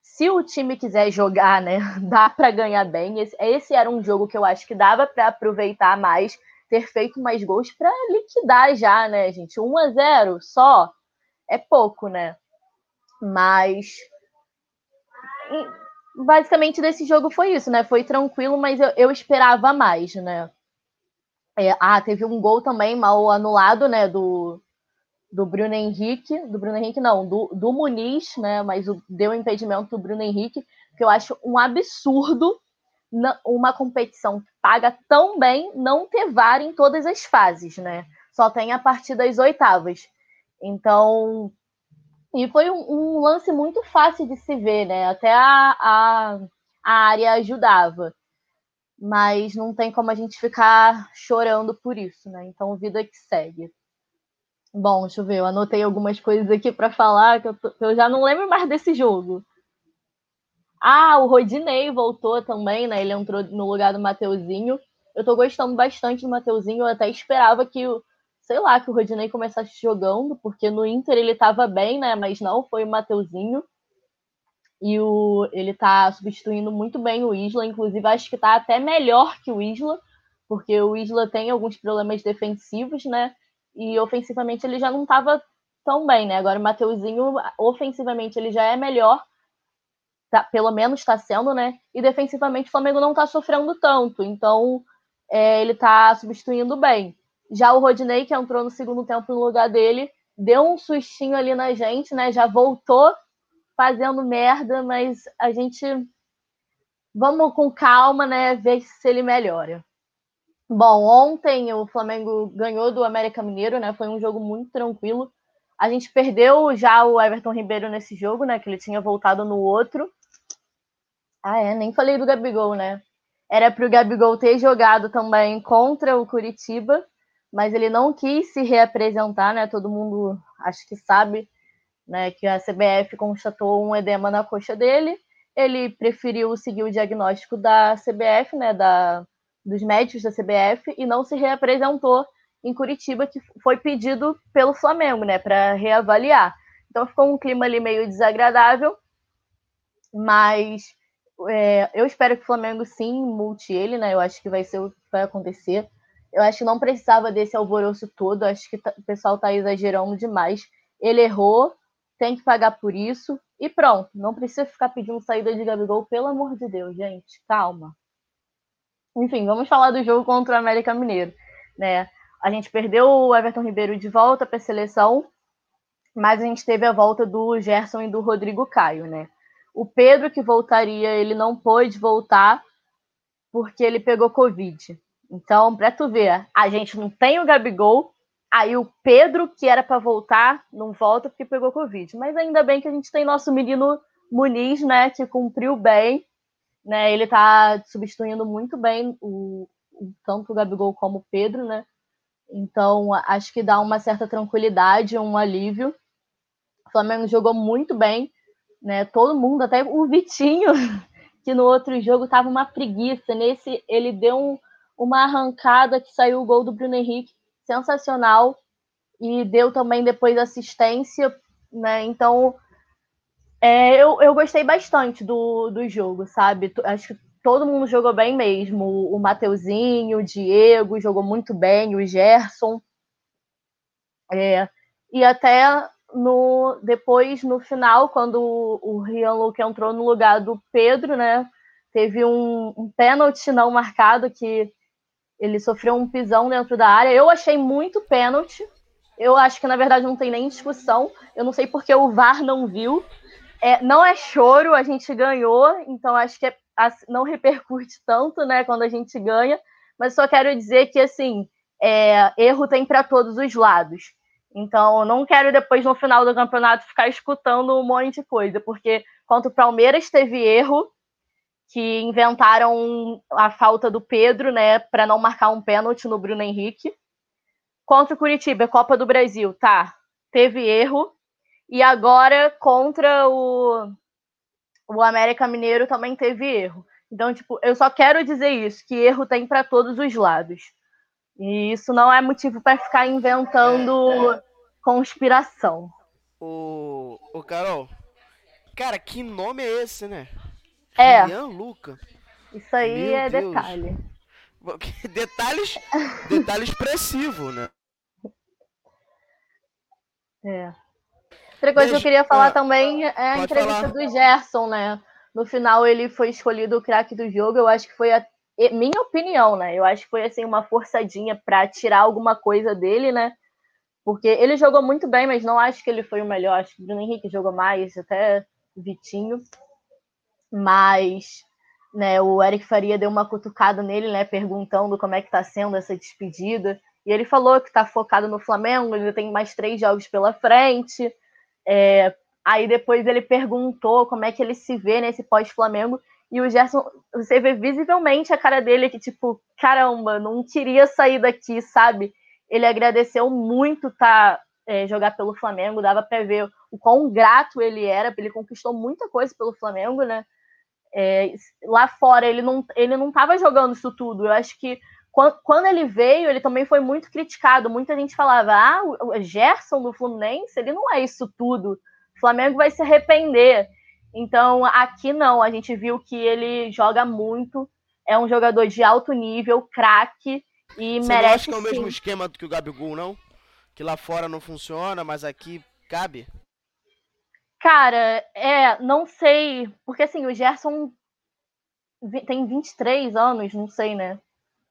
se o time quiser jogar, né, dá para ganhar bem. Esse, esse era um jogo que eu acho que dava para aproveitar mais, ter feito mais gols para liquidar já, né, gente? 1 a 0 só é pouco, né? Mas basicamente desse jogo foi isso, né? Foi tranquilo, mas eu, eu esperava mais, né? É, ah, teve um gol também mal anulado, né? Do, do Bruno Henrique, do Bruno Henrique não, do, do Muniz, né? Mas o, deu impedimento do Bruno Henrique, que eu acho um absurdo uma competição que paga tão bem não ter VAR em todas as fases, né? Só tem a partir das oitavas. Então, e foi um, um lance muito fácil de se ver, né? Até a, a, a área ajudava. Mas não tem como a gente ficar chorando por isso, né? Então, vida que segue. Bom, deixa eu ver, eu anotei algumas coisas aqui para falar que eu, tô, eu já não lembro mais desse jogo. Ah, o Rodinei voltou também, né? Ele entrou no lugar do Mateuzinho. Eu tô gostando bastante do Mateuzinho. Eu até esperava que, sei lá, que o Rodinei começasse jogando, porque no Inter ele tava bem, né? Mas não, foi o Mateuzinho. E o, ele tá substituindo muito bem o Isla. Inclusive, acho que tá até melhor que o Isla, porque o Isla tem alguns problemas defensivos, né? E ofensivamente ele já não tava tão bem, né? Agora o Mateuzinho, ofensivamente, ele já é melhor tá, pelo menos está sendo, né? E defensivamente o Flamengo não está sofrendo tanto, então é, ele está substituindo bem. Já o Rodinei, que entrou no segundo tempo no lugar dele, deu um sustinho ali na gente, né? Já voltou fazendo merda, mas a gente vamos com calma, né? Ver se ele melhora. Bom, ontem o Flamengo ganhou do América Mineiro, né? Foi um jogo muito tranquilo. A gente perdeu já o Everton Ribeiro nesse jogo, né? Que ele tinha voltado no outro. Ah, é, nem falei do Gabigol, né? Era para o Gabigol ter jogado também contra o Curitiba, mas ele não quis se reapresentar, né? Todo mundo acho que sabe, né, que a CBF constatou um edema na coxa dele. Ele preferiu seguir o diagnóstico da CBF, né, da dos médicos da CBF e não se reapresentou em Curitiba, que foi pedido pelo Flamengo, né, para reavaliar. Então ficou um clima ali meio desagradável, mas é, eu espero que o Flamengo sim multe ele, né? Eu acho que vai ser o que vai acontecer. Eu acho que não precisava desse alvoroço todo. Acho que tá, o pessoal tá exagerando demais. Ele errou, tem que pagar por isso. E pronto, não precisa ficar pedindo saída de Gabigol, pelo amor de Deus, gente. Calma. Enfim, vamos falar do jogo contra o América Mineiro, né? A gente perdeu o Everton Ribeiro de volta para a seleção, mas a gente teve a volta do Gerson e do Rodrigo Caio, né? O Pedro, que voltaria, ele não pôde voltar porque ele pegou Covid. Então, para tu ver, a gente não tem o Gabigol, aí o Pedro, que era para voltar, não volta porque pegou Covid. Mas ainda bem que a gente tem nosso menino Muniz, né, que cumpriu bem, né, ele tá substituindo muito bem o, tanto o Gabigol como o Pedro, né, então acho que dá uma certa tranquilidade, um alívio. O Flamengo jogou muito bem, né? Todo mundo, até o Vitinho, que no outro jogo tava uma preguiça. Nesse, ele deu um, uma arrancada que saiu o gol do Bruno Henrique, sensacional. E deu também depois assistência, né? Então, é, eu, eu gostei bastante do, do jogo, sabe? Acho que todo mundo jogou bem mesmo. O Mateuzinho, o Diego jogou muito bem, o Gerson. É, e até no depois no final quando o, o Rian Luke entrou no lugar do Pedro, né? Teve um, um pênalti não marcado que ele sofreu um pisão dentro da área. Eu achei muito pênalti. Eu acho que na verdade não tem nem discussão. Eu não sei porque o VAR não viu. É, não é choro, a gente ganhou, então acho que é, não repercute tanto, né, quando a gente ganha. Mas só quero dizer que assim, é, erro tem para todos os lados. Então, não quero depois, no final do campeonato, ficar escutando um monte de coisa, porque contra o Palmeiras teve erro, que inventaram a falta do Pedro, né, para não marcar um pênalti no Bruno Henrique. Contra o Curitiba, Copa do Brasil, tá, teve erro. E agora, contra o, o América Mineiro, também teve erro. Então, tipo, eu só quero dizer isso, que erro tem para todos os lados. E isso não é motivo para ficar inventando conspiração. O, o Carol, cara, que nome é esse, né? É. Luca. Isso aí Meu é Deus. detalhe. Detalhes, detalhe expressivo, né? É. Outra coisa que eu queria falar também é a entrevista falar. do Gerson, né? No final ele foi escolhido o craque do jogo. Eu acho que foi a minha opinião, né? Eu acho que foi assim uma forçadinha para tirar alguma coisa dele, né? Porque ele jogou muito bem, mas não acho que ele foi o melhor. Acho que o Bruno Henrique jogou mais, até o Vitinho. Mas né, o Eric Faria deu uma cutucada nele, né, perguntando como é que está sendo essa despedida. E ele falou que está focado no Flamengo, ele tem mais três jogos pela frente. É, aí depois ele perguntou como é que ele se vê nesse pós-Flamengo. E o Gerson, você vê visivelmente a cara dele que, tipo, caramba, não queria sair daqui, sabe? Ele agradeceu muito tá, é, jogar pelo Flamengo, dava para ver o quão grato ele era, ele conquistou muita coisa pelo Flamengo, né? É, lá fora ele não ele não estava jogando isso tudo. Eu acho que quando, quando, ele veio, ele também foi muito criticado. Muita gente falava: ah, o Gerson do Fluminense, ele não é isso tudo. O Flamengo vai se arrepender. Então, aqui não, a gente viu que ele joga muito, é um jogador de alto nível, craque e Você merece. Não acha que é o sim. mesmo esquema do que o Gabigol, não? Que lá fora não funciona, mas aqui cabe? Cara, é, não sei, porque assim, o Gerson tem 23 anos, não sei, né?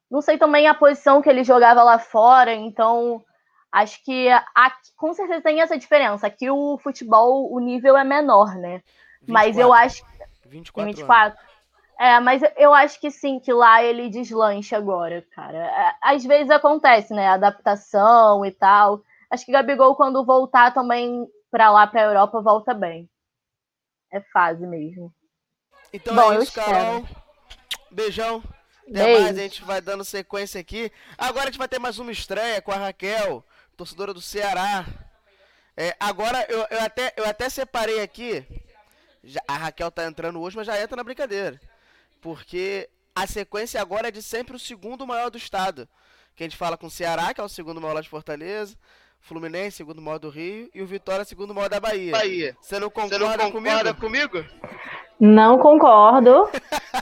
Não sei também a posição que ele jogava lá fora, então acho que aqui, com certeza tem essa diferença. Aqui o futebol, o nível é menor, né? 24, mas eu acho. 24. 24. É, mas eu acho que sim, que lá ele deslancha agora, cara. É, às vezes acontece, né? Adaptação e tal. Acho que Gabigol, quando voltar também para lá, para a Europa, volta bem. É fase mesmo. Então Bom, é eu isso, Carol. Beijão. Até Beijo. mais, a gente vai dando sequência aqui. Agora a gente vai ter mais uma estreia com a Raquel, torcedora do Ceará. É, agora eu, eu, até, eu até separei aqui. Já, a Raquel tá entrando hoje, mas já entra na brincadeira. Porque a sequência agora é de sempre o segundo maior do estado. Que a gente fala com o Ceará, que é o segundo maior lá de Fortaleza. Fluminense, segundo maior do Rio. E o Vitória, segundo maior da Bahia. Bahia. Você não concorda, Você não concorda comigo? comigo? Não concordo,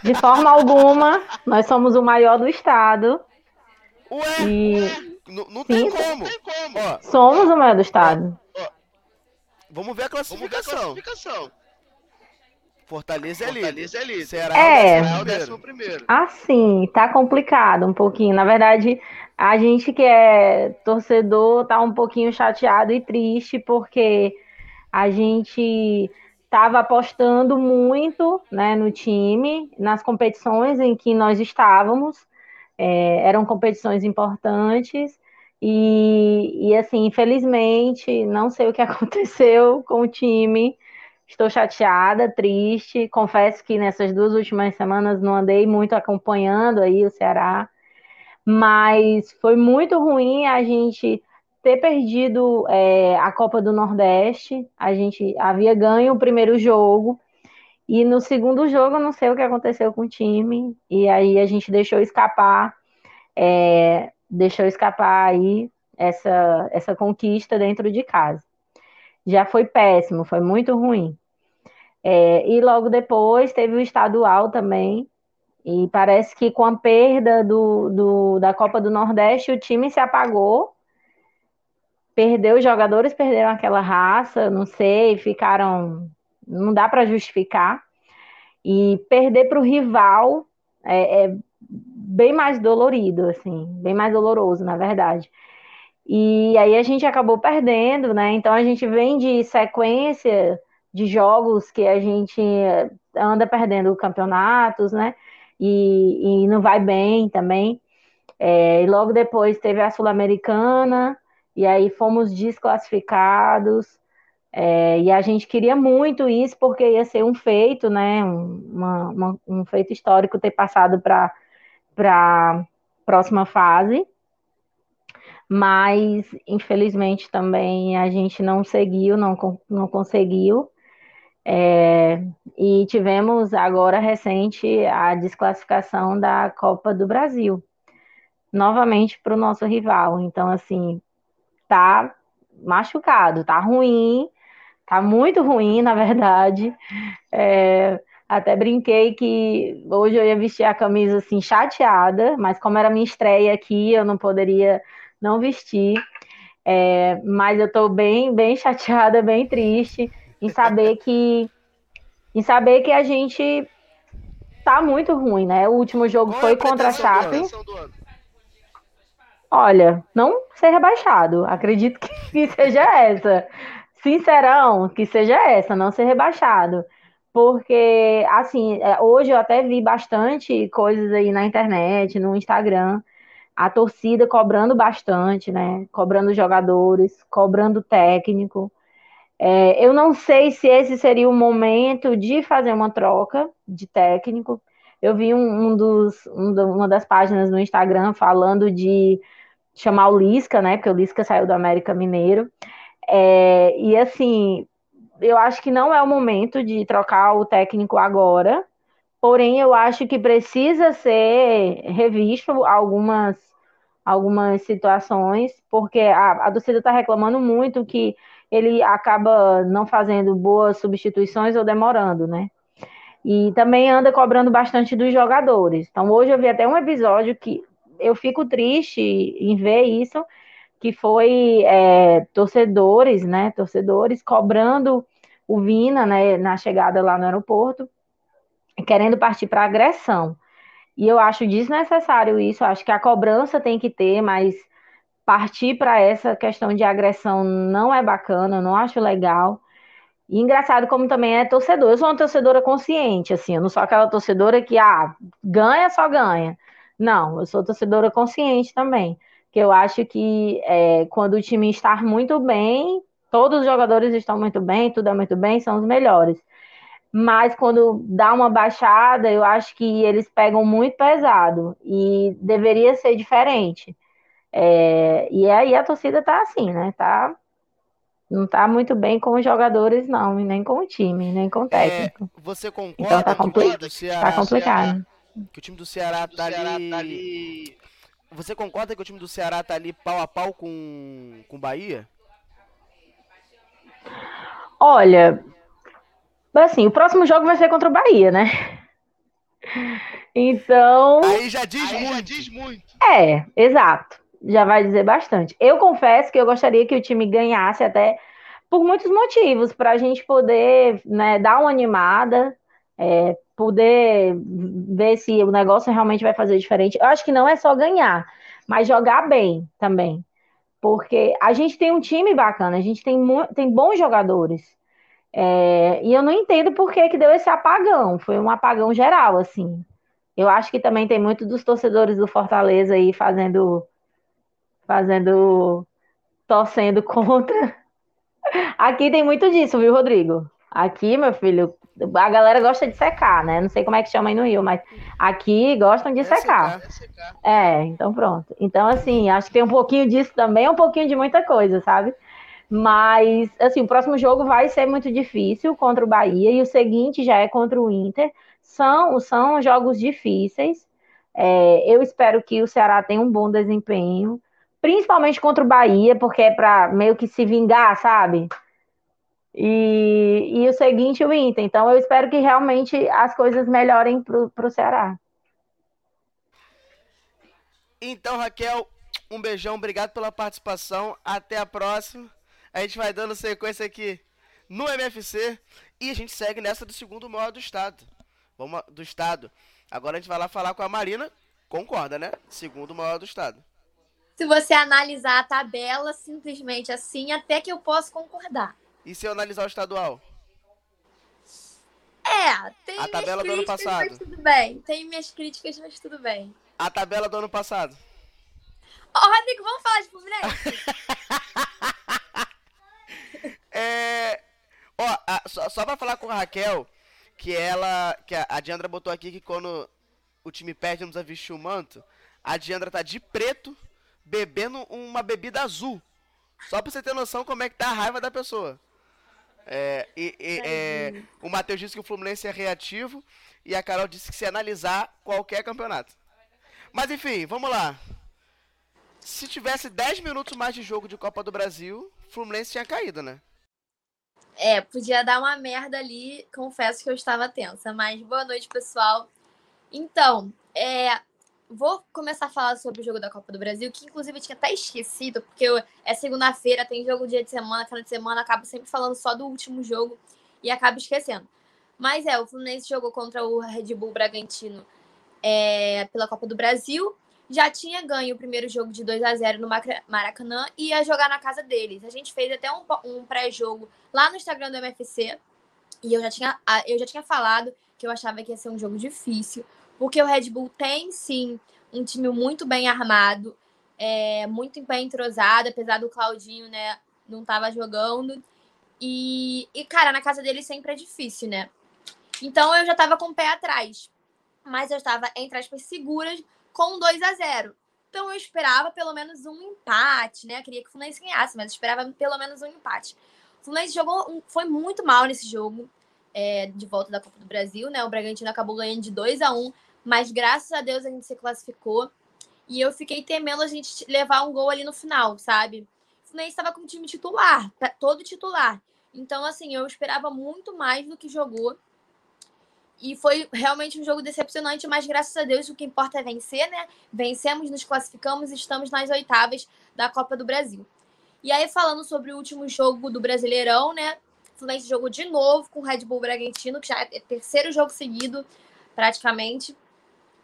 de forma alguma. Nós somos o maior do estado. Ué, e não, não Sim, tem como. Ó, somos o maior do estado. vamos ver a classificação. Vamos ver a classificação. Fortaleza é líder. Fortaleza é líder. Ceará É. é o décimo primeiro. primeiro. Assim, tá complicado um pouquinho. Na verdade, a gente que é torcedor tá um pouquinho chateado e triste porque a gente estava apostando muito né, no time, nas competições em que nós estávamos. É, eram competições importantes. E, e assim, infelizmente, não sei o que aconteceu com o time. Estou chateada, triste. Confesso que nessas duas últimas semanas não andei muito acompanhando aí o Ceará, mas foi muito ruim a gente ter perdido é, a Copa do Nordeste. A gente havia ganho o primeiro jogo e no segundo jogo eu não sei o que aconteceu com o time e aí a gente deixou escapar, é, deixou escapar aí essa essa conquista dentro de casa. Já foi péssimo, foi muito ruim. É, e logo depois teve o estadual também. E parece que com a perda do, do, da Copa do Nordeste, o time se apagou. Perdeu, os jogadores perderam aquela raça, não sei, ficaram. Não dá para justificar. E perder para o rival é, é bem mais dolorido, assim, bem mais doloroso, na verdade. E aí a gente acabou perdendo, né? Então a gente vem de sequência de jogos que a gente anda perdendo campeonatos, né? E, e não vai bem também. É, e logo depois teve a Sul-Americana, e aí fomos desclassificados. É, e a gente queria muito isso, porque ia ser um feito, né? Um, uma, uma, um feito histórico ter passado para a próxima fase mas infelizmente também a gente não seguiu, não, não conseguiu. É, e tivemos agora recente a desclassificação da Copa do Brasil, novamente para o nosso rival. Então, assim, tá machucado, tá ruim, tá muito ruim, na verdade. É, até brinquei que hoje eu ia vestir a camisa assim chateada, mas como era minha estreia aqui, eu não poderia não vestir. É, mas eu tô bem, bem chateada, bem triste em saber que em saber que a gente tá muito ruim, né? O último jogo Qual foi é a contra a Chape. Olha, não ser rebaixado. Acredito que, que seja essa. Sincerão, que seja essa, não ser rebaixado. Porque, assim, é, hoje eu até vi bastante coisas aí na internet, no Instagram, a torcida cobrando bastante, né? Cobrando jogadores, cobrando técnico. É, eu não sei se esse seria o momento de fazer uma troca de técnico. Eu vi um, um dos, um, uma das páginas no Instagram falando de chamar o Lisca, né? Porque o Lisca saiu do América Mineiro. É, e assim, eu acho que não é o momento de trocar o técnico agora. Porém, eu acho que precisa ser revisto algumas, algumas situações, porque a, a torcida está reclamando muito que ele acaba não fazendo boas substituições ou demorando, né? E também anda cobrando bastante dos jogadores. Então, hoje eu vi até um episódio que eu fico triste em ver isso, que foi é, torcedores, né? Torcedores cobrando o Vina, né? Na chegada lá no aeroporto, querendo partir para agressão. E eu acho desnecessário isso. Acho que a cobrança tem que ter, mas partir para essa questão de agressão não é bacana, não acho legal. E engraçado como também é torcedor. Eu sou uma torcedora consciente, assim, eu não sou aquela torcedora que, ah, ganha, só ganha. Não, eu sou torcedora consciente também. Que eu acho que é, quando o time está muito bem, todos os jogadores estão muito bem, tudo é muito bem, são os melhores. Mas quando dá uma baixada, eu acho que eles pegam muito pesado e deveria ser diferente. É, e aí a torcida tá assim, né? Tá, não tá muito bem com os jogadores, não, e nem com o time, nem com o técnico. É, você concorda então tá, compli que o Ceará, tá complicado que o time do Ceará tá, Ceará ali... tá ali. Você concorda que o time do Ceará tá ali pau a pau com com Bahia? Olha, assim, o próximo jogo vai ser contra o Bahia, né? Então. Aí já diz, Aí muito. Já diz muito. É, exato. Já vai dizer bastante. Eu confesso que eu gostaria que o time ganhasse até por muitos motivos, para a gente poder né, dar uma animada, é, poder ver se o negócio realmente vai fazer diferente. Eu acho que não é só ganhar, mas jogar bem também. Porque a gente tem um time bacana, a gente tem, tem bons jogadores. É, e eu não entendo por que, que deu esse apagão. Foi um apagão geral, assim. Eu acho que também tem muito dos torcedores do Fortaleza aí fazendo. Fazendo. torcendo contra. Aqui tem muito disso, viu, Rodrigo? Aqui, meu filho, a galera gosta de secar, né? Não sei como é que chama aí no Rio, mas aqui gostam de é secar. secar. É, secar. é, então pronto. Então, assim, acho que tem um pouquinho disso também, um pouquinho de muita coisa, sabe? Mas, assim, o próximo jogo vai ser muito difícil contra o Bahia e o seguinte já é contra o Inter. São, são jogos difíceis. É, eu espero que o Ceará tenha um bom desempenho, principalmente contra o Bahia, porque é para meio que se vingar, sabe? E, e o seguinte, o Inter. Então, eu espero que realmente as coisas melhorem para o Ceará. Então, Raquel, um beijão, obrigado pela participação. Até a próxima. A gente vai dando sequência aqui no MFC e a gente segue nessa do segundo maior do estado. Vamos do estado. Agora a gente vai lá falar com a Marina. Concorda, né? Segundo maior do estado. Se você analisar a tabela simplesmente assim, até que eu posso concordar. E se eu analisar o estadual? É, tem a tabela do ano passado. Mas tudo bem. Tem minhas críticas, mas tudo bem. A tabela do ano passado. Ó, oh, Rodrigo, vamos falar de Fluminense? é. Ó, a, só, só pra falar com a Raquel, que ela. Que a, a Diandra botou aqui que quando o time perde, precisa vestir o manto. A Diandra tá de preto, bebendo uma bebida azul. Só pra você ter noção como é que tá a raiva da pessoa. É, e, e, é, o Matheus disse que o Fluminense é reativo e a Carol disse que se analisar qualquer campeonato. Mas enfim, vamos lá. Se tivesse 10 minutos mais de jogo de Copa do Brasil, Fluminense tinha caído, né? É, podia dar uma merda ali, confesso que eu estava tensa. Mas boa noite, pessoal. Então, é, vou começar a falar sobre o jogo da Copa do Brasil, que inclusive eu tinha até esquecido, porque eu, é segunda-feira, tem jogo dia de semana, final de semana, acabo sempre falando só do último jogo e acabo esquecendo. Mas é, o Fluminense jogou contra o Red Bull Bragantino é, pela Copa do Brasil já tinha ganho o primeiro jogo de 2 a 0 no Maracanã e ia jogar na casa deles. A gente fez até um, um pré-jogo lá no Instagram do MFC e eu já, tinha, eu já tinha falado que eu achava que ia ser um jogo difícil, porque o Red Bull tem sim um time muito bem armado, é, muito bem entrosado, apesar do Claudinho, né, não tava jogando. E, e, cara, na casa dele sempre é difícil, né? Então eu já tava com o pé atrás. Mas eu estava, entre aspas, seguras com 2 a 0 Então eu esperava pelo menos um empate, né? Eu queria que o Fluminense ganhasse, mas esperava pelo menos um empate. O Fluminense jogou, foi muito mal nesse jogo é, de volta da Copa do Brasil, né? O Bragantino acabou ganhando de 2 a 1 mas graças a Deus a gente se classificou. E eu fiquei temendo a gente levar um gol ali no final, sabe? O Fluminense estava com o time titular, tá, todo titular. Então, assim, eu esperava muito mais do que jogou. E foi realmente um jogo decepcionante, mas graças a Deus o que importa é vencer, né? Vencemos, nos classificamos e estamos nas oitavas da Copa do Brasil. E aí, falando sobre o último jogo do Brasileirão, né? O Fluminense jogou de novo com o Red Bull Bragantino, que já é terceiro jogo seguido, praticamente.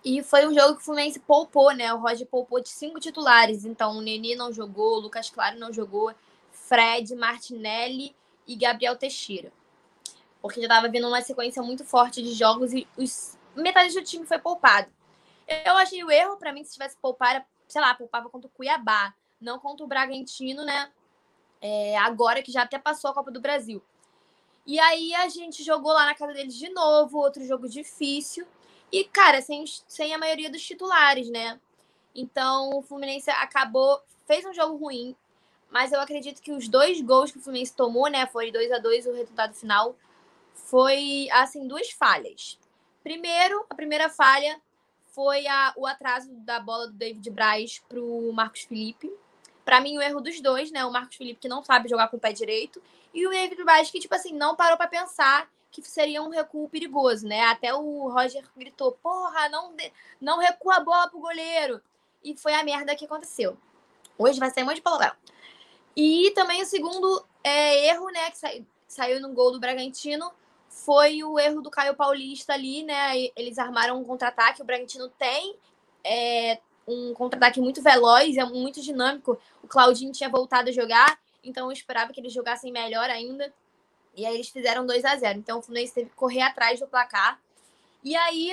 E foi um jogo que o Fluminense poupou, né? O Roger poupou de cinco titulares. Então, o Neni não jogou, o Lucas Claro não jogou, Fred, Martinelli e Gabriel Teixeira porque já estava vindo uma sequência muito forte de jogos e os, metade do time foi poupado. Eu achei o erro, para mim, se tivesse poupar, sei lá, poupava contra o Cuiabá, não contra o Bragantino, né? É, agora que já até passou a Copa do Brasil. E aí a gente jogou lá na casa deles de novo, outro jogo difícil. E, cara, sem, sem a maioria dos titulares, né? Então o Fluminense acabou, fez um jogo ruim, mas eu acredito que os dois gols que o Fluminense tomou, né? Foi 2 a 2 o resultado final foi assim duas falhas. Primeiro, a primeira falha foi a, o atraso da bola do David Braz para o Marcos Felipe. Para mim, o erro dos dois, né? O Marcos Felipe que não sabe jogar com o pé direito e o David Braz que tipo assim não parou para pensar que seria um recuo perigoso, né? Até o Roger gritou: "Porra, não não recua a bola pro goleiro". E foi a merda que aconteceu. Hoje vai sair um monte de palavrão. E também o segundo é, erro, né, que sa... saiu no gol do Bragantino, foi o erro do Caio Paulista ali, né? Eles armaram um contra-ataque. O Bragantino tem é, um contra-ataque muito veloz, é muito dinâmico. O Claudinho tinha voltado a jogar, então eu esperava que eles jogassem melhor ainda. E aí eles fizeram 2 a 0 Então o Fluminense teve que correr atrás do placar. E aí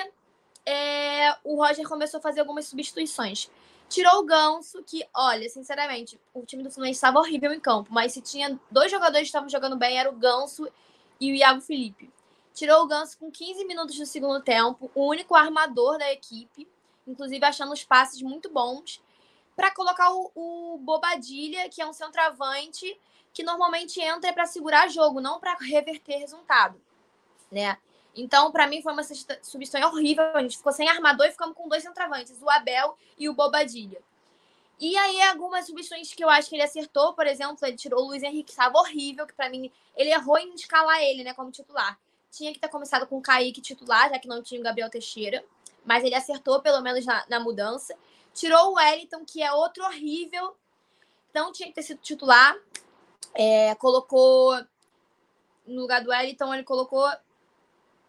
é, o Roger começou a fazer algumas substituições. Tirou o Ganso, que, olha, sinceramente, o time do Fluminense estava horrível em campo, mas se tinha dois jogadores que estavam jogando bem, era o Ganso e o Iago Felipe. Tirou o Ganso com 15 minutos do segundo tempo, o único armador da equipe, inclusive achando os passes muito bons, para colocar o, o, Bobadilha, que é um centroavante que normalmente entra para segurar jogo, não para reverter resultado, né? Então, para mim, foi uma substituição horrível. A gente ficou sem armador e ficamos com dois centroavantes, o Abel e o Bobadilha. E aí, algumas substituições que eu acho que ele acertou, por exemplo, ele tirou o Luiz Henrique, estava horrível, que para mim ele errou em escalar ele, né, como titular. Tinha que ter começado com o Kaique titular, já que não tinha o Gabriel Teixeira, mas ele acertou pelo menos na, na mudança. Tirou o Wellington, que é outro horrível, não tinha que ter sido titular. É, colocou no lugar do Wellington, ele colocou.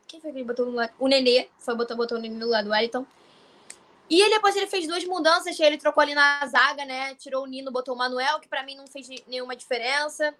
Quem foi que ele botou no lugar? O Nenê. Foi, botou, botou o Nenê no lugar do Wellington. E ele, depois ele fez duas mudanças, ele trocou ali na zaga, né? Tirou o Nino, botou o Manuel, que para mim não fez nenhuma diferença.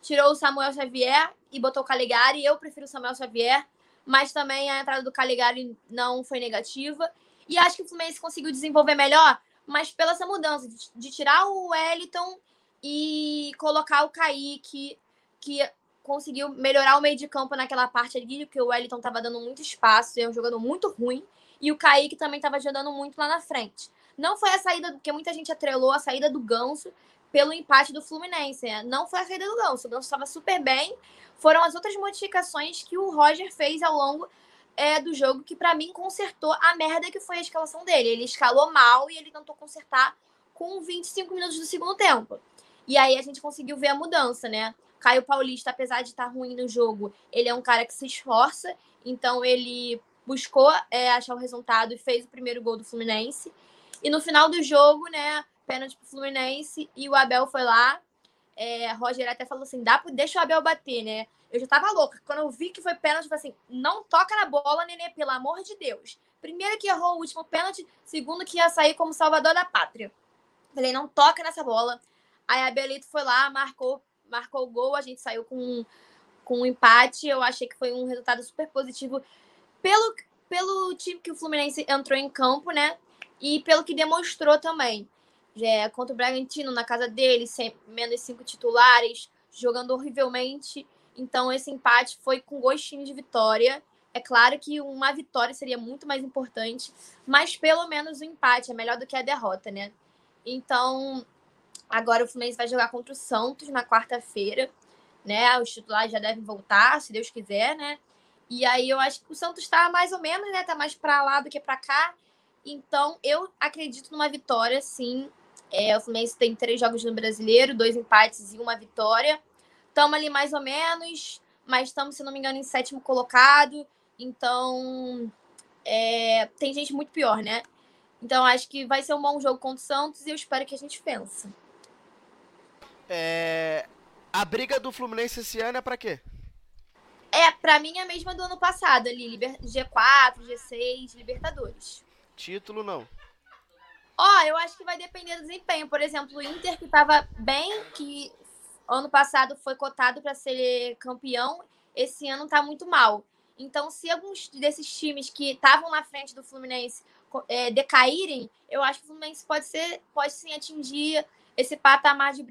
Tirou o Samuel Xavier e botou o Caligari. Eu prefiro o Samuel Xavier, mas também a entrada do Caligari não foi negativa. E acho que o Fluminense conseguiu desenvolver melhor, mas pela essa mudança de, de tirar o Wellington e colocar o Kaique, que conseguiu melhorar o meio de campo naquela parte ali, porque o Wellington estava dando muito espaço, é um jogador muito ruim e o Kaique também estava ajudando muito lá na frente. Não foi a saída, porque muita gente atrelou a saída do Ganso pelo empate do Fluminense. Né? Não foi a saída do Ganso. O Ganso estava super bem. Foram as outras modificações que o Roger fez ao longo é, do jogo que, para mim, consertou a merda que foi a escalação dele. Ele escalou mal e ele tentou consertar com 25 minutos do segundo tempo. E aí a gente conseguiu ver a mudança, né? Caio Paulista, apesar de estar ruim no jogo, ele é um cara que se esforça, então ele buscou é, achar o resultado e fez o primeiro gol do Fluminense. E no final do jogo, né, pênalti pro Fluminense e o Abel foi lá. É, Roger até falou assim: Dá, deixa o Abel bater, né? Eu já tava louca. Quando eu vi que foi pênalti, eu falei assim: não toca na bola, Nenê, pelo amor de Deus. Primeiro que errou o último pênalti, segundo que ia sair como salvador da pátria. Falei, não toca nessa bola. Aí a Belito foi lá, marcou, marcou o gol, a gente saiu com, com um empate. Eu achei que foi um resultado super positivo pelo, pelo time que o Fluminense entrou em campo, né? E pelo que demonstrou também. É, contra o Bragantino, na casa dele, sem menos cinco titulares, jogando horrivelmente. Então, esse empate foi com gostinho de vitória. É claro que uma vitória seria muito mais importante, mas pelo menos o empate é melhor do que a derrota, né? Então, agora o Fluminense vai jogar contra o Santos na quarta-feira, né? Os titulares já devem voltar, se Deus quiser, né? E aí eu acho que o Santos tá mais ou menos, né? Tá mais para lá do que para cá. Então, eu acredito numa vitória, sim. É, o Fluminense tem três jogos no Brasileiro, dois empates e uma vitória. Estamos ali mais ou menos, mas estamos, se não me engano, em sétimo colocado. Então, é, tem gente muito pior, né? Então, acho que vai ser um bom jogo contra o Santos e eu espero que a gente vença. É... A briga do Fluminense esse ano é pra quê? É, pra mim é a mesma do ano passado ali, Liber... G4, G6, Libertadores. Título não. Ó, eu acho que vai depender do desempenho. Por exemplo, o Inter que tava bem, que ano passado foi cotado para ser campeão, esse ano tá muito mal. Então, se alguns desses times que estavam na frente do Fluminense é, decaírem, eu acho que o Fluminense pode ser, pode sim atingir esse patamar de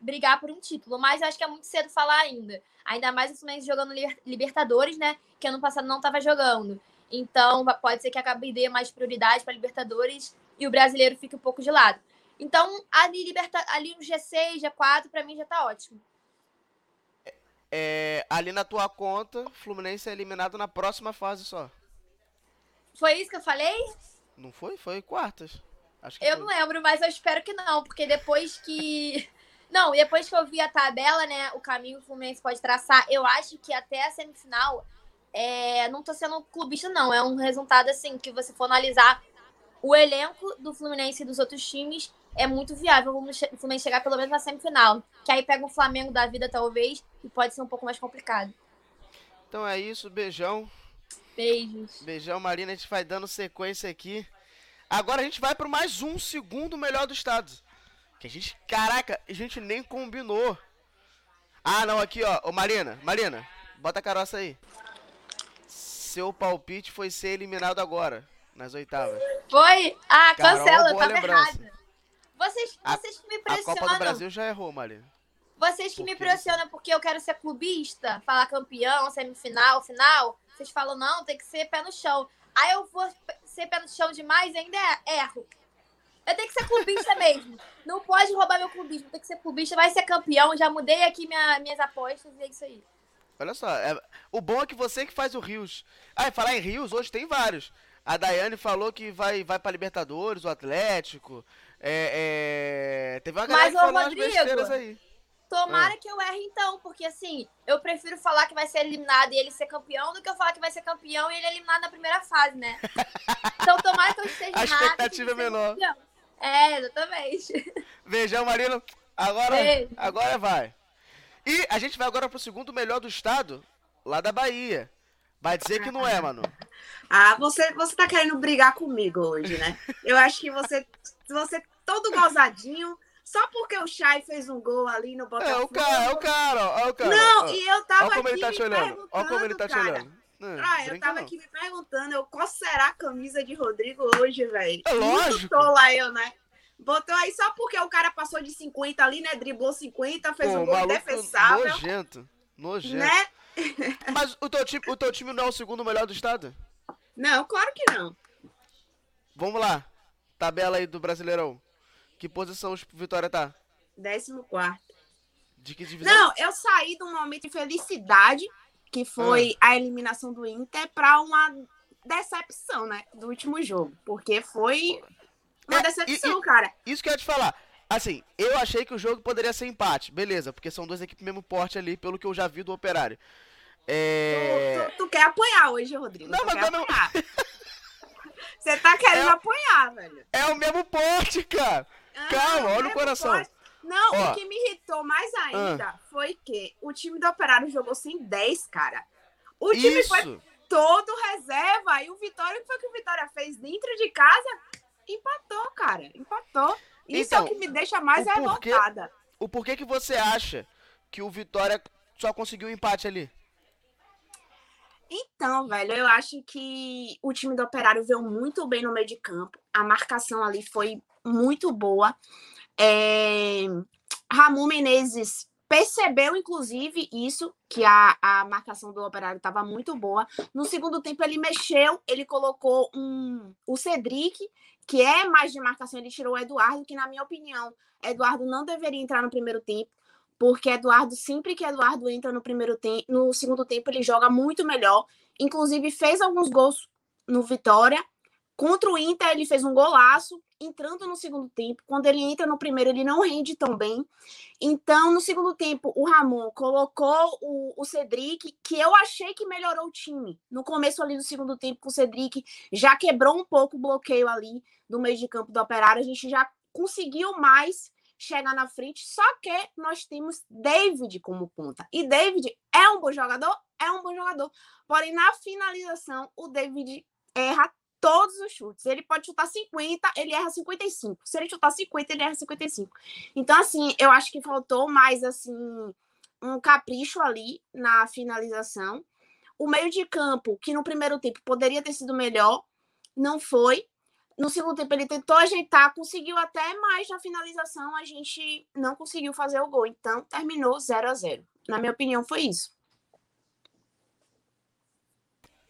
brigar por um título. Mas eu acho que é muito cedo falar ainda. Ainda mais o Fluminense jogando Libertadores, né? Que ano passado não estava jogando. Então, pode ser que acabe dê mais prioridade para Libertadores e o brasileiro fique um pouco de lado. Então, ali, liberta... ali no G6, G4, para mim já tá ótimo. É, ali na tua conta, Fluminense é eliminado na próxima fase só. Foi isso que eu falei? Não foi? Foi quartas. Eu foi. não lembro, mas eu espero que não, porque depois que. Não, depois que eu vi a tabela, né, o caminho que o Fluminense pode traçar, eu acho que até a semifinal, é... não tô sendo clubista, não. É um resultado assim, que você for analisar o elenco do Fluminense e dos outros times, é muito viável o Fluminense chegar pelo menos na semifinal. Que aí pega o Flamengo da vida, talvez, e pode ser um pouco mais complicado. Então é isso, beijão. Beijos. Beijão, Marina. A gente vai dando sequência aqui. Agora a gente vai para mais um segundo melhor do estado. Que a gente, caraca, a gente nem combinou. Ah, não, aqui, ó. Ô, Marina, Marina, bota a caroça aí. Seu palpite foi ser eliminado agora, nas oitavas. Foi? Ah, cancela, tava errada. Vocês, vocês que me pressionam. A Copa do Brasil já errou, Marina. Vocês que me pressionam porque eu quero ser clubista, falar campeão, semifinal, final. Vocês falam, não, tem que ser pé no chão. Aí eu vou ser pé no chão demais e ainda é, erro. Eu tenho que ser clubista mesmo. Não pode roubar meu clubismo. Tem que ser clubista, vai ser campeão. Já mudei aqui minha, minhas apostas e é isso aí. Olha só, é, o bom é que você que faz o Rios. Ah, falar em Rios, hoje tem vários. A Daiane falou que vai, vai pra Libertadores, o Atlético. É, é... Teve uma galera Mas, que falou umas Rodrigo, besteiras aí. Tomara Ah. que eu erre então, porque assim, eu prefiro falar que vai ser eliminado e ele ser campeão do que eu falar que vai ser campeão e ele é eliminado na primeira fase, né? então tomara que eu esteja A errado. expectativa é menor. É, exatamente. Beijão, Marina. Agora, Beijo. agora vai. E a gente vai agora pro segundo melhor do estado, lá da Bahia. Vai dizer que não é, mano. Ah, você, você tá querendo brigar comigo hoje, né? Eu acho que você, você todo gozadinho, só porque o Chay fez um gol ali no É Botafogo. o cara, é o cara, ó, é o cara. Não, ó. e eu tava Ó como ele aqui tá me te olhando. Ó como ele tá te olhando. Não, Ah, eu tava não. aqui me perguntando, eu, qual será a camisa de Rodrigo hoje, velho? É lógico. Tô lá eu, né? Botou aí só porque o cara passou de 50 ali, né? Driblou 50, fez Pô, um gol defensável. Nojento. Nojento. Né? Mas o teu, time, o teu time não é o segundo melhor do estado? Não, claro que não. Vamos lá. Tabela aí do Brasileirão. Que posição o Vitória tá? 14. De que divisão? Não, eu saí de um momento de felicidade, que foi a eliminação do Inter, pra uma decepção, né? Do último jogo. Porque foi uma decepção, cara. Isso que eu ia te falar. Assim, eu achei que o jogo poderia ser empate. Beleza, porque são duas equipes mesmo porte ali, pelo que eu já vi do Operário. É... Tu, tu quer apoiar hoje, Rodrigo? Não, tu mas eu não-. Você tá querendo apoiar, velho. É o mesmo porte, cara. Calma, olha o mesmo coração. Não, Ó. o que me irritou mais ainda Ah. foi que o time do Operário jogou sem 10, cara. O time Isso. foi. todo reserva. E o Vitória, o que foi que o Vitória fez dentro de casa? Empatou, cara. Empatou. Isso é o Então, que me deixa mais o porquê- revoltada. O porquê que você acha que o Vitória só conseguiu um empate ali? Então, velho, eu acho que o time do Operário veio muito bem no meio de campo. A marcação ali foi muito boa. É... Ramon Menezes percebeu, inclusive, isso, que a, a marcação do Operário estava muito boa. No segundo tempo, ele mexeu, ele colocou um, o Cedric, que é mais de marcação, ele tirou o Eduardo, que, na minha opinião, Eduardo não deveria entrar no primeiro tempo porque Eduardo, sempre que Eduardo entra no primeiro tempo, no segundo tempo, ele joga muito melhor. Inclusive, fez alguns gols no Vitória. Contra o Inter, ele fez um golaço, entrando no segundo tempo. Quando ele entra no primeiro, ele não rende tão bem. Então, no segundo tempo, o Ramon colocou o, o Cedric, que eu achei que melhorou o time. No começo ali do segundo tempo, com o Cedric já quebrou um pouco o bloqueio ali do meio de campo do Operário. A gente já conseguiu mais chegar na frente, só que nós temos David como ponta. E David é um bom jogador? É um bom jogador. Porém, na finalização, o David erra todos os chutes. Ele pode chutar 50, ele erra 55. Se ele chutar 50, ele erra 55. Então, assim, eu acho que faltou mais, assim, um capricho ali na finalização. O meio de campo, que no primeiro tempo poderia ter sido melhor, não foi. No segundo tempo ele tentou ajeitar, conseguiu até mais na finalização, a gente não conseguiu fazer o gol. Então terminou 0 a 0 Na minha opinião, foi isso.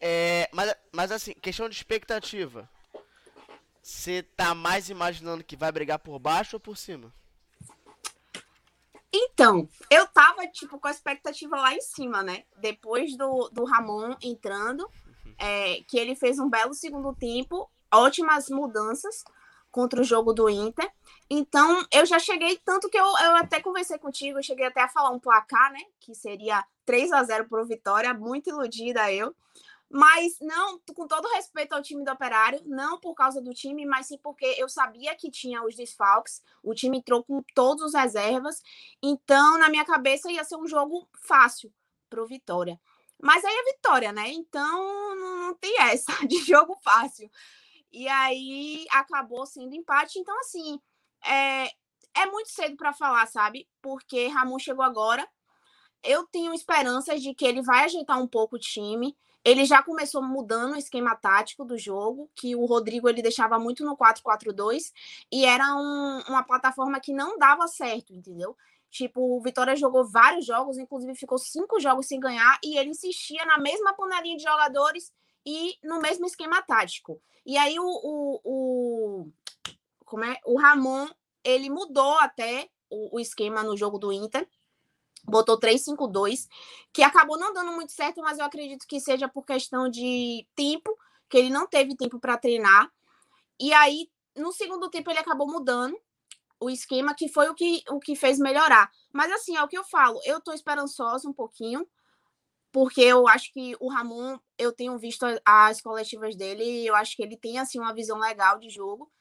É, mas, mas assim, questão de expectativa. Você tá mais imaginando que vai brigar por baixo ou por cima? Então, eu tava, tipo, com a expectativa lá em cima, né? Depois do, do Ramon entrando, é, que ele fez um belo segundo tempo, ótimas mudanças contra o jogo do Inter. Então, eu já cheguei, tanto que eu, eu até conversei contigo, eu cheguei até a falar um placar, né? Que seria 3 a 0 pro Vitória, muito iludida eu. Mas não, com todo respeito ao time do Operário, não por causa do time, mas sim porque eu sabia que tinha os desfalques. O time entrou com todos os reservas. Então, na minha cabeça, ia ser um jogo fácil pro Vitória. Mas aí é Vitória, né? Então, não tem essa de jogo fácil. E aí acabou sendo empate. Então, assim, é, é muito cedo para falar, sabe? Porque Ramon chegou agora. Eu tenho esperanças de que ele vai ajeitar um pouco o time. Ele já começou mudando o esquema tático do jogo, que o Rodrigo ele deixava muito no 4-4-2 e era um, uma plataforma que não dava certo, entendeu? Tipo, o Vitória jogou vários jogos, inclusive ficou cinco jogos sem ganhar, e ele insistia na mesma panelinha de jogadores e no mesmo esquema tático. E aí o, o, o como é? O Ramon, ele mudou até o, o esquema no jogo do Inter botou 3-5-2, que acabou não dando muito certo, mas eu acredito que seja por questão de tempo, que ele não teve tempo para treinar. E aí, no segundo tempo, ele acabou mudando o esquema, que foi o que, o que fez melhorar. Mas assim, é o que eu falo, eu tô esperançosa um pouquinho, porque eu acho que o Ramon, eu tenho visto as coletivas dele, e eu acho que ele tem assim uma visão legal de jogo.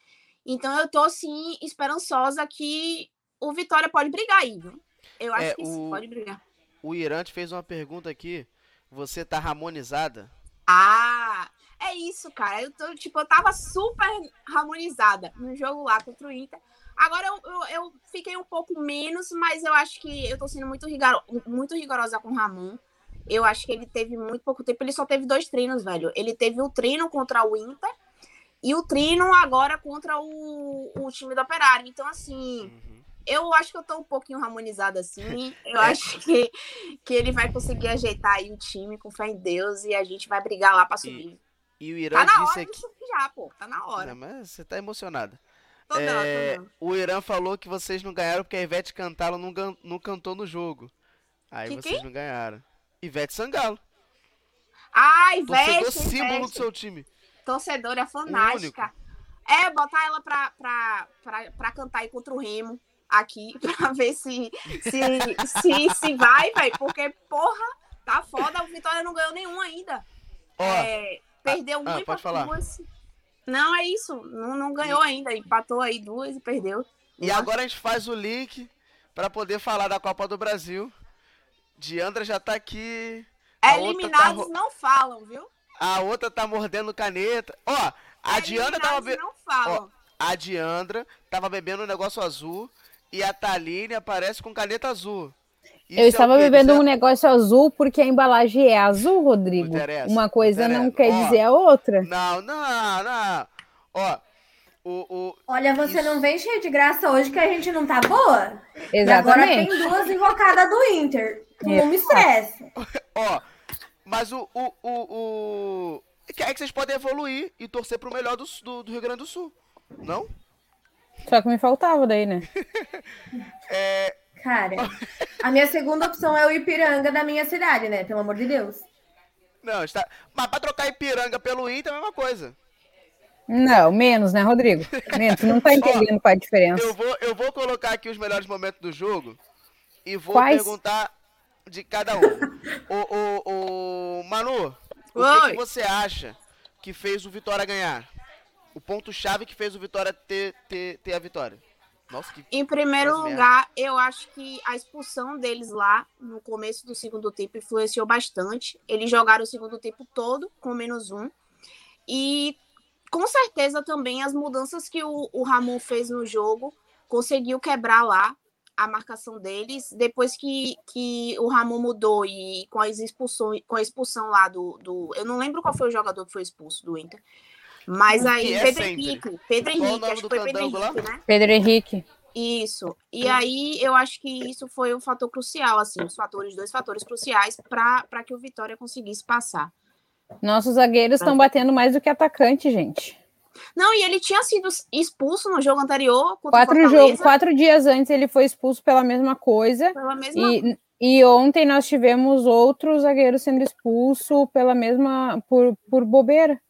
Então eu tô assim esperançosa que o Vitória pode brigar aí, viu? Eu acho É, que sim, o- pode brigar. O Irã te fez uma pergunta aqui. Você tá harmonizada? Ah, é isso, cara. Eu tô, tipo, eu tava super harmonizada no jogo lá contra o Inter. Agora eu, eu, eu fiquei um pouco menos, mas eu acho que eu tô sendo muito, muito rigorosa com o Ramon. Eu acho que ele teve muito pouco tempo. Ele só teve dois treinos, velho. Ele teve o treino contra o Inter e o treino agora contra o, o time do Operário. Então, assim, eu acho que eu tô um pouquinho harmonizada assim. Eu acho que, que ele vai conseguir ajeitar aí o time com fé em Deus e a gente vai brigar lá pra subir. E o Irã Tá na disse hora de aqui. subir já, pô. Tá na hora. Não, mas você tá emocionada. Tô não, tô É, não. o Irã falou que vocês não ganharam porque a Ivete Cantalo não, gan- não cantou no jogo. Aí Que vocês não ganharam. Ivete Sangalo. Ai, Torcedor Ivete, símbolo do seu time. Torcedora fanática. É, botar ela pra, pra, pra, pra cantar aí contra o Remo aqui, pra ver se se, se, se vai, velho. Porque, porra, tá foda. O Vitória não ganhou nenhum ainda. É, perdeu ah, uma e pode falar. duas. Não, é isso. Não, não ganhou ainda. Empatou aí duas e perdeu. E agora a gente faz o link pra poder falar da Copa do Brasil. Diandra já tá aqui. a tá Eliminados ro- não falam, viu? A outra tá mordendo caneta. Ó, a Diandra tava be... Ó, a Diandra tava bebendo um negócio azul e a Taline aparece com caneta azul. Isso é Eu o estava quê? bebendo Isso um negócio azul porque a embalagem é azul, Rodrigo. interessa, Uma coisa interessa. não quer Ó, dizer a outra. Não, não, não. Ó, o, o, Olha, você não vem cheio de graça hoje que a gente não tá boa. E agora tem Exatamente. duas invocadas do Inter. Não me Exato. estressa. Ó, mas o. o, o, o... que é que vocês podem evoluir e torcer pro melhor do, do, do Rio Grande do Sul. Não? Só que me faltava daí, né? É. Cara, a minha segunda opção é o Ipiranga da minha cidade, né? Pelo amor de Deus. Não, está. Mas pra trocar Ipiranga pelo Inter é a mesma coisa. Não, menos, né, Rodrigo? Menos, não tá entendendo qual é a diferença. Eu vou, eu vou colocar aqui os melhores momentos do jogo e vou Quais? perguntar de cada um. o, o, o Manu, o que, Oi. que você acha que fez o Vitória ganhar? O ponto-chave que fez o Vitória ter, ter, ter a vitória. Nossa, que. Em primeiro lugar, eu acho que a expulsão deles lá no começo do segundo tempo influenciou bastante. Eles jogaram o segundo tempo todo com menos um. E com certeza também as mudanças que o, o Ramon fez no jogo conseguiu quebrar lá a marcação deles. Depois que, que o Ramon mudou e com, as expulsões, com a expulsão lá do, do. Eu não lembro qual foi o jogador que foi expulso do Inter. Mas aí, é Pedro sempre? Henrique, Pedro Henrique, nome acho do que foi Pedro? Henrique, né? Pedro Henrique. Isso. E aí eu acho que isso foi um fator crucial, assim, os fatores, dois fatores cruciais para que o Vitória conseguisse passar. Nossos zagueiros estão batendo mais do que atacante, gente. Não, e ele tinha sido expulso no jogo anterior Quatro, jogos, quatro dias antes ele foi expulso pela mesma coisa. Pela mesma E, e ontem nós tivemos outro zagueiro sendo expulso pela mesma. por, por bobeira.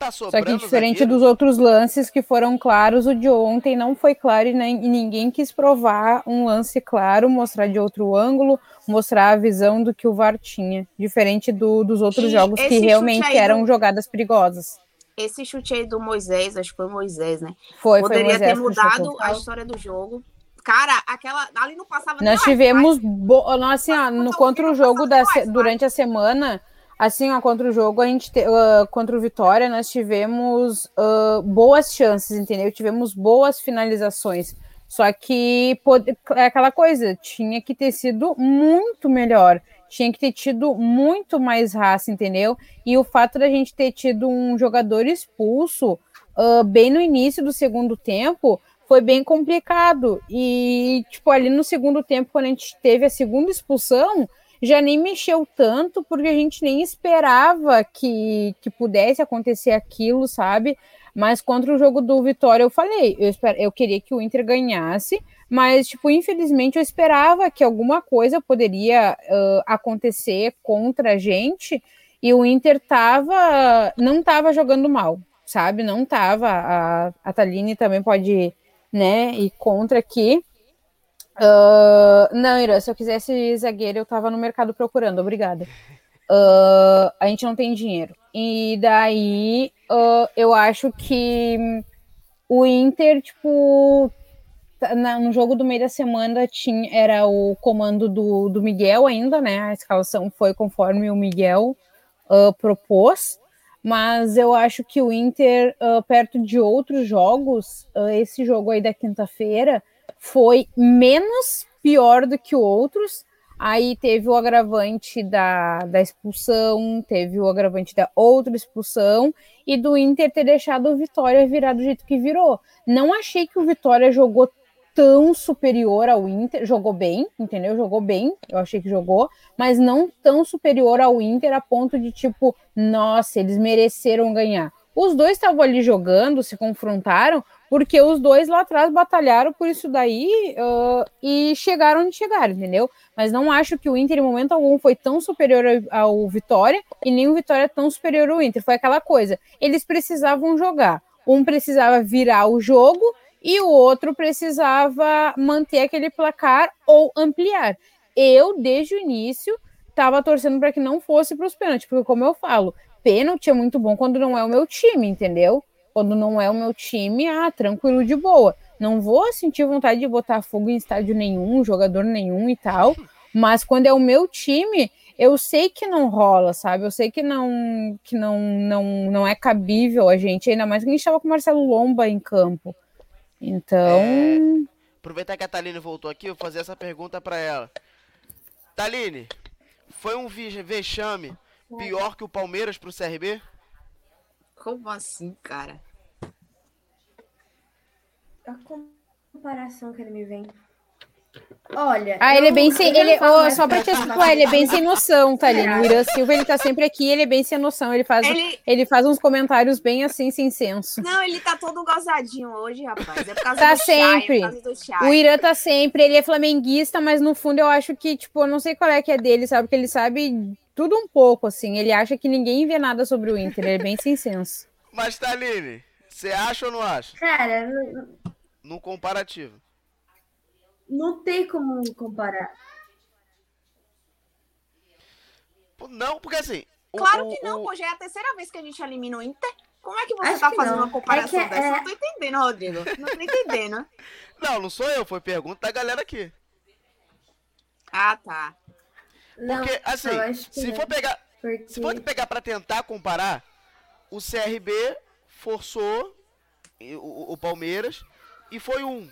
Tá Só que sobrando diferente dos outros lances que foram claros, o de ontem não foi claro e, nem- e ninguém quis provar um lance claro, mostrar de outro ângulo, mostrar a visão do que o VAR tinha. Diferente do- dos outros E jogos que realmente aí eram jogadas perigosas. Esse chute aí do Moisés, acho que foi Moisés, né? Foi, foi Poderia Moisés ter mudado a história do jogo. Cara, aquela. Ali não passava Nós tivemos, nós, assim, ó, no, contra o jogo da, durante a semana, assim, ó, contra o jogo, a gente, te... ah, contra o Vitória, nós tivemos ah, boas chances, entendeu? Tivemos boas finalizações. Só que pode... é aquela coisa, tinha que ter sido muito melhor. Tinha que ter tido muito mais raça, entendeu? E o fato da gente ter tido um jogador expulso ah, bem no início do segundo tempo foi bem complicado. E, tipo, ali no segundo tempo, quando a gente teve a segunda expulsão, já nem mexeu tanto, porque a gente nem esperava que, que pudesse acontecer aquilo, sabe? Mas contra o jogo do Vitória, eu falei, eu, esper, eu queria que o Inter ganhasse, mas, tipo, infelizmente eu esperava que alguma coisa poderia uh, acontecer contra a gente, e o Inter tava, não tava jogando mal, sabe? Não tava. A, a Taline também pode, né, ir contra aqui. Uh, não, Ira, se eu quisesse zagueiro, eu tava no mercado procurando, obrigada. Uh, a gente não tem dinheiro. E daí uh, eu acho que o Inter, tipo, na, no jogo do meio da semana tinha, era o comando do, do Miguel ainda, né? A escalação foi conforme o Miguel propôs. Mas eu acho que o Inter, perto de outros jogos, esse jogo aí da quinta-feira foi menos pior do que outros. Aí teve o agravante da, da expulsão, teve o agravante da outra expulsão e do Inter ter deixado o Vitória virar do jeito que virou. Não achei que o Vitória jogou tão superior ao Inter, jogou bem, entendeu? Jogou bem, eu achei que jogou, mas não tão superior ao Inter a ponto de tipo, nossa, eles mereceram ganhar. Os dois estavam ali jogando, se confrontaram, porque os dois lá atrás batalharam por isso daí uh, e chegaram onde chegaram, entendeu? Mas não acho que o Inter, em momento algum, foi tão superior ao, ao Vitória e nem o Vitória tão superior ao Inter. Foi aquela coisa. Eles precisavam jogar. Um precisava virar o jogo e o outro precisava manter aquele placar ou ampliar. Eu, desde o início, estava torcendo para que não fosse para os pênaltis, porque, como eu falo, pênalti é muito bom quando não é o meu time, entendeu? Quando não é o meu time, ah, tranquilo, de boa. Não vou sentir vontade de botar fogo em estádio nenhum, jogador nenhum e tal. Mas quando é o meu time, eu sei que não rola, sabe? Eu sei que não que não não, não é cabível a gente, ainda mais que a gente estava com o Marcelo Lomba em campo. Então, É, aproveitar que a Taline voltou aqui, eu vou fazer essa pergunta pra ela. Taline, foi um vexame pior que o Palmeiras pro CRB? Como assim, cara? A comparação que ele me vem. Olha. Ah, ele é bem sem. Ele, mais só pra te explicar, ele é bem sem noção, tá ali. O. Irã Silva, ele tá sempre aqui, ele é bem sem noção. Ele faz, Ele- ele faz uns comentários bem assim, sem senso. Não, ele tá todo gozadinho hoje, rapaz. É por causa Tá do é sempre. por causa do Chay. O Irã tá sempre, ele é flamenguista, mas no fundo eu acho que, tipo, eu não sei qual é que é dele, sabe? Porque ele sabe tudo um pouco, assim. Ele acha que ninguém vê nada sobre o Inter, ele é bem sem senso. Mas Taline, você acha ou não acha? Cara, não, No comparativo. não tem como comparar. Não, porque assim. Claro o- que não, o- pô. Já é a terceira vez que a gente elimina o Inter. Como é que você Acho tá que fazendo não. uma comparação É que dessa? é- Não tô entendendo, Rodrigo. Não tô entendendo. Não, não sou eu, foi pergunta da galera aqui. Ah, tá. Porque, assim, eu acho que se não. for pegar. Porque- Se for pegar pra tentar comparar, o CRB forçou o, o Palmeiras e foi um.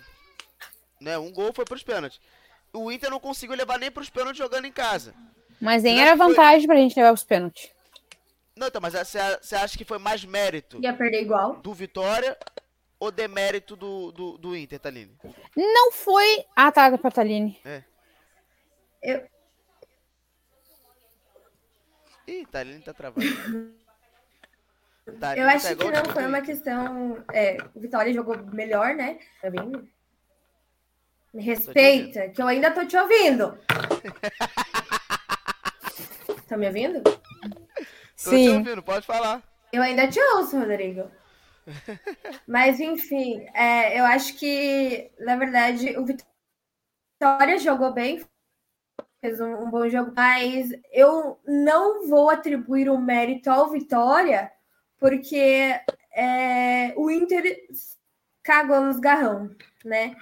Né? Um gol foi pros pênaltis. O Inter não conseguiu levar nem pros pênaltis jogando em casa. Mas nem Você era que foi- vantagem pra gente levar os pênaltis. Não, então, mas você você acha que foi mais mérito Ia perder igual. do Vitória ou demérito do, do, do Inter, Taline? Não foi. Ah, tá, pra Taline. É. Eu... Ih, Taline tá travando. Eu acho que não foi uma questão. É, o Vitória jogou melhor, né? Tá vendo? Me respeita, que eu ainda tô te ouvindo. tá me ouvindo? Tô te ouvindo, pode falar. Eu ainda te ouço, Rodrigo. Mas, enfim, é, eu acho que, na verdade, o Vitória jogou bem, fez um, um bom jogo, mas eu não vou atribuir o mérito ao Vitória, porque é, o Inter cagou nos garrão, né?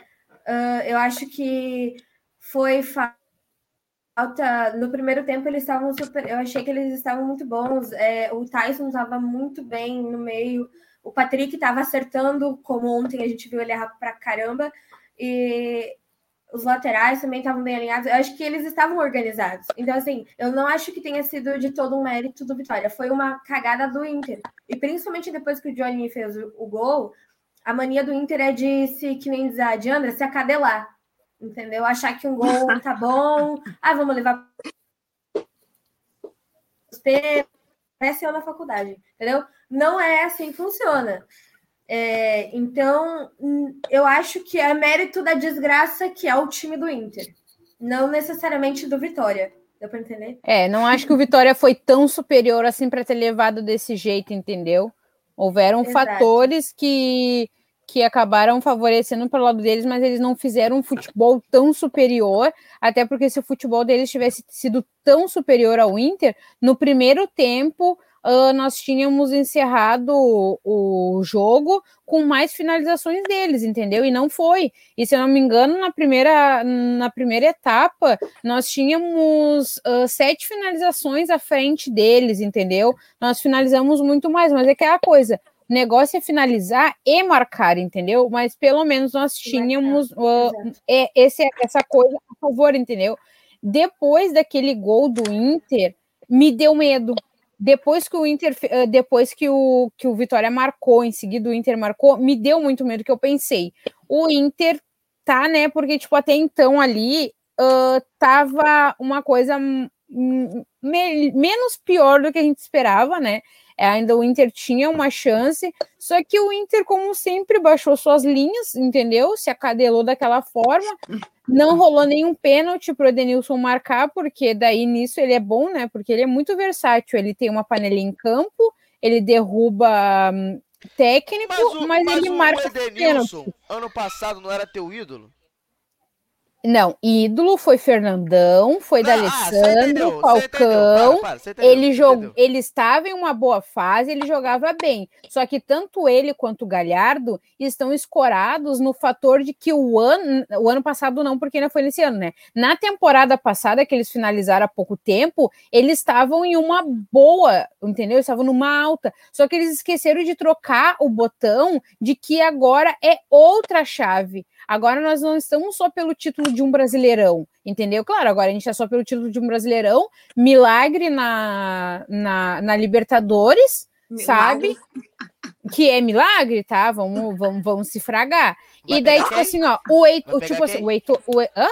Ah, eu acho que foi fa- falta. No primeiro tempo eles estavam super. Eu achei que eles estavam muito bons. É, o Tyson estava muito bem no meio. O Patrick estava acertando, como ontem a gente viu ele errar pra caramba. E os laterais também estavam bem alinhados. Eu acho que eles estavam organizados. Então, assim, eu não acho que tenha sido de todo um mérito do Vitória. Foi uma cagada do Inter. E principalmente depois que o Johnny fez o, gol, a mania do Inter é de se, que nem diz a Diandra, se acadelar. Entendeu? Achar que um gol tá bom. Ah, vamos levar. Parece eu na faculdade, entendeu? Não é assim que funciona. É, então, hum, eu acho que é mérito da desgraça que é o time do Inter. Não necessariamente do Vitória. Deu pra entender? É, não acho que o Vitória foi tão superior assim para ter levado desse jeito, entendeu? Houveram Exato. fatores que, que acabaram favorecendo pelo lado deles, mas eles não fizeram um futebol tão superior, até porque se o futebol deles tivesse sido tão superior ao Inter, no primeiro tempo ah, nós tínhamos encerrado o, o jogo com mais finalizações deles, entendeu? E não foi. E se eu não me engano, na primeira, na primeira etapa, nós tínhamos ah, sete finalizações à frente deles, entendeu? Nós finalizamos muito mais, mas é aquela coisa. O negócio é finalizar e marcar, entendeu? Mas pelo menos nós tínhamos ah, é, esse, essa coisa a favor, entendeu? Depois daquele gol do Inter, me deu medo. Depois que o Inter, ah, depois que o, que o Vitória marcou, em seguida o Inter marcou, me deu muito medo que eu pensei. O Inter tá, né? Porque, tipo, até então ali ah, tava uma coisa me- menos pior do que a gente esperava, né? É, ainda o Inter tinha uma chance, só que o Inter, como sempre, baixou suas linhas, entendeu? Se acadelou daquela forma. Não rolou nenhum pênalti pro Edenilson marcar, porque daí nisso ele é bom, né? Porque ele é muito versátil. Ele tem uma panelinha em campo, ele derruba hum, técnico, mas, Mas ele o marca Edenilson, pênaltis. ano passado, não era teu ídolo? Não, ídolo foi Fernandão, foi Não, ah, D'Alessandro, você Falcão. Para, para, ele, jog... ele estava em uma boa fase, ele jogava bem. Só que tanto ele quanto o Galhardo estão escorados no fator de que o ano, o ano passado não, porque ainda foi nesse ano, né? Na temporada passada, que eles finalizaram há pouco tempo, eles estavam em uma boa, entendeu? Estavam numa alta. Só que eles esqueceram de trocar o botão de que agora é outra chave. Agora nós não estamos só pelo título de um brasileirão, entendeu? Claro, agora a gente é só pelo título de um brasileirão, milagre na, na, na Libertadores, Milagre. sabe? Que é milagre, tá? Vamos, vamos, vamos se fragar. Vai e daí, tipo quem? assim, ó, o Heitor, Vai tipo pegar assim, o Heitor, o, hã?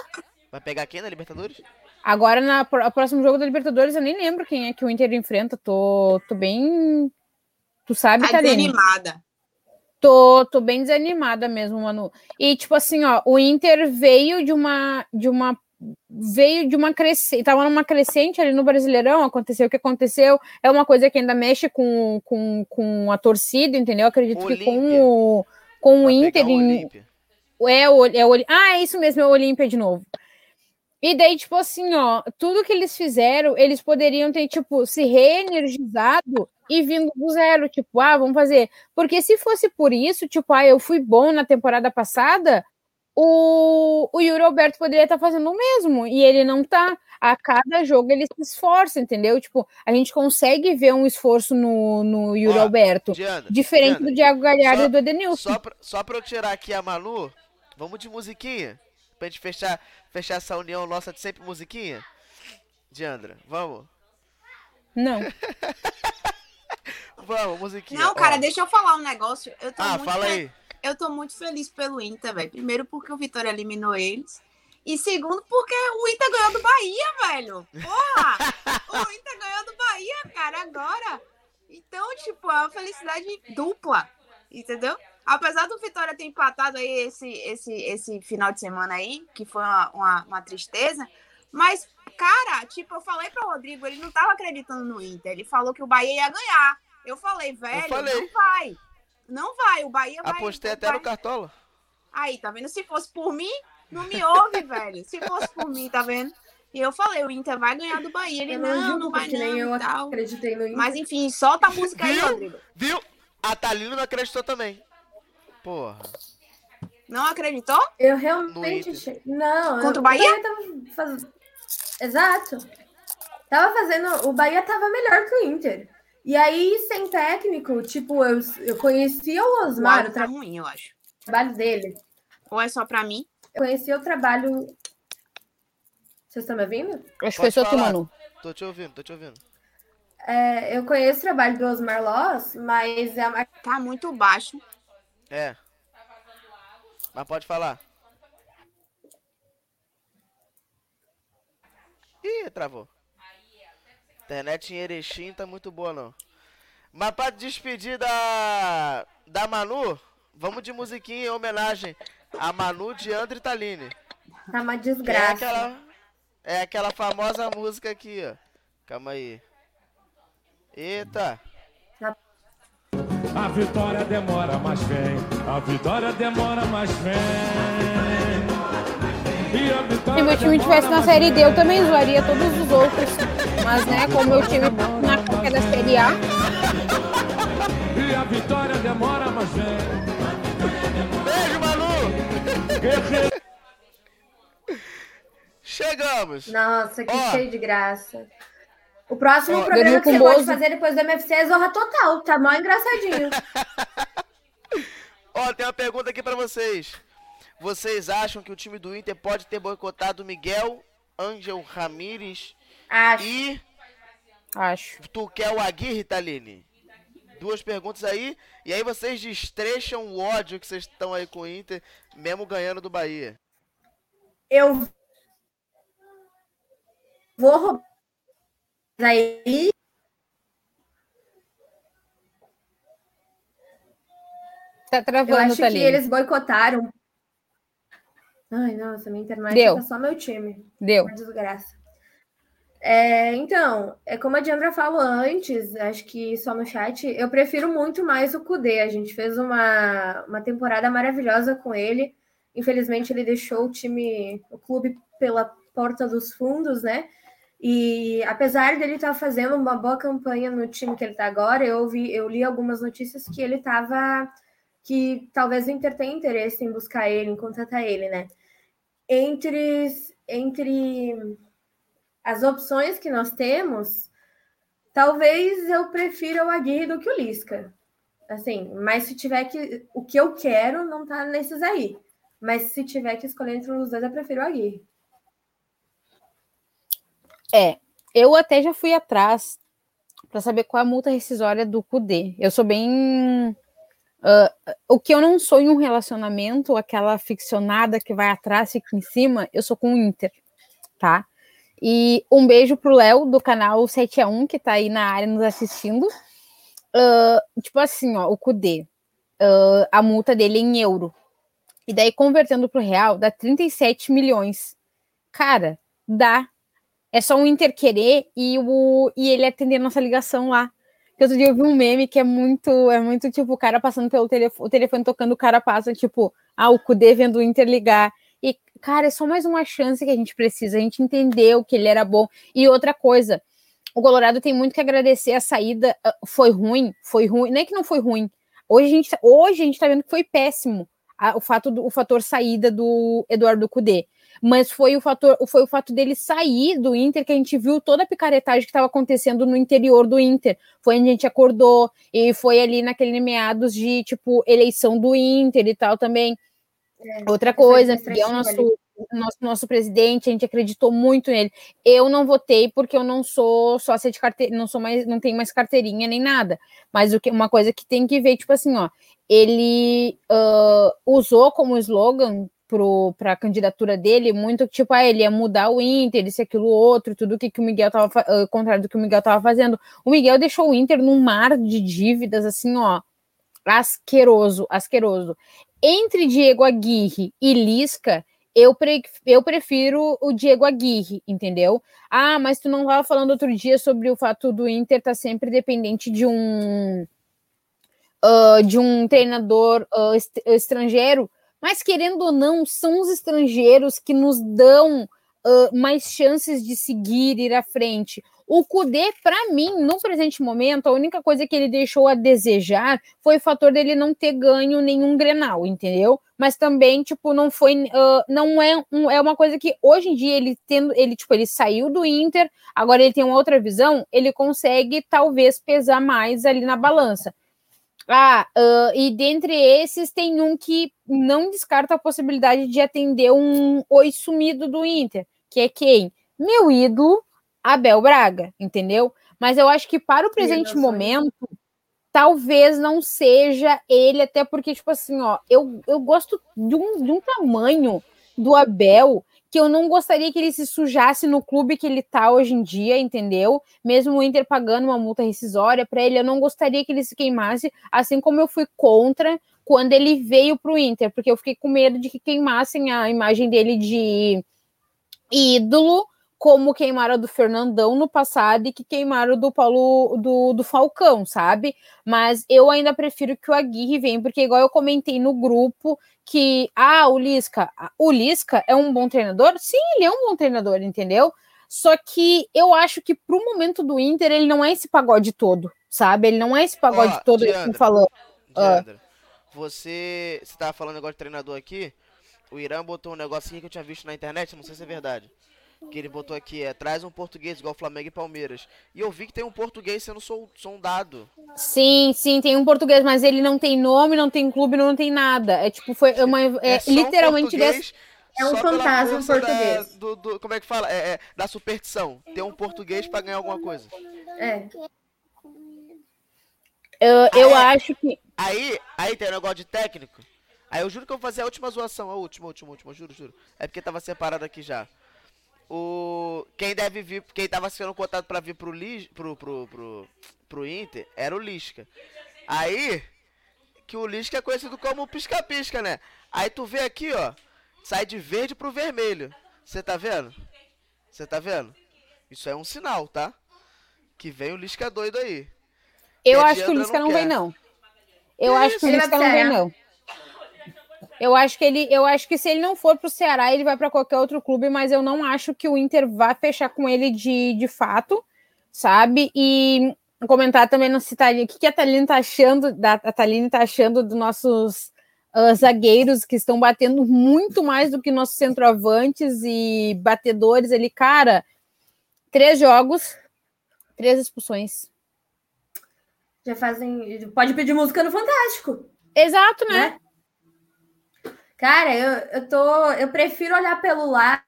Vai pegar quem na Libertadores? Agora, na pro- próximo jogo da Libertadores, eu nem lembro quem é que o Inter enfrenta. Tô, tô bem. Tu sabe, Tá desanimada. Tô, tô bem desanimada mesmo, Manu. E, tipo assim, ó, o Inter veio de uma. De uma veio de uma crescente, tava numa crescente ali no Brasileirão, aconteceu o que aconteceu, é uma coisa que ainda mexe com, com, com a torcida, entendeu? Acredito que com o, com o Inter, em- é o, é o Ah, é isso mesmo, é o Olímpia de novo. E daí, tipo assim, ó, tudo que eles fizeram, eles poderiam ter, tipo, se reenergizado e vindo do zero, tipo, ah, vamos fazer. Porque se fosse por isso, tipo, ah, eu fui bom na temporada passada, o, o Yuri Alberto poderia estar fazendo o mesmo, e ele não tá. A cada jogo ele se esforça, entendeu? Tipo, a gente consegue ver um esforço no, no Yuri Ó, Alberto, Diana, diferente Diana, do Diego Galhardo só- e do Edenilson. Só pra, só pra eu tirar aqui a Manu, vamos de musiquinha? Pra gente fechar, fechar essa união nossa de sempre musiquinha? Diandra, vamos? Não. Vamos, musiquinha. Não, ó. cara, deixa eu falar um negócio. Eu tô Ah, muito fala aí. Eu tô muito feliz pelo Inter, velho. Primeiro porque o Vitória eliminou eles. E segundo porque o Inter ganhou do Bahia, velho. Porra! o Inter ganhou do Bahia, cara, agora. Então, tipo, é uma felicidade dupla. Entendeu? Apesar do Vitória ter empatado aí esse, esse, esse final de semana aí, que foi uma, uma, uma tristeza. Mas, cara, tipo, eu falei pro Rodrigo, ele não tava acreditando no Inter. Ele falou que o Bahia ia ganhar. Eu falei, velho, falei. não vai. Não vai, o Bahia vai. Apostei até vai. no Cartola. Aí, tá vendo? Se fosse por mim, não me ouve, velho. Se fosse por mim, tá vendo? E eu falei, o Inter vai ganhar do Bahia. Ele, Eu não, não não, vai não eu e tal. acreditei no Inter. Mas enfim, solta a música aí, Viu? Rodrigo. Viu? A Thalina não acreditou também. Porra. Não acreditou? Eu realmente achei. Não, Contra eu- o Bahia? tava faz- Exato. Tava fazendo. O Bahia tava melhor que o Inter. E aí, sem técnico, tipo, eu, eu conhecia o O Osmar, o tá ruim, eu acho. trabalho dele. Ou é só pra mim? Eu conhecia o trabalho. Vocês estão me ouvindo? Acho que foi só tu. Manu. Tô te ouvindo, tô te ouvindo. É, eu conheço o trabalho do Osmar Loss, mas é uma... Tá muito baixo. É. Mas pode falar. Ih, travou. Internet em Erechim tá muito boa, não. Mas pra despedir da, da Manu, vamos de musiquinha em homenagem a Manu de André Taline. tá uma é desgraça. aquela, é aquela famosa música aqui, ó. Calma aí. Eita. A vitória demora, mas vem. A vitória demora, mas vem. E a vitória Se meu time tivesse na Série D, eu também zoaria todos os outros. Mas, né, como meu time tá na coca da Série A, E a vitória demora, mas vem. Beijo, Manu! Chegamos! Nossa, que Ó. cheio de graça. O próximo Ó, programa que você com pode fazer depois do MFC é Zorra Total. Tá mó engraçadinho. Ó, tem uma pergunta aqui pra vocês. Vocês acham que o time do Inter pode ter boicotado Miguel Ángel Ramírez Acho. e acho. Tuquel Aguirre, Taline? Duas perguntas aí, e aí vocês destrecham o ódio que vocês estão aí com o Inter, mesmo ganhando do Bahia. Eu vou roubar. Aí. tá Eu travando, acho que eles boicotaram. Ai, nossa, minha internet Deu. tá só meu time. Deu. Uma desgraça. É, então, é como a Diandra falou antes, acho que só no chat, eu prefiro muito mais o Kudê. A gente fez uma, uma temporada maravilhosa com ele. infelizmente ele deixou o time, o clube pela porta dos fundos, né? E apesar dele estar tá fazendo uma boa campanha no time que ele está agora, eu vi, eu li algumas notícias que ele estava que talvez o Inter tenha interesse em buscar ele, em contratar ele, né? Entre entre as opções que nós temos, talvez eu prefira o Aguirre do que o Lisca. Assim, mas se tiver que. O que eu quero não tá nesses aí. Mas se tiver que escolher entre os dois, eu prefiro o Aguirre. É, eu até já fui atrás para saber qual é a multa rescisória do CUDE. Eu sou bem. Uh, o que eu não sou em um relacionamento, aquela ficcionada que vai atrás, fica em cima, eu sou com o Inter, tá? E um beijo pro Léo do canal 7 a 1 que tá aí na área nos assistindo. Uh, tipo assim, ó, o CUDE, uh, a multa dele é em euro. E daí, convertendo pro real, dá 37 milhões. Cara, dá. É só um Inter querer e, o, e ele atender nossa ligação lá. Outro dia eu vi um meme que é muito, é muito tipo, o cara passando pelo telefone, o telefone tocando, o cara passa, tipo, ah, o CUDE vendo o Inter ligar. Cara, é só mais uma chance que a gente precisa. A gente entendeu que ele era bom. E outra coisa, o Colorado tem muito que agradecer a saída. Ah, foi ruim, foi ruim. Não é que não foi ruim. Hoje a gente, tá, hoje a gente tá vendo que foi péssimo a, o, fato do, o fator saída do Eduardo Cudê. Mas foi o fator, foi o fato dele sair do Inter que a gente viu toda a picaretagem que estava acontecendo no interior do Inter. Foi onde a gente acordou, e foi ali naquele meados de tipo eleição do Inter e tal também. É, Outra coisa, Miguel, nosso, nosso, nosso presidente, a gente acreditou muito nele. Eu não votei porque eu não sou sócia de carteirinha, não sou mais, não tenho mais carteirinha nem nada. Mas o que, uma coisa que tem que ver, tipo assim, ó, ele uh, usou como slogan para a candidatura dele muito tipo, ah, ele ia mudar o Inter, isso, aquilo, outro, tudo que, que o Miguel tava, uh, contrário do que o Miguel estava fazendo. O Miguel deixou o Inter num mar de dívidas, assim, ó, asqueroso, asqueroso. Entre Diego Aguirre e Lisca, eu, pre eu prefiro o Diego Aguirre, entendeu? Ah, mas tu não estava falando outro dia sobre o fato do Inter estar tá sempre dependente de um uh, de um treinador uh, est estrangeiro, mas querendo ou não, são os estrangeiros que nos dão uh, mais chances de seguir, ir à frente. O Kudê, para mim, no presente momento, a única coisa que ele deixou a desejar foi o fator dele não ter ganho nenhum Grenal, entendeu? Mas também, tipo, não foi, uh, não é, um, é uma coisa que hoje em dia ele tendo, ele tipo, ele saiu do Inter, agora ele tem uma outra visão, ele consegue talvez pesar mais ali na balança. Ah, uh, e dentre esses tem um que não descarta a possibilidade de atender um oi sumido do Inter, que é quem? Meu ídolo, Abel Braga, entendeu? Mas eu acho que para o presente momento, talvez não seja ele, até porque, tipo assim, ó, eu, eu gosto de um, de um tamanho do Abel que eu não gostaria que ele se sujasse no clube que ele tá hoje em dia, entendeu? Mesmo o Inter pagando uma multa rescisória para ele, eu não gostaria que ele se queimasse, assim como eu fui contra quando ele veio para o Inter, porque eu fiquei com medo de que queimassem a imagem dele de ídolo como queimaram do Fernandão no passado e que queimaram do Paulo do, do Falcão, sabe? Mas eu ainda prefiro que o Aguirre venha, porque igual eu comentei no grupo que ah, o Lisca, o Lisca é um bom treinador? Sim, ele é um bom treinador, entendeu? Só que eu acho que pro momento do Inter ele não é esse pagode todo, sabe? Ele não é esse pagode todo Diandra, que eu falando. Diandra, ah. você, você tava falando negócio de treinador aqui? O Irã botou um negocinho que eu tinha visto na internet, não sei se é verdade que ele botou aqui é traz um português igual Flamengo e Palmeiras. E eu vi que tem um português sendo sondado. Sim, sim, tem um português, mas ele não tem nome, não tem clube, não tem nada. É tipo, foi uma. É, é literalmente. Um é um fantasma português. Da, do, do, como é que fala? É, é, da superstição. Ter um português para ganhar alguma coisa. É. Eu, eu aí, acho que. Aí, aí tem um negócio de técnico. Aí eu juro que eu vou fazer a última zoação. A última, a última, a última, juro, juro. É porque tava separado aqui já o quem deve vir, quem tava sendo cotado para vir pro, Lis, pro, pro, pro, pro Inter era o Lisca. Aí, que o Lisca é conhecido como pisca-pisca, né? Aí tu vê aqui, ó, sai de verde pro vermelho. Você tá vendo? Você tá vendo? Isso é um sinal, tá? Que vem o Lisca doido aí. Eu acho que o Lisca não, não vem, não. Eu acho que o Lisca não vem, não. Eu acho que ele, eu acho que se ele não for para o Ceará, ele vai para qualquer outro clube, mas eu não acho que o Inter vá fechar com ele de, de fato, sabe? E comentar também no Citaline, o que, que a Thaline tá achando, da, a Thaline tá achando dos nossos uh, zagueiros que estão batendo muito mais do que nossos centroavantes e batedores ali, cara. Três jogos, três expulsões. Já fazem. Pode pedir música no Fantástico. Exato, né? né? Cara, eu, eu tô. Eu prefiro olhar pelo lado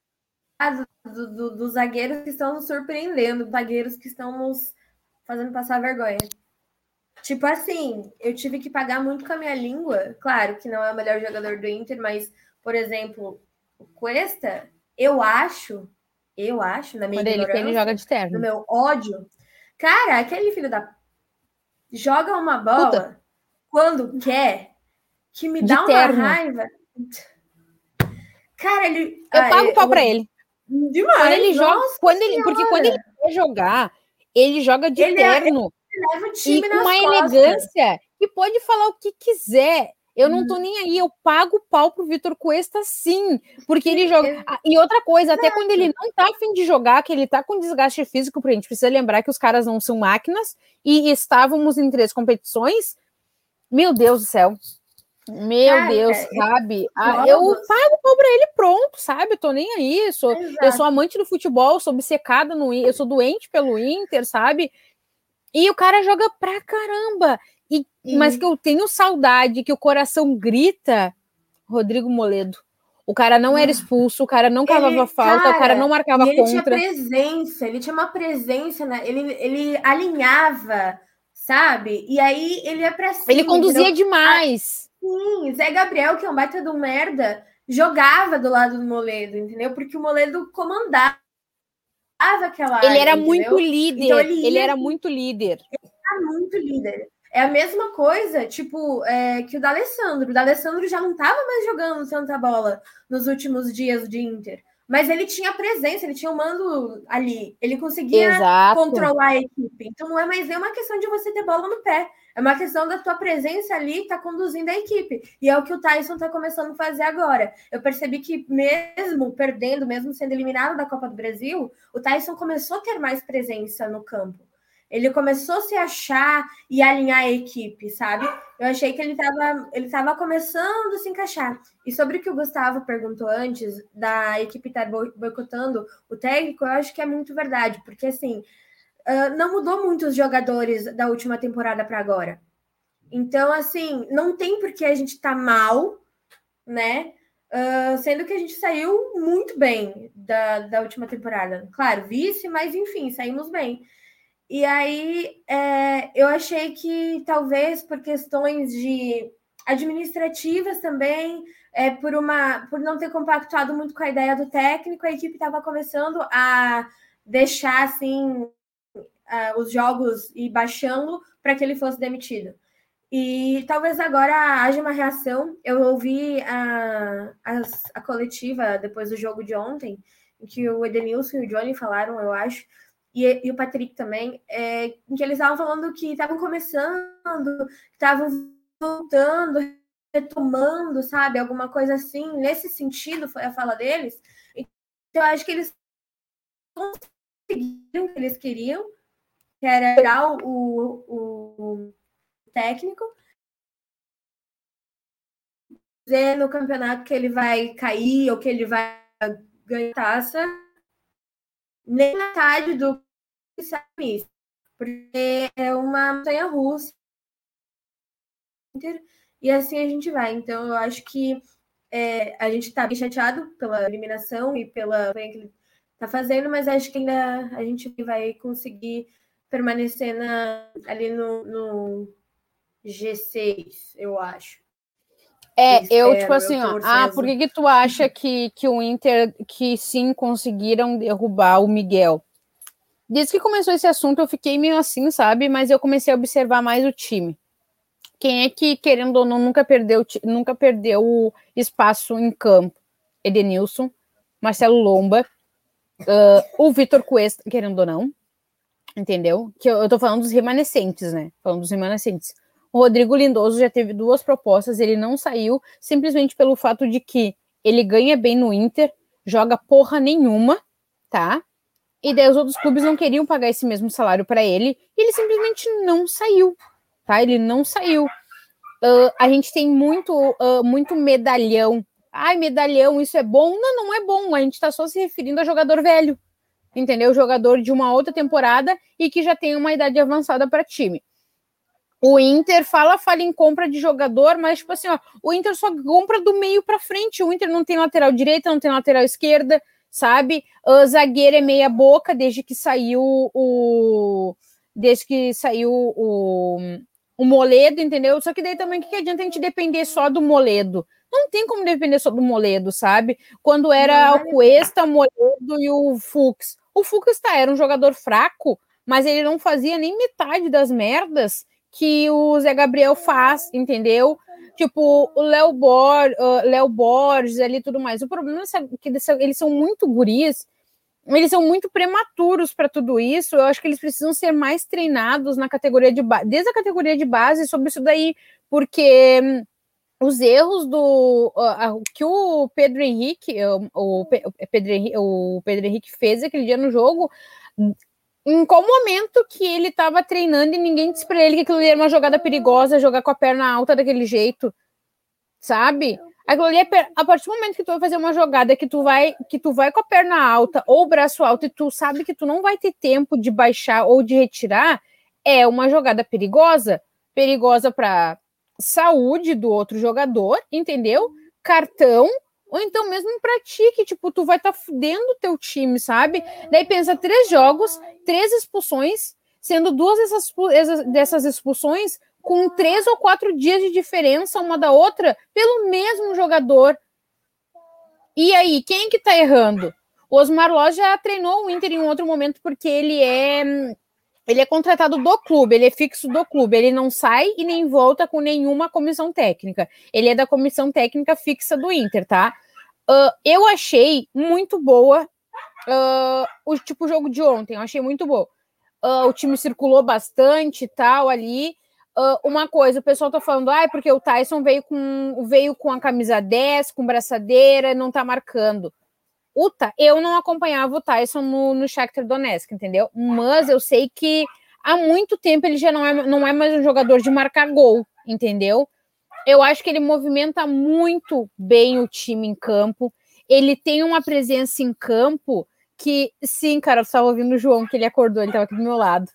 do, do, dos zagueiros que estão nos surpreendendo, zagueiros que estão nos fazendo passar vergonha. Tipo assim, eu tive que pagar muito com a minha língua. Claro que não é o melhor jogador do Inter, mas, por exemplo, o Cuesta, eu acho, eu acho, na minha Quando ele, ele joga de terno. no meu ódio. Cara, aquele filho da. Joga uma bola Puta. quando quer, que me De dá uma terno. raiva. Cara, ele. Eu ah, pago pau eu- pra ele. Demais. Quando ele joga, quando ele, porque quando ele quer jogar, ele joga de Ele é- terno ele leva o e time com nas uma costas. elegância e pode falar o que quiser. Eu não tô Uhum. nem aí, eu pago pau pro Vitor Cuesta sim, porque ele joga. Ah, E outra coisa, até quando ele não tá afim de jogar, que ele tá com desgaste físico, porque a gente precisa lembrar que os caras não são máquinas e estávamos em três competições. Meu Deus do céu. Meu Cara, Deus, é- sabe? Ah, jogos- eu pago pau pra ele pronto, sabe? Eu tô nem aí. Sou, eu sou amante do futebol, sou obcecada no eu sou doente pelo Inter, sabe? E o cara joga pra caramba. E, Mas que eu tenho saudade, que o coração grita, Rodrigo Moledo. O cara não era expulso, o cara não cavava Ele- falta, o cara não marcava e ele tinha contra. presença, ele tinha uma presença, né? ele, ele alinhava, sabe? E aí ele ia pra cima. Ele conduzia entendeu? demais. Ah, sim, Zé Gabriel, que é um baita do merda, jogava do lado do Moledo, entendeu? Porque o Moledo comandava aquela Ele área, era entendeu? muito líder. Então ele ia- era muito líder. era muito líder. É a mesma coisa, tipo, é, que o D'Alessandro. O D'Alessandro já não estava mais jogando tanta bola nos últimos dias de Inter. Mas ele tinha presença, ele tinha o mando ali. Ele conseguia Exato. controlar a equipe. Então não é mais nem uma questão de você ter bola no pé. É uma questão da tua presença ali tá conduzindo a equipe. E é o que o Tyson tá começando a fazer agora. Eu percebi que mesmo perdendo, mesmo sendo eliminado da Copa do Brasil, o Tyson começou a ter mais presença no campo. Ele começou a se achar e alinhar a equipe, sabe? Eu achei que ele estava ele tava começando a se encaixar. E sobre o que o Gustavo perguntou antes, da equipe estar boi- boicotando o técnico, eu acho que é muito verdade, porque assim, ah, não mudou muito os jogadores da última temporada para agora. Então, assim, não tem por que a gente tá mal, né? Ah, sendo que a gente saiu muito bem da, da última temporada. Claro, vice, mas enfim, saímos bem. E aí é, eu achei que talvez por questões de administrativas também, é, por uma por não ter compactuado muito com a ideia do técnico, a equipe estava começando a deixar assim ah, os jogos e baixando para que ele fosse demitido. E talvez agora haja uma reação. Eu ouvi a, as- a coletiva depois do jogo de ontem, em que o Edenilson e o Johnny falaram, eu acho, e, e o Patrick também, é, em que eles estavam falando que estavam começando, estavam voltando, retomando, sabe? Alguma coisa assim, nesse sentido foi a fala deles. Então, eu acho que eles conseguiram o que eles queriam, que era tirar o, o, o técnico, dizer no campeonato que ele vai cair ou que ele vai ganhar taça, nem metade do que porque é uma montanha russa e assim a gente vai. Então eu acho que é, a gente tá bem chateado pela eliminação e pela que ele tá fazendo, mas acho que ainda a gente vai conseguir permanecer na, ali no, no G6, eu acho. É, eu, espero, tipo assim, ó, ah, por que que tu acha que, que o Inter, que sim, conseguiram derrubar o Miguel? Desde que começou esse assunto, eu fiquei meio assim, sabe? Mas eu comecei a observar mais o time. Quem é que, querendo ou não, nunca perdeu, nunca perdeu o espaço em campo? Edenilson, Marcelo Lomba, ah, o Vitor Cuesta, querendo ou não, entendeu? Que eu, eu tô falando dos remanescentes, né? Falando dos remanescentes. O Rodrigo Lindoso já teve duas propostas, ele não saiu, simplesmente pelo fato de que ele ganha bem no Inter, joga porra nenhuma, tá? E daí os outros clubes não queriam pagar esse mesmo salário para ele, e ele simplesmente não saiu, tá? Ele não saiu. Uh, a gente tem muito, uh, muito medalhão. Ai, medalhão, isso é bom? Não, não é bom. A gente está só se referindo a jogador velho, entendeu? Jogador de uma outra temporada e que já tem uma idade avançada para time. O Inter fala, fala em compra de jogador, mas tipo assim, ó, o Inter só compra do meio para frente. O Inter não tem lateral direita, não tem lateral esquerda, sabe? O zagueiro é meia boca desde que saiu o desde que saiu o, o Moledo, entendeu? Só que daí também o que, que adianta a gente depender só do Moledo? Não tem como depender só do Moledo, sabe? Quando era o Cuesta, o Moledo e o Fux. O tá, era um jogador fraco, mas ele não fazia nem metade das merdas que o Zé Gabriel faz, entendeu? Tipo, o Léo Bor, uh, Borges ali tudo mais. O problema é que eles são muito guris, eles são muito prematuros para tudo isso. Eu acho que eles precisam ser mais treinados na categoria de base, desde a categoria de base sobre isso daí, porque hum, os erros do uh, que o Pedro Henrique, o, Pedro, o Pedro Henrique fez aquele dia no jogo, em qual momento que ele estava treinando e ninguém disse para ele que aquilo era uma jogada perigosa, jogar com a perna alta daquele jeito, sabe? Aquilo ali é a partir do momento que tu vai fazer uma jogada que tu vai que tu vai com a perna alta ou o braço alto e tu sabe que tu não vai ter tempo de baixar ou de retirar, é uma jogada perigosa, perigosa para saúde do outro jogador, entendeu? Cartão ou então mesmo pra ti, que tipo, tu vai estar tá fudendo o teu time, sabe? Daí pensa três jogos, três expulsões, sendo duas dessas, dessas expulsões com três ou quatro dias de diferença uma da outra pelo mesmo jogador. E aí, quem que tá errando? O Osmar Loz já treinou o Inter em um outro momento porque ele é ele é contratado do clube, ele é fixo do clube, ele não sai e nem volta com nenhuma comissão técnica. Ele é da comissão técnica fixa do Inter, tá? Uh, eu achei muito boa uh, o tipo jogo de ontem, eu achei muito bom. Uh, o time circulou bastante e tal ali. uma coisa, o pessoal tá falando, ah, porque o Tyson veio com, veio com a camisa 10, com braçadeira, não tá marcando. Uta, eu não acompanhava o Tyson no, no Shakhtar Donetsk, entendeu? Mas eu sei que há muito tempo ele já não é, não é mais um jogador de marcar gol, entendeu? Eu acho que ele movimenta muito bem o time em campo. Ele tem uma presença em campo que, sim, cara, eu estava ouvindo o João, que ele acordou, ele estava aqui do meu lado.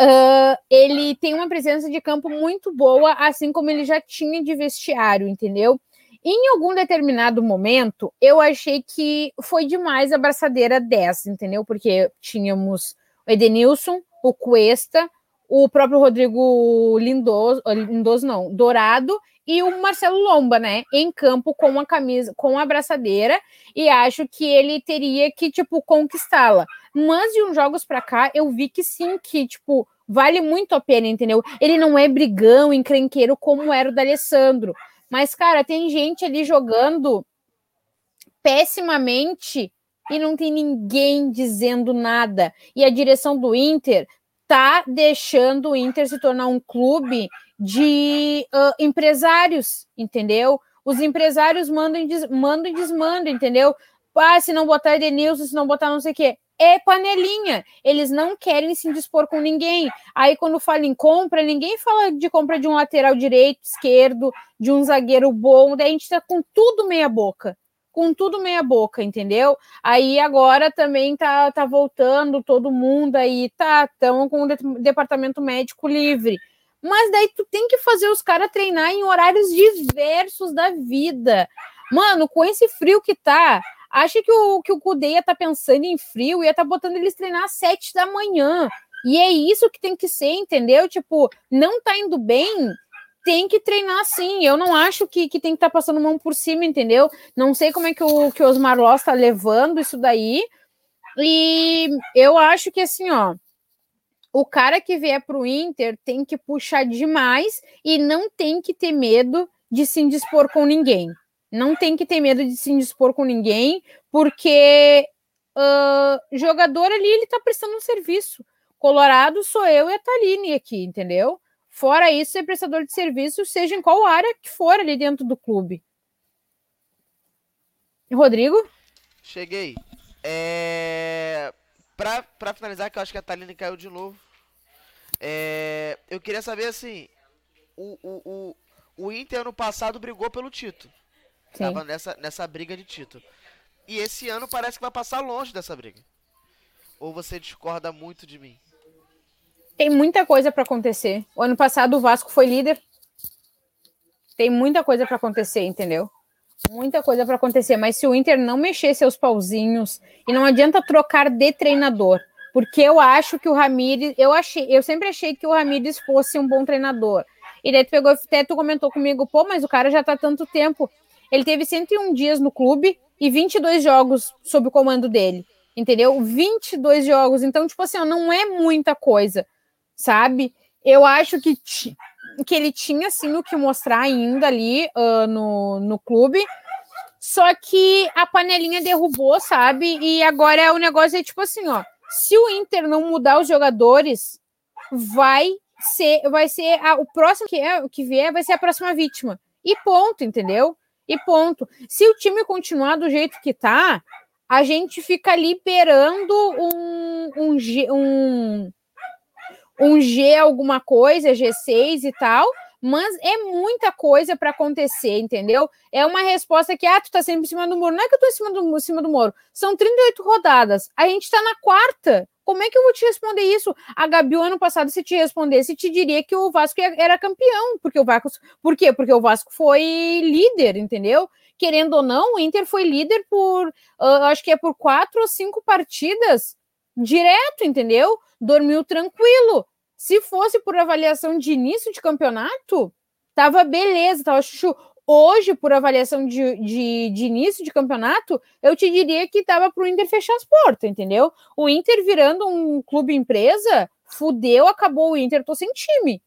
Uh, ele tem uma presença de campo muito boa, assim como ele já tinha de vestiário, entendeu? Em algum determinado momento, eu achei que foi demais a braçadeira 10, entendeu? Porque tínhamos o Edenilson, o Cuesta, o próprio Rodrigo Lindoso, Lindoso não, Dourado e o Marcelo Lomba, né, em campo com a camisa, com a braçadeira, e acho que ele teria que tipo conquistá-la. Mas de uns jogos para cá, eu vi que sim, que tipo vale muito a pena, entendeu? Ele não é brigão, encrenqueiro como era o da Alessandro, mas, cara, tem gente ali jogando pessimamente e não tem ninguém dizendo nada. E a direção do Inter tá deixando o Inter se tornar um clube de uh, empresários, entendeu? Os empresários mandam e, des mandam e desmandam, entendeu? Ah, se não botar Edenilson, se não botar não sei o quê é panelinha. Eles não querem se dispor com ninguém. Aí, quando fala em compra, ninguém fala de compra de um lateral direito, esquerdo, de um zagueiro bom. Daí a gente tá com tudo meia boca. Com tudo meia boca, entendeu? Aí agora também tá, tá voltando todo mundo aí, tá? Estão com o de departamento médico livre. Mas daí tu tem que fazer os caras treinar em horários diversos da vida. Mano, com esse frio que tá, Acha que o, que o ia estar tá pensando em frio, ia estar tá botando eles treinar às sete da manhã. E é isso que tem que ser, entendeu? Tipo, não tá indo bem, tem que treinar sim. Eu não acho que, que tem que estar tá passando mão por cima, entendeu? Não sei como é que o, que o Osmar Loss tá levando isso daí. E eu acho que assim, ó, o cara que vier para o Inter tem que puxar demais e não tem que ter medo de se indispor com ninguém. Não tem que ter medo de se indispor com ninguém, porque uh, jogador ali ele tá prestando um serviço. Colorado sou eu e a Taline aqui, entendeu? Fora isso, ser prestador de serviço, seja em qual área que for ali dentro do clube. Rodrigo? Cheguei. É... Finalizar, que eu acho que a Thaline caiu de novo. É... Eu queria saber assim. O, o, o, o Inter ano passado brigou pelo título. Sim. Tava nessa, nessa briga de título. E esse ano parece que vai passar longe dessa briga. Ou você discorda muito de mim? Tem muita coisa para acontecer. O ano passado o Vasco foi líder. Tem muita coisa para acontecer, entendeu? Muita coisa para acontecer, mas se o Inter não mexer seus pauzinhos e não adianta trocar de treinador, porque eu acho que o Ramires, eu achei, eu sempre achei que o Ramires fosse um bom treinador. E daí tu pegou, até tu comentou comigo, pô, mas o cara já tá tanto tempo. Ele teve 101 dias no clube e 22 jogos sob o comando dele, entendeu? 22 jogos, então tipo assim, ó, não é muita coisa, sabe? Eu acho que que ele tinha sim o que mostrar ainda ali uh, no, no clube. Só que a panelinha derrubou, sabe? E agora o negócio é tipo assim, ó. Se o Inter não mudar os jogadores, vai ser, vai ser a, o próximo que é, que vier vai ser a próxima vítima. E ponto, entendeu? E ponto. Se o time continuar do jeito que tá, a gente fica liberando um, um, um um G alguma coisa, G6 e tal, mas é muita coisa para acontecer, entendeu? É uma resposta que, ah, tu tá sempre em cima do muro. Não é que eu tô em cima do, em cima do muro. São 38 rodadas. A gente tá na quarta. Como é que eu vou te responder isso? A Gabi, ano passado, se te respondesse, te diria que o Vasco era campeão. Porque o Vasco. Por quê? Porque o Vasco foi líder, entendeu? Querendo ou não, o Inter foi líder por. Uh, acho que é por quatro ou cinco partidas direto, entendeu? Dormiu tranquilo. Se fosse por avaliação de início de campeonato, tava beleza, tava chuchu. Hoje, por avaliação de, de, de início de campeonato, eu te diria que tava pro Inter fechar as portas, entendeu? O Inter virando um clube empresa, fudeu, acabou o Inter, tô sem time.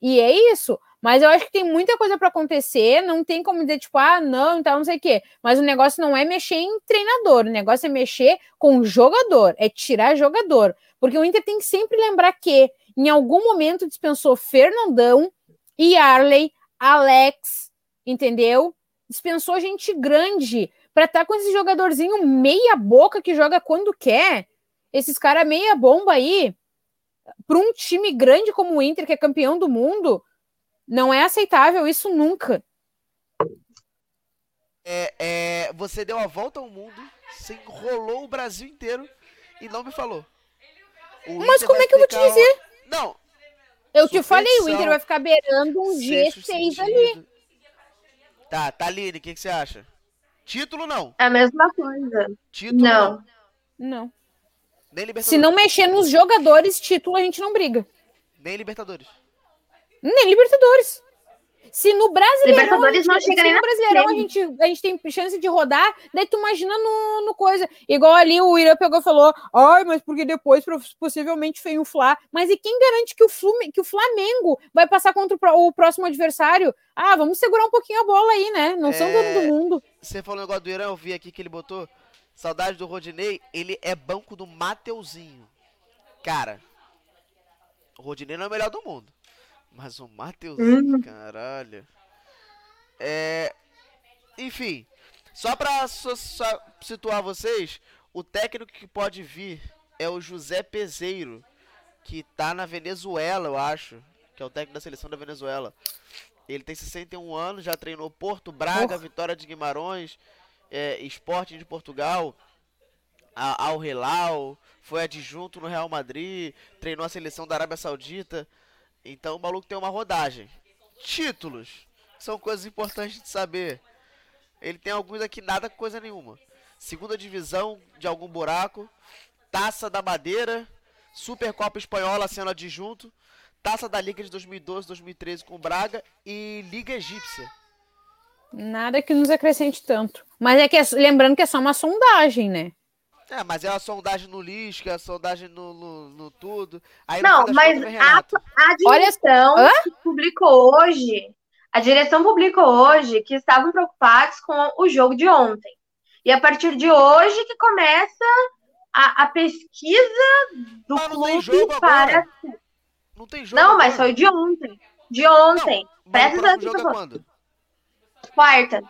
E é isso. Mas eu acho que tem muita coisa para acontecer, não tem como dizer, tipo, ah, não, então não sei o quê. Mas o negócio não é mexer em treinador, o negócio é mexer com jogador, é tirar jogador. Porque o Inter tem que sempre lembrar que, em algum momento, dispensou Fernandão, Arley, Alex, entendeu? Dispensou gente grande para estar tá com esse jogadorzinho meia boca que joga quando quer. Esses caras meia bomba aí, para um time grande como o Inter, que é campeão do mundo, não é aceitável isso nunca. É, é, você deu a volta ao mundo, você enrolou o Brasil inteiro e não me falou. O Mas Inter como é que eu vou te dizer? Não. Eu te falei, o Inter vai ficar beirando um G6 ali. Tá, Taline, o que, que você acha? Título não. É a mesma coisa. Título não. Não. Nem Libertadores. Se não mexer nos jogadores, título a gente não briga. Nem Libertadores. Nem Libertadores. Se no Brasileirão, Libertadores não chega nem no Brasileirão a gente, a gente tem chance de rodar, daí tu imagina no, no coisa. Igual ali o Irã pegou e falou: ai, mas porque depois possivelmente vem o Fla. Mas e quem garante que o, Flume, que o Flamengo vai passar contra o, o, próximo adversário? Ah, vamos segurar um pouquinho a bola aí, né? Não é... são dono do mundo. Você falou o negócio do Irã, eu vi aqui que ele botou. Saudade do Rodinei, ele é banco do Mateuzinho. Cara, o Rodinei não é o melhor do mundo. Mas o Mateuzinho, uhum. caralho. É. Enfim, só pra só situar vocês, o técnico que pode vir é o José Peseiro, que tá na Venezuela, eu acho. Que é o técnico da seleção da Venezuela. Ele tem 61 anos, já treinou Porto, Braga, Vitória de Guimarães, é, Sporting de Portugal, Al Hilal, foi adjunto no Real Madrid, treinou a seleção da Arábia Saudita. Então o maluco tem uma rodagem. Títulos são coisas importantes de saber. Ele tem alguns aqui nada coisa nenhuma. Segunda divisão de algum buraco, Taça da Madeira, Supercopa Espanhola sendo adjunto, Taça da Liga de 2012, 2013 com Braga e Liga Egípcia. Nada que nos acrescente tanto. Mas é que é, lembrando que é só uma sondagem, né? É, mas é uma sondagem no lixo, é a sondagem no, no, no tudo. Aí, não, mas a, a direção Olha... que publicou hoje, a direção publicou hoje que estavam preocupados com o jogo de ontem. E a partir de hoje que começa a, a pesquisa do clube para. Não tem jogo. Não, mas agora. foi de ontem. De ontem. Mas Presta atenção. jogo é quando? Quarta.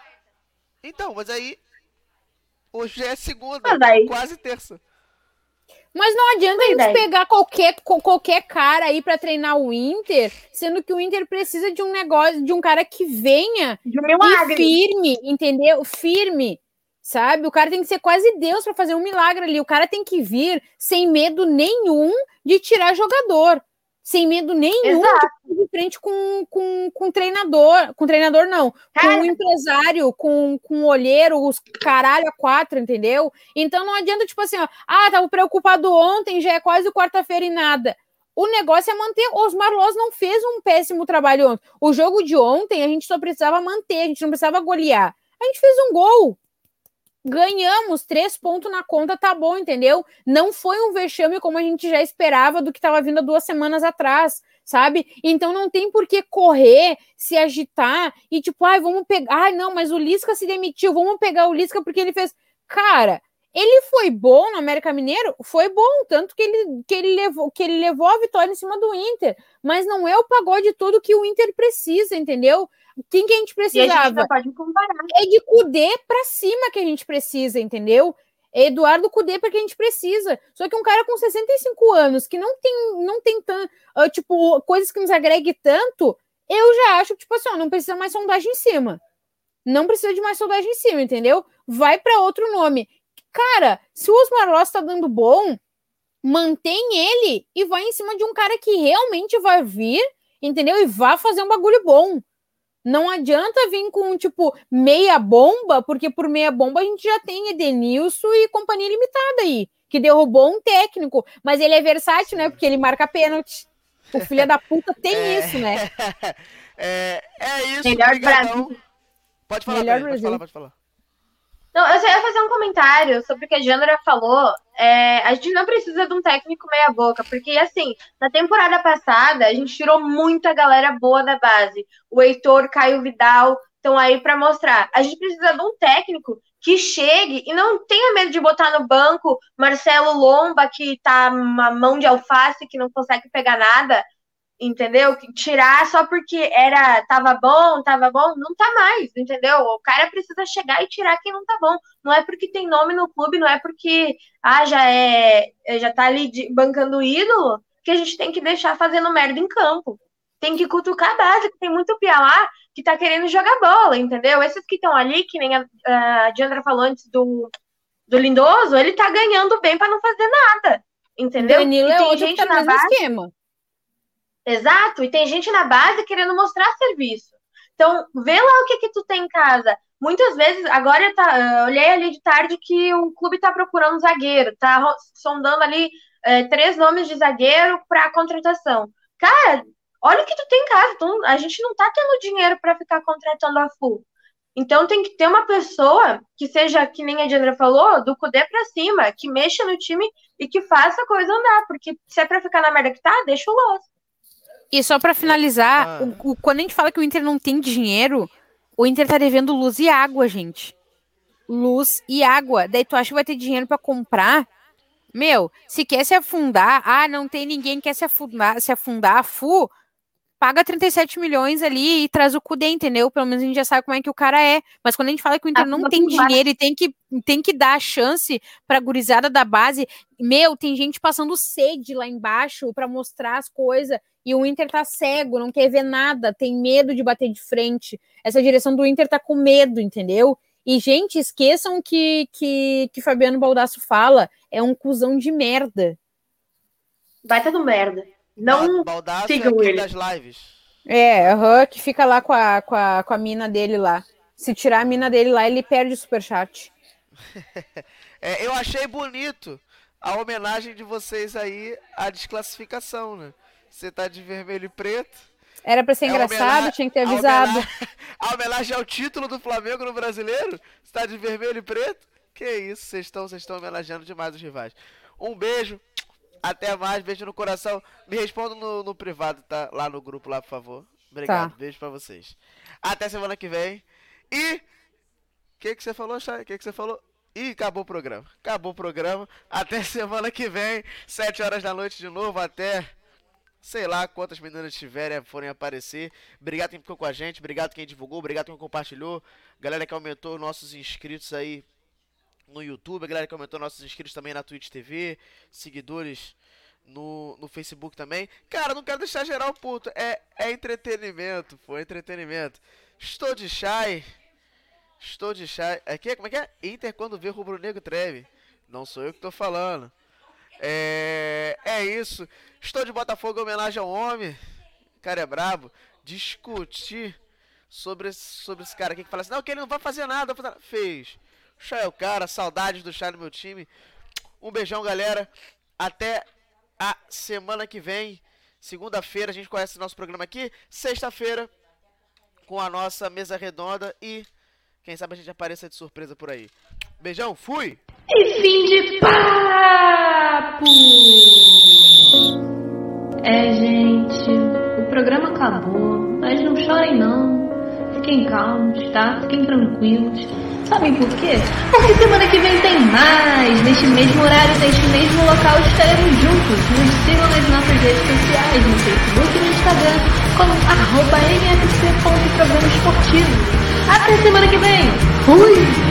Então, mas aí. Hoje é segunda, Mas aí- quase terça. Mas não adianta a gente daí? pegar qualquer, qualquer cara aí pra treinar o Inter, sendo que o Inter precisa de um negócio, de um cara que venha De um e firme, entendeu? Firme, sabe? O cara tem que ser quase Deus pra fazer um milagre ali. O cara tem que vir sem medo nenhum de tirar jogador. Sem medo nenhum de de frente com, com, com treinador. Com treinador, não. Com um empresário, com, com olheiro, os caralho a quatro, entendeu? Então não adianta, tipo assim, ó, ah, tava preocupado ontem, já é quase quarta-feira e nada. O negócio é manter. Os Marlos não fez um péssimo trabalho ontem. O jogo de ontem a gente só precisava manter, a gente não precisava golear. A gente fez um gol. Ganhamos três pontos na conta, tá bom, entendeu? Não foi um vexame como a gente já esperava do que estava vindo há duas semanas atrás, sabe? Então não tem por que correr, se agitar e tipo, ai, vamos pegar. Ai, não, mas o Lisca se demitiu, vamos pegar o Lisca porque ele fez. Cara, ele foi bom no América Mineiro? Foi bom, tanto que ele, que ele, levou, que ele levou a vitória em cima do Inter. Mas não é o pagode todo que o Inter precisa, entendeu? Quem que a gente E a gente precisava? não pode comparar. É de Cudê pra cima que a gente precisa, entendeu? É Eduardo Cudê para que a gente precisa. Só que um cara com 65 anos, que não tem, não tem tanto, tipo, coisas que nos agregue tanto, eu já acho, tipo assim, ó, não precisa mais sondagem em cima. Não precisa de mais sondagem em cima, entendeu? Vai para outro nome. Cara, se o Osmar Loss tá dando bom, mantém ele e vai em cima de um cara que realmente vai vir, entendeu? E vai fazer um bagulho bom. Não adianta vir com, tipo, meia bomba, porque por meia bomba a gente já tem Edenilson e companhia limitada aí, que derrubou um técnico. Mas ele é versátil, né? Porque ele marca pênalti. O filho da puta tem isso, né? É, é isso, Melhor brigadão. Pode falar, Melhor Thaís, pode Brasil. falar, pode falar. Não, eu só ia fazer um comentário sobre o que a Jandra falou. É, a gente não precisa de um técnico meia boca, porque assim, na temporada passada a gente tirou muita galera boa da base. O Heitor, Caio Vidal estão aí para mostrar. A gente precisa de um técnico que chegue e não tenha medo de botar no banco Marcelo Lomba, que tá uma mão de alface, que não consegue pegar nada entendeu? Que Tirar só porque era tava bom, tava bom, não tá mais, entendeu? O cara precisa chegar e tirar quem não tá bom. Não é porque tem nome no clube, não é porque ah, já é, já tá ali de- bancando ídolo que a gente tem que deixar fazendo merda em campo. Tem que cutucar a base, que tem muito pia lá que tá querendo jogar bola, entendeu? Esses que estão ali, que nem a, a Diandra falou antes do, do Lindoso, ele tá ganhando bem pra não fazer nada, entendeu? Danilo E é tem outro que gente tá no na mesmo base- esquema. Exato, e tem gente na base querendo mostrar serviço. Então, vê lá o que que tu tem em casa. Muitas vezes, agora tá, eu olhei ali de tarde que o clube tá procurando zagueiro, tá sondando ali é, três nomes de zagueiro para contratação. Cara, olha o que tu tem em casa. tu- a gente não tá tendo dinheiro para ficar contratando a full. Então tem que ter uma pessoa que seja, que nem a Diandra falou, do Cudê pra cima, que mexa no time e que faça a coisa andar. Porque se é pra ficar na merda que tá, deixa o Loss. E só pra finalizar, Ah. o- o- quando a gente fala que o Inter não tem dinheiro, o Inter tá devendo luz e água, gente. Luz e água. Daí tu acha que vai ter dinheiro pra comprar? Meu, se quer se afundar, ah, não tem ninguém que quer se afundar, se afundar, fu, paga 37 milhões ali e traz o Cudê, entendeu? Pelo menos a gente já sabe como é que o cara é. Mas quando a gente fala que o Inter não Afunda tem dinheiro e tem que, tem que dar a chance pra gurizada da base, meu, tem gente passando sede lá embaixo pra mostrar as coisas e o Inter tá cego, não quer ver nada, tem medo de bater de frente. Essa direção do Inter tá com medo, entendeu? E, gente, esqueçam que, que, que Fabiano Baldasso fala, é um cuzão de merda. Baita do merda. Não Baldaço é sigam aquele ele. das lives. É, aham, que fica lá com a, com, a, com a mina dele lá. Se tirar a mina dele lá, ele perde o superchat. É, eu achei bonito a homenagem de vocês aí à desclassificação, né? Você tá de vermelho e preto. Era pra ser É engraçado, homenagem- tinha que ter a avisado. homenagem- A homenagem ao título do Flamengo no brasileiro? Você tá de vermelho e preto? Que isso, vocês estão, vocês estão homenageando demais os rivais. Um beijo, até mais, beijo no coração. Me respondam no, no privado, tá? Lá no grupo, lá, por favor. Obrigado, Tá. beijo pra vocês. Até semana que vem. E. O que, que você falou, Chay? O que, que você falou? Ih, acabou o programa. Acabou o programa. Até semana que vem, 7 horas da noite de novo. Até sei lá quantas meninas tiverem, forem aparecer. Obrigado quem ficou com a gente, obrigado quem divulgou, obrigado quem compartilhou. Galera que aumentou nossos inscritos aí no YouTube, a galera que aumentou nossos inscritos também na Twitch TV, seguidores no, no Facebook também. Cara, não quero deixar geral puto, é, é entretenimento, pô, é entretenimento. Estou de shy, estou de shy. Aqui, como é que é? Inter quando vê rubro negro treme. Não sou eu que tô falando. É, é isso. Estou de Botafogo em homenagem ao homem. Cara é brabo. Discutir sobre, sobre esse cara aqui que fala assim: não, que ele não vai fazer nada. Fez. Chay é o cara. Saudades do Chay no meu time. Um beijão, galera. Até a semana que vem. Segunda-feira a gente conhece o nosso programa aqui. Sexta-feira com a nossa mesa redonda e quem sabe a gente apareça de surpresa por aí. Beijão, fui! E fim de papo! É, gente, o programa acabou, mas não chorem não. Fiquem calmos, tá? Fiquem tranquilos. Sabem por quê? Porque semana que vem tem mais! Neste mesmo horário, neste mesmo local, estaremos juntos. Nos sigam nas nossas redes sociais, no Facebook e no Instagram, como arroba mfc.programa esportivo. Até semana que vem! Fui!